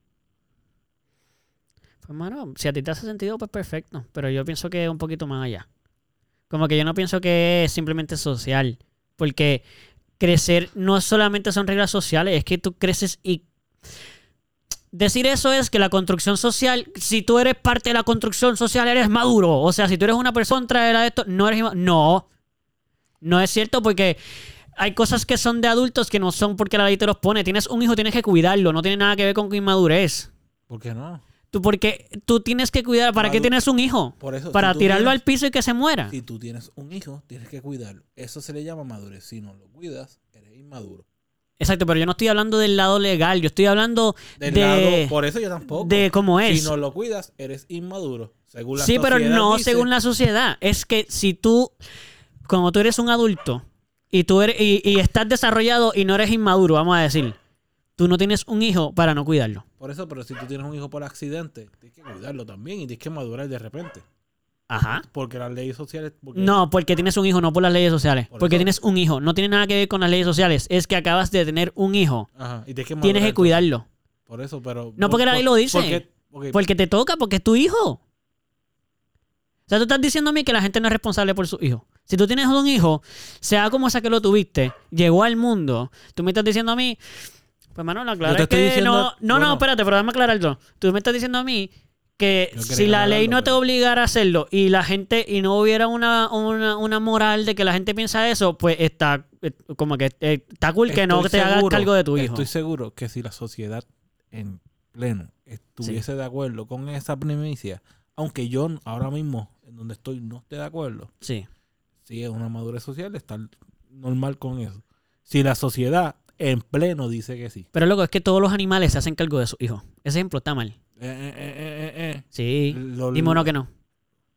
Pues, mano, si a ti te hace sentido, pues perfecto. Pero yo pienso que es un poquito más allá. Como que yo no pienso que es simplemente social. Porque crecer no solamente son reglas sociales, es que tú creces y. Decir eso es que la construcción social, si tú eres parte de la construcción social, eres maduro. O sea, si tú eres una persona de esto, no eres. No. No es cierto porque hay cosas que son de adultos que no son porque la ley te los pone. Tienes un hijo, tienes que cuidarlo. No tiene nada que ver con inmadurez. ¿Por qué no? Tú, porque tú tienes que cuidar. ¿Para qué tienes un hijo? Por eso, Para si tirarlo al piso y que se muera. Si tú tienes un hijo, tienes que cuidarlo. Eso se le llama madurez. Si no lo cuidas, eres inmaduro. Exacto, pero yo no estoy hablando del lado legal. Yo estoy hablando Del de, lado, por eso yo tampoco. de cómo es. Si no lo cuidas, eres inmaduro. Según la sí, pero sociedad no dice- según la sociedad. Es que si tú, como tú eres un adulto y tú eres, y, y estás desarrollado y no eres inmaduro, vamos a decir, tú no tienes un hijo para no cuidarlo. Por eso, pero si tú tienes un hijo por accidente, tienes que cuidarlo también y tienes que madurar de repente. Ajá. Porque las leyes sociales. porque- No, porque tienes un hijo, no por las leyes sociales. Por porque eso. tienes un hijo. No tiene nada que ver con las leyes sociales. Es que acabas de tener un hijo. Ajá, y tienes que, Tienes que cuidarlo. Por eso, pero. No porque la ley lo dice. Porque, porque- Porque te toca, porque es tu hijo. O sea, tú estás diciendo a mí que la gente no es responsable por su hijo. Si tú tienes un hijo, sea como sea que lo tuviste, llegó al mundo, tú me estás diciendo a mí, pues mano, la Yo clara es que diciendo- no, no, no, espérate, pero déjame aclararlo. Tú me estás diciendo a mí que Yo si la ley no te pero- obligara a hacerlo y la gente, y no hubiera una, una, una moral de que la gente piensa eso, pues está eh, como que eh, está cool que no te hagas cargo de tu hijo. Estoy seguro que si la sociedad en pleno estuviese de acuerdo con esa primicia, aunque yo ahora mismo, en donde estoy, no esté de acuerdo, Sí. sí es una madurez social estar normal con eso. Si la sociedad en pleno dice que sí. Pero loco, es que todos los animales se hacen cargo de sus hijos. Ese ejemplo está mal. Eh, eh, eh, eh, eh, Sí. Los- Dime uno que no.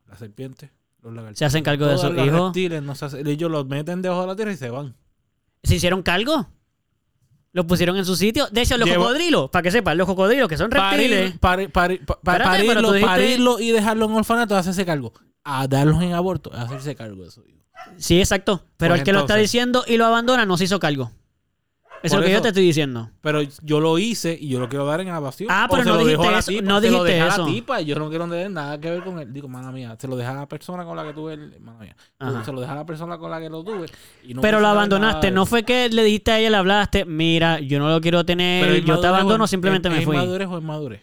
La serpiente, los lagartijos. Se hacen cargo de sus hijos. reptiles no se hacen- ellos los meten debajo de la tierra y se van. ¿Se hicieron cargo? Los pusieron en su sitio. De hecho, los cocodrilos, para que sepan, los cocodrilos que son reptiles. Parir, Espérate, parirlo, dijiste- parirlo y dejarlo en orfanato hacerse cargo. A darlos en aborto es hacerse cargo de su hijo. Sí, exacto. Pero Pues el que lo está diciendo y lo abandona no se hizo cargo. Eso es lo que yo te estoy diciendo. Pero yo lo hice y yo lo quiero dar en adopción. Ah, pero no dijiste eso, no dijiste eso. la tipa y yo no quiero tener nada que ver con él. Digo, mala mía, se lo deja a la persona con la que tuve el... Mala mía. Se lo deja a la persona con la que lo tuve. y no Pero lo abandonaste. No fue que le dijiste a ella, le hablaste. Mira, yo no lo quiero tener. Pero yo te abandono, simplemente ¿es- me ¿Es fui. madurez o inmadurez?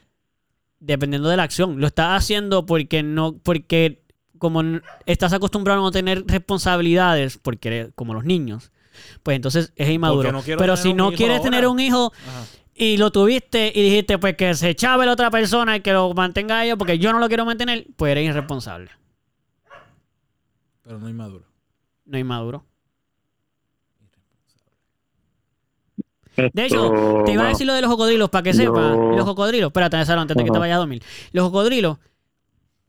Dependiendo de la acción. Lo estás haciendo porque no. Porque como estás acostumbrado a no tener responsabilidades, porque eres como los niños, pues entonces es inmaduro. no Pero si no quieres ahora. tener un hijo Ajá. y lo tuviste y dijiste pues que se chave la otra persona y que lo mantenga ellos porque yo no lo quiero mantener, pues eres irresponsable. Pero no inmaduro. No inmaduro. De hecho, te iba a decir lo de los cocodrilos para que sepas. Los cocodrilos, espérate, Saro, antes de que te vayas a dormir. Los cocodrilos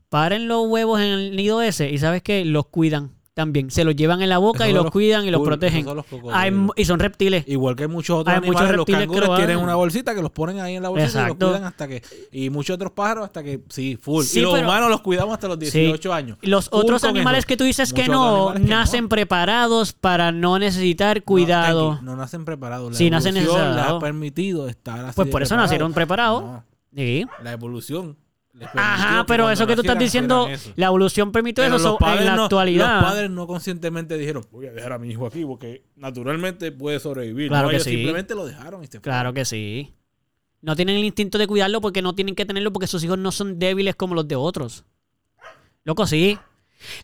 paren los huevos en el nido ese y sabes que los cuidan también. Se los llevan en la boca y los los cuidan y los protegen. los. Hay y son reptiles. Igual que muchos otros Hay muchos animales, los reptiles que canguros tienen una bolsita que los ponen ahí en la bolsita y los cuidan hasta que... Y muchos otros pájaros hasta que... Sí, full. Sí, y los pero- humanos los cuidamos hasta los 18 años. Los Full otros animales eso. que tú dices que Muchos no, que nacen no. preparados para no necesitar cuidado. No, no nacen preparados. La Sí, nacen necesitados. ha permitido estar así pues por eso preparados. nacieron preparados. No, Sí. la evolución. Ajá, pero eso que tú estás diciendo, la evolución permitió Pero eso. en la no- actualidad. Los padres no conscientemente dijeron, voy a dejar a mi hijo aquí porque naturalmente puede sobrevivir. Claro No, que ellos sí. simplemente lo dejaron y se Claro que sí. No tienen el instinto de cuidarlo porque no tienen que tenerlo porque sus hijos no son débiles como los de otros. Loco, sí.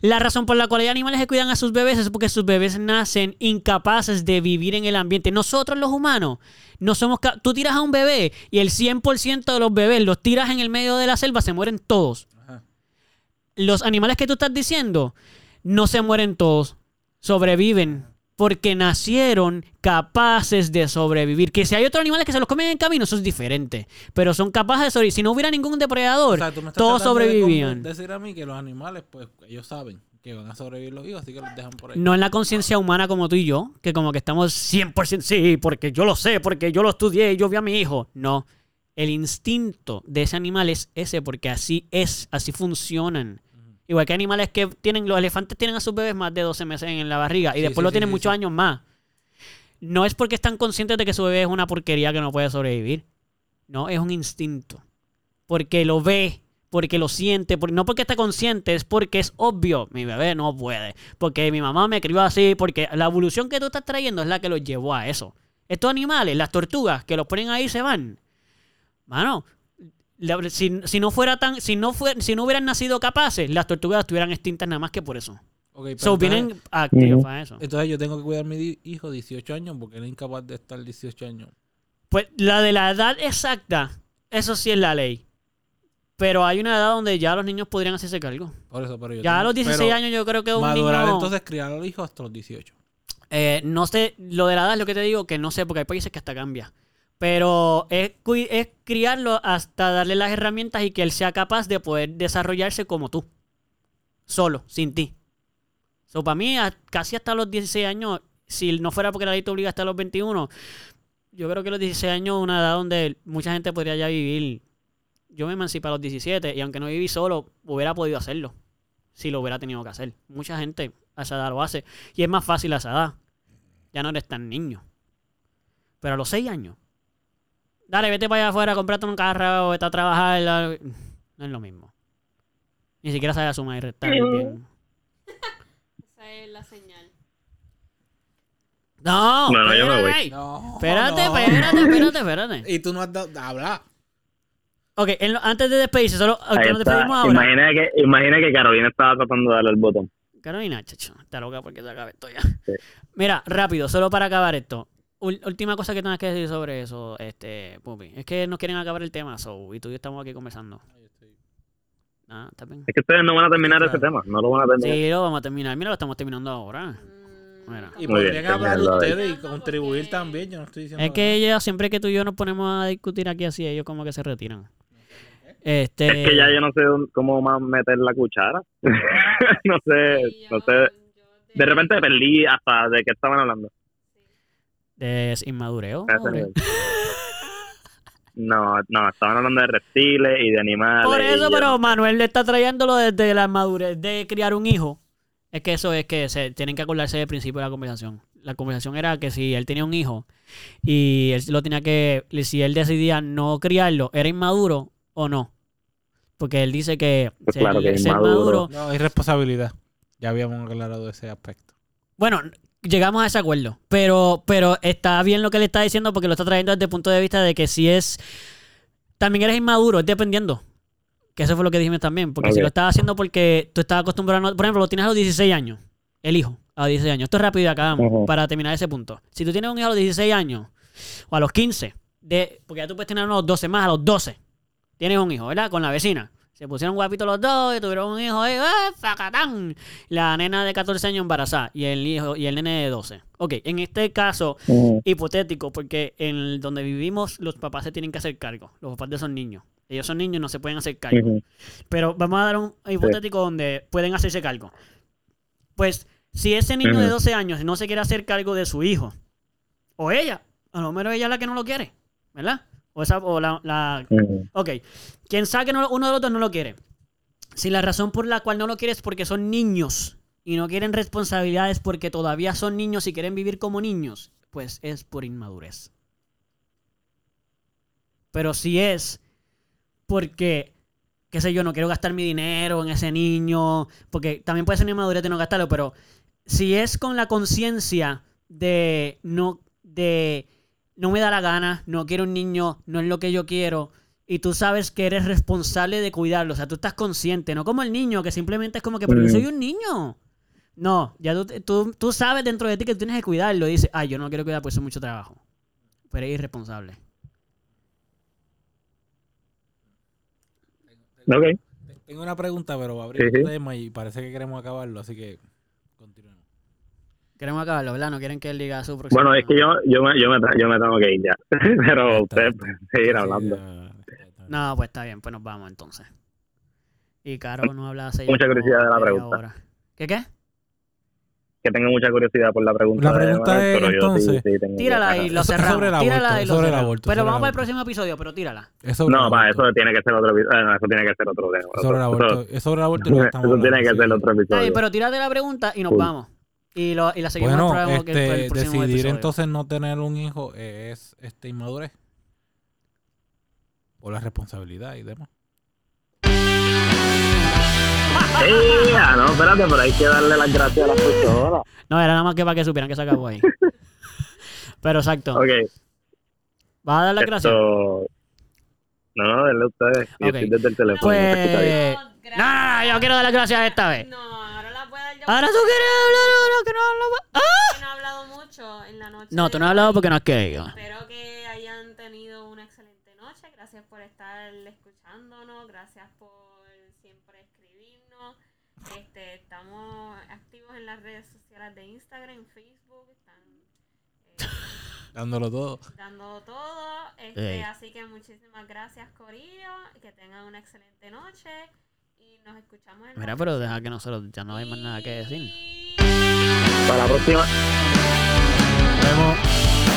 La razón por la cual hay animales que cuidan a sus bebés es porque sus bebés nacen incapaces de vivir en el ambiente. Nosotros los humanos no somos... Tú tiras a un bebé y el 100% de los bebés los tiras en el medio de la selva, se mueren todos. Ajá. Los animales que tú estás diciendo no se mueren todos, sobreviven porque nacieron capaces de sobrevivir. Que si hay otros animales que se los comen en camino, eso es diferente. Pero son capaces de sobrevivir. Si no hubiera ningún depredador, O sea, tú me estás todos de sobrevivían. decir a mí que los animales, pues ellos saben que van a sobrevivir los hijos, así que los dejan por ahí. No en la conciencia humana como tú y yo, que como que estamos 100% sí, porque yo lo sé, porque yo lo estudié y yo vi a mi hijo. No. El instinto de ese animal es ese, porque así es, así funcionan. Igual que animales que tienen, los elefantes tienen a sus bebés más de 12 meses en la barriga y Sí, después sí, lo tienen sí, muchos años más. No es porque están conscientes de que su bebé es una porquería que no puede sobrevivir. No, es un instinto. Porque lo ve, porque lo siente, por- no porque está consciente, es porque es obvio. Mi bebé no puede. Porque mi mamá me crió así, porque la evolución que tú estás trayendo es la que los llevó a eso. Estos animales, las tortugas, que los ponen ahí se van. Mano, si, si no fuera tan, si no fue, si no hubieran nacido capaces, las tortugas estuvieran extintas nada más que por eso. Ok, pero So, entonces- vienen activos Ujú. para eso. Entonces yo tengo que cuidar a mi hijo 18 años porque él es incapaz de estar 18 años. Pues la de la edad exacta, eso sí es la ley. Pero hay una edad donde ya los niños podrían hacerse cargo. Por eso, pero yo Ya a los 16 pero años yo creo que un Madurar niño... entonces criar al hijo hasta los 18. Eh, no sé, lo de la edad es lo que te digo, que no sé, porque hay países que hasta cambia. Pero es, criarlo hasta darle las herramientas y que él sea capaz de poder desarrollarse como tú. Solo, sin ti. So, para mí, casi hasta los 16 años, si no fuera porque la ley te obliga hasta los 21, yo creo que los 16 años es una edad donde mucha gente podría ya vivir. Yo me emancipé a los 17 y aunque no viví solo, hubiera podido hacerlo. Si lo hubiera tenido que hacer. Mucha gente a esa edad lo hace. Y es más fácil a esa edad. Ya no eres tan niño. Pero a los 6 años. Dale, vete para allá afuera, comprate un carro o vete a trabajar. la- No es lo mismo. Ni siquiera sabes sumar y restar bien. Esa es la señal. No, Bueno, yo me voy. espérate. No, Espérate, no. espérate, espérate, espérate. Y tú no has dado. Habla. Ok, en lo- antes de despedirse, solo nos está. despedimos ahora. Imagina que, imagina que Carolina estaba tratando de darle el botón. Carolina, chacho, está loca porque se acabe esto ya. Sí. Mira, rápido, solo para acabar esto. Ul- última cosa que tengas que decir sobre eso, este, Pupi. Es que no quieren acabar el tema, so, y tú y yo estamos aquí conversando. Ah, está bien. Es que ustedes no van a terminar Claro. ese tema. No lo van a terminar. Sí, lo vamos a terminar. Mira, lo estamos terminando ahora. Mm, Mira. Y Muy bien, podrían hablar ustedes y Porque- contribuir también. Yo no estoy diciendo. Es que ella, siempre que tú y yo nos ponemos a discutir aquí así, ellos como que se retiran. Este, Es que ya yo no sé dónde- cómo más meter la cuchara. no sé, no sé. De repente perdí hasta de qué estaban hablando. De inmadureo. A ese madurez. nivel. No, no, estaban hablando de reptiles y de animales. Por eso, pero Manuel le está trayéndolo desde la madurez de criar un hijo. Es que eso es que se tienen que acordarse del principio de la conversación. La conversación era que si él tenía un hijo y él lo tenía que, si él decidía no criarlo, ¿era inmaduro o no? Porque él dice que Pues ser, claro que es ser inmaduro. maduro. No, hay responsabilidad. Ya habíamos aclarado ese aspecto. Bueno, llegamos a ese acuerdo. Pero, pero está bien lo que le está diciendo porque lo está trayendo desde el punto de vista de que si es. También eres inmaduro, es dependiendo. Que eso fue lo que dijimos también. Porque si lo estás haciendo porque tú estás acostumbrado. a Por ejemplo, lo tienes a los 16 años. El hijo, a los 16 años. Esto es rápido y acabamos para terminar ese punto. Si tú tienes un hijo a los 16 años o a los 15, de, porque ya tú puedes tener unos 12 más, a los 12, tienes un hijo, ¿verdad? Con la vecina. Se pusieron guapitos los dos y tuvieron un hijo ahí, ¡ah, zacatán! La nena de 14 años embarazada y el hijo y el nene de 12. Ok, en este caso hipotético, porque en donde vivimos los papás se tienen que hacer cargo, los papás de esos niños. Ellos son niños, no se pueden hacer cargo. Pero vamos a dar un hipotético donde pueden hacerse cargo. Pues, si ese niño de Ujú. 12 años no se quiere hacer cargo de su hijo, o ella, a lo menos ella es la que no lo quiere, ¿verdad? O, esa, o la, la- Ujú. Ok, quien saque no- uno de los dos no lo quiere. Si la razón por la cual no lo quiere es porque son niños y no quieren responsabilidades porque todavía son niños y quieren vivir como niños, pues es por inmadurez. Pero si es porque, qué sé yo, no quiero gastar mi dinero en ese niño, porque también puede ser una inmadurez de no gastarlo, pero si es con la conciencia de no, de no me da la gana, no quiero un niño, no es lo que yo quiero, y tú sabes que eres responsable de cuidarlo, o sea, tú estás consciente, no como el niño, que simplemente es como que, pero yo soy un niño. No, ya tú, tú, tú sabes dentro de ti que tú tienes que cuidarlo y dices, ay, yo no lo quiero cuidar, pues eso es mucho trabajo. Pero es irresponsable. Ok. Tengo una pregunta, pero va a abrir Sí, un sí. tema y parece que queremos acabarlo, así que. Queremos acabarlo, ¿verdad? No quieren que él diga su próximo. Bueno, es que yo, yo, me, yo, me, yo me tengo que ir ya. Pero ustedes pueden seguir hablando. No, pues está bien, pues nos vamos entonces. Y Caro no habla hace Mucha curiosidad de la pregunta. hora. ¿Qué qué? Que tengo mucha curiosidad por la pregunta. La pregunta es, pero yo entonces, sí, sí tengo que- Tírala y lo Es sobre cerramos. el aborto, tírala y lo sobre el cerramos. aborto, Pero sobre vamos el para el próximo episodio, pero tírala. Es sobre el No, para aborto. eso tiene que ser otro episodio. Eso tiene que ser otro tema. Sobre el aborto. Es sobre el aborto y lo que estamos Eso tiene que ser otro episodio. pero tírate la pregunta y nos vamos. Y, lo, y la seguimos Bueno, el programa que- este, el próximo decidir episodio. entonces no tener un hijo es este inmadurez. Por la responsabilidad y demás. ¡Eh! ah, no, espérate, pero hay que darle las gracias a las personas. No, era nada más que para que supieran que se acabó ahí. pero exacto. Ok, ¿Vas a dar las gracias? esto... No, no, denle ustedes. Yo Ok. estoy desde el teléfono. Pues- No, no, no, yo quiero dar las gracias esta vez. No, ahora tú quieres hablar, ahora que no hablamos. ¡Ah! No he hablado mucho en la noche. No, tú no has hablado porque no has querido. Espero que hayan tenido una excelente noche. Gracias por estar escuchándonos, gracias por siempre escribirnos. Este, estamos activos en las redes sociales de Instagram, Facebook, están eh, Dándolo todo. dando todo. Este. Así que muchísimas gracias, Corillo. Que tengan una excelente noche. Y nos escuchamos en la Mira, pero deja que nosotros ya no hay más nada que decir. Para la próxima. Nos vemos.